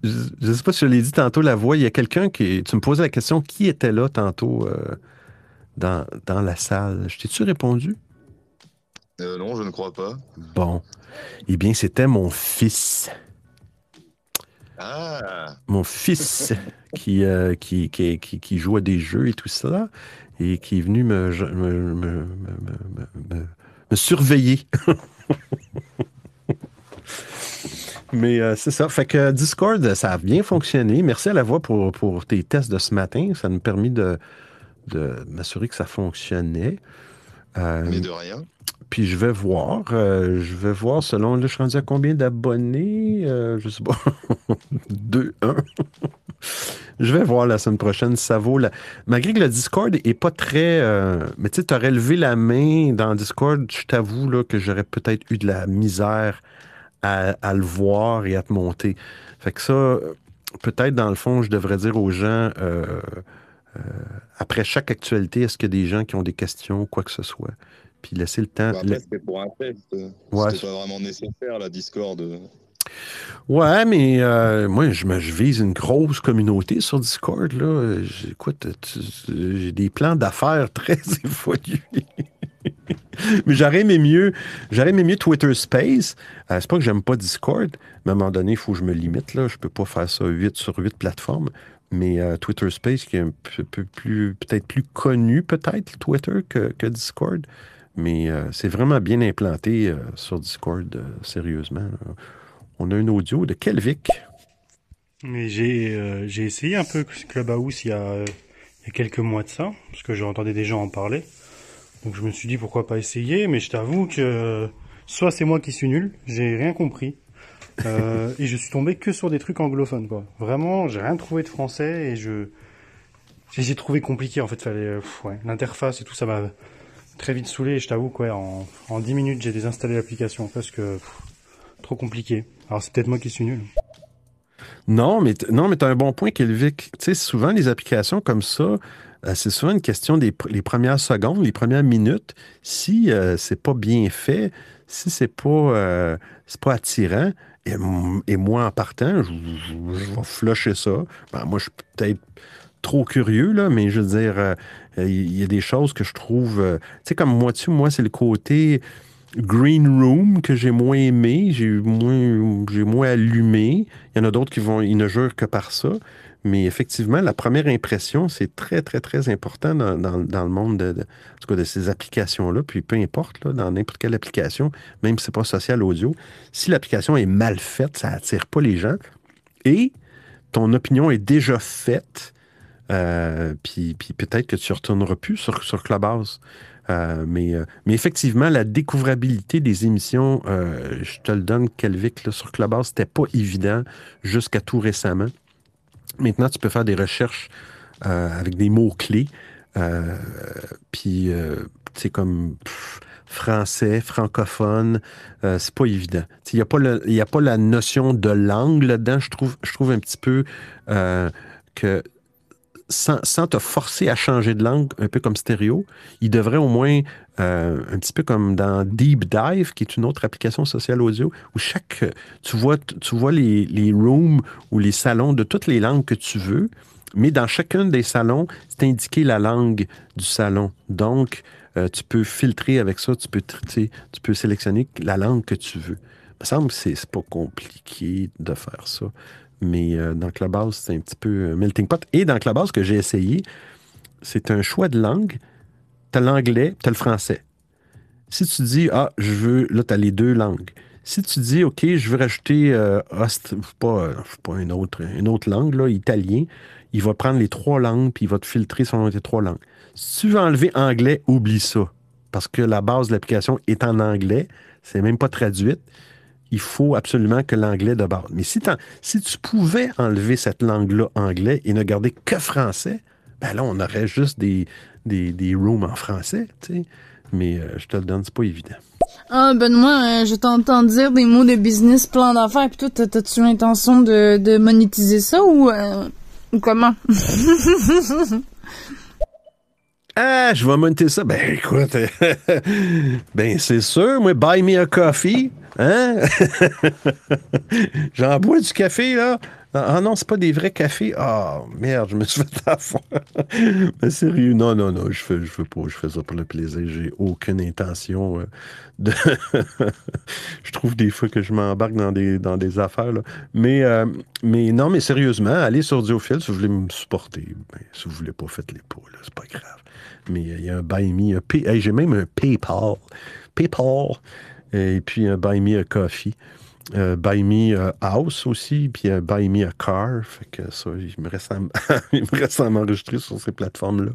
Je je sais pas si je l'ai dit tantôt, la voix. Il y a quelqu'un qui. Tu me posais la question qui était là tantôt euh, dans, dans la salle? Je t'ai-tu répondu? Euh, non, je ne crois pas. Bon. Eh bien, c'était mon fils. Ah Mon fils qui, qui, qui, qui, joue à des jeux et tout ça, et qui est venu me- me- me- me surveiller. [LAUGHS] Mais euh, c'est ça. Fait que Discord, ça a bien fonctionné. Merci à la voix pour, pour tes tests de ce matin. Ça nous a permis de, de m'assurer que ça fonctionnait. Euh, Mais de rien. puis je vais voir. euh, je vais voir selon. Là, je suis rendu à combien d'abonnés? Euh, Je sais pas. [LAUGHS] 2, 1. je vais voir la semaine prochaine si ça vaut la. Malgré que le Discord est pas très. euh, Mais tu sais, tu aurais levé la main dans Discord, je t'avoue que j'aurais peut-être eu de la misère à, à le voir et à te monter. Fait que ça, peut-être dans le fond, je devrais dire aux gens. euh, euh, après chaque actualité, est-ce qu'il y a des gens qui ont des questions ou quoi que ce soit? Puis laisser le temps. Bon, après, c'était pour un test. Ouais. C'était pas vraiment nécessaire, la Discord. Ouais, mais euh, moi, je, me, je vise une grosse communauté sur Discord. Là. Écoute, j'ai des plans d'affaires [LAUGHS] très évolués. [LAUGHS] mais j'aurais aimé mieux, j'aurais aimé mieux Twitter Space. Euh, c'est pas que j'aime pas Discord, mais à un moment donné, il faut que je me limite. Là. Je peux pas faire ça 8 sur 8 plateformes. Mais euh, Twitter Space, qui est un peu, plus, peut-être plus connu, peut-être, Twitter, que, Discord. Mais euh, c'est vraiment bien implanté sur Discord, sérieusement. On a un audio de Kelvic. J'ai j'ai essayé un peu Clubhouse il y, a, il y a quelques mois de ça, parce que j'entendais des gens en parler. Donc je me suis dit pourquoi pas essayer, mais je t'avoue que soit c'est moi qui suis nul, j'ai rien compris. Euh, [LAUGHS] et je suis tombé que sur des trucs anglophones quoi. Vraiment, j'ai rien trouvé de français et je j'ai trouvé compliqué en fait, fallait ouais, l'interface et tout ça m'a très vite saoulé et je t'avoue quoi en en 10 minutes, j'ai désinstallé l'application parce que pff, trop compliqué. Alors c'est peut-être moi qui suis nul. Non, mais non, mais tu as un bon point, Kelvic. Tu sais, souvent, les applications comme ça, c'est souvent une question des les premières secondes, les premières minutes. Si euh, c'est pas bien fait, si c'est pas, euh, pas attirant, et, et moi, en partant, je, vais flusher ça. Ben, moi, je suis peut-être trop curieux, là, mais je veux dire, euh, euh, il y a des choses que je trouve... euh, tu sais, comme moi, tu moi, c'est le côté green room que j'ai moins aimé, j'ai moins, moins allumé. Il y en a d'autres qui vont, ils ne jurent que par ça. Mais effectivement, la première impression, c'est très, très, très important dans, dans- le monde de, de- ces applications-là. Puis peu importe, là, dans n'importe quelle application, même si c'est pas social audio, si l'application est mal faite, ça attire pas les gens. Et ton opinion est déjà faite. euh, puis, puis peut-être que tu ne retourneras plus sur, sur Clubhouse. Euh, mais, euh, mais effectivement, la découvrabilité des émissions, je te le donne, Kelvic, sur Clubhouse, c'était pas évident jusqu'à tout récemment. Maintenant, tu peux faire des recherches euh, avec des mots-clés. euh, puis, euh, c'est comme pff, français, francophone, euh, c'est pas évident. Il n'y a, a pas la notion de langue là-dedans. Je trouve, je trouve un petit peu euh, que sans, sans te forcer à changer de langue, un peu comme stéréo, il devrait au moins, euh, un petit peu comme dans Deep Dive, qui est une autre application sociale audio, où chaque, tu vois, tu vois les, les rooms ou les salons de toutes les langues que tu veux, mais dans chacun des salons, c'est indiqué la langue du salon. Donc, euh, tu peux filtrer avec ça, tu peux, tu peux sélectionner la langue que tu veux. Il me semble que c'est pas compliqué de faire ça. Mais euh, dans Clubhouse, c'est un petit peu euh, melting pot. Et dans Clubhouse, que j'ai essayé, c'est un choix de langue. Tu as l'anglais, tu as le français. Si tu dis, ah, je veux, là, tu as les deux langues. Si tu dis, OK, je veux rajouter, euh, ost- pas, pas une, autre, une autre langue, là, italien, il va prendre les trois langues puis il va te filtrer selon tes trois langues. Si tu veux enlever anglais, oublie ça. Parce que la base de l'application est en anglais, c'est même pas traduite. Il faut absolument que l'anglais de base. Mais si, si tu pouvais enlever cette langue-là anglais et ne garder que français, ben là, on aurait juste des, des, des rooms en français, tu sais. Mais euh, je te le donne, c'est pas évident. Ah, Benoît, euh, je t'entends dire des mots de business, plan d'affaires, pis tout. T'as- T'as-tu l'intention de, de monétiser ça ou, euh, ou comment? [LAUGHS] Ah, je vais monter ça. Ben écoute, [LAUGHS] ben c'est sûr, moi, buy me a coffee. Hein? [LAUGHS] J'en bois du café, là. Ah non, c'est pas des vrais cafés. Ah, merde, je me suis fait avoir. [LAUGHS] Mais sérieux, non, non, non, je fais, je fais pas, je fais ça pour le plaisir. J'ai aucune intention euh, de. [LAUGHS] je trouve des fois que je m'embarque dans des, dans des affaires, là. Mais, euh, mais non, mais sérieusement, allez sur Diophile si vous voulez me supporter. Ben, si vous voulez pas, faites-les pas, c'est pas grave. Mais euh, il y a un Buy Me, un Pay- j'ai même un PayPal. PayPal. Et puis un Buy Me a Coffee. Euh, buy Me a House aussi, puis un Buy Me a Car. Fait que ça, [LAUGHS] il me reste à, m'enregistrer sur ces plateformes-là.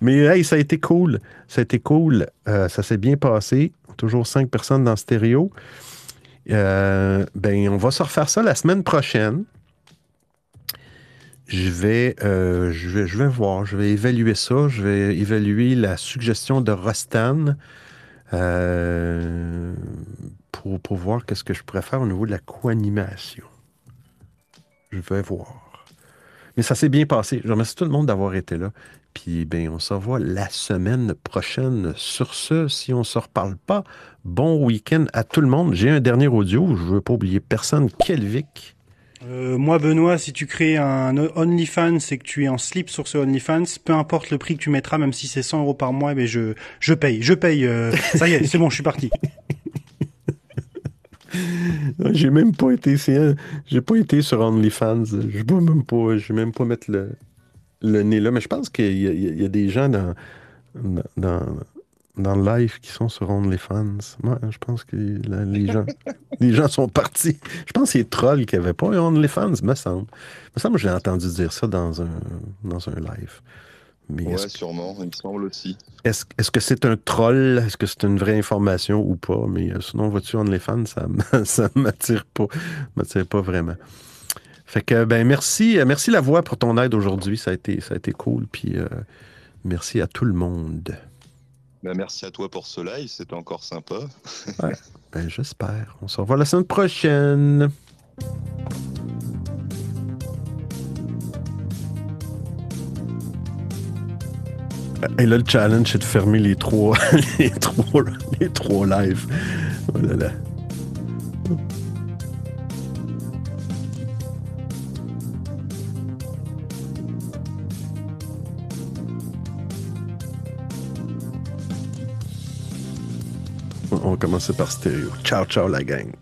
Mais hey, ça a été cool. Ça a été cool. Euh, ça s'est bien passé. Toujours cinq personnes dans stéréo. Euh, ben, on va se refaire ça la semaine prochaine. Je vais, euh, je vais, je vais voir, je vais évaluer ça. Je vais évaluer la suggestion de Rostan euh, pour, pour voir qu'est-ce que je pourrais faire au niveau de la co-animation. Je vais voir. Mais ça s'est bien passé. Je remercie tout le monde d'avoir été là. Puis, ben, on se revoit la semaine prochaine. Sur ce, si on ne se reparle pas, bon week-end à tout le monde. J'ai un dernier audio. Je ne veux pas oublier personne. Kelvic. Euh, moi, Benoît, si tu crées un OnlyFans et que tu es en slip sur ce OnlyFans, peu importe le prix que tu mettras, même si c'est 100 euros par mois, mais je, je paye, je paye. euh, ça y est, c'est bon, je suis parti. [LAUGHS] [LAUGHS] J'ai même pas été, j'ai pas été sur OnlyFans. Je peux même pas, je vais même pas mettre le, le nez là. Mais je pense qu'il y, a- y a- y a des gens dans, dans, dans, dans le live qui sont sur OnlyFans. Moi, je pense que là, les gens, [LAUGHS] les gens sont partis. Je pense que c'est Troll qui avait pas un OnlyFans, me semble. Me semble que j'ai entendu dire ça dans un, dans un live. Mais Ouais, sûrement, il me semble aussi. est-ce est-ce que c'est un troll? Est-ce que c'est une vraie information ou pas? Mais euh, sinon, vois-tu, OnlyFans, ça m- [LAUGHS] ça m'attire pas. m'attire pas vraiment. Fait que, ben, merci, euh, merci la voix pour ton aide aujourd'hui. Ça a été, ça a été cool. Puis, euh, merci à tout le monde. Bah, merci à toi pour ce live, c'était encore sympa. Ouais, ben, j'espère. On se revoit la semaine prochaine. Et là, le challenge, c'est de fermer les trois, [LAUGHS] les trois, les trois lives. Oh là là. On va commencer par stéréo. Ciao, ciao, la gang.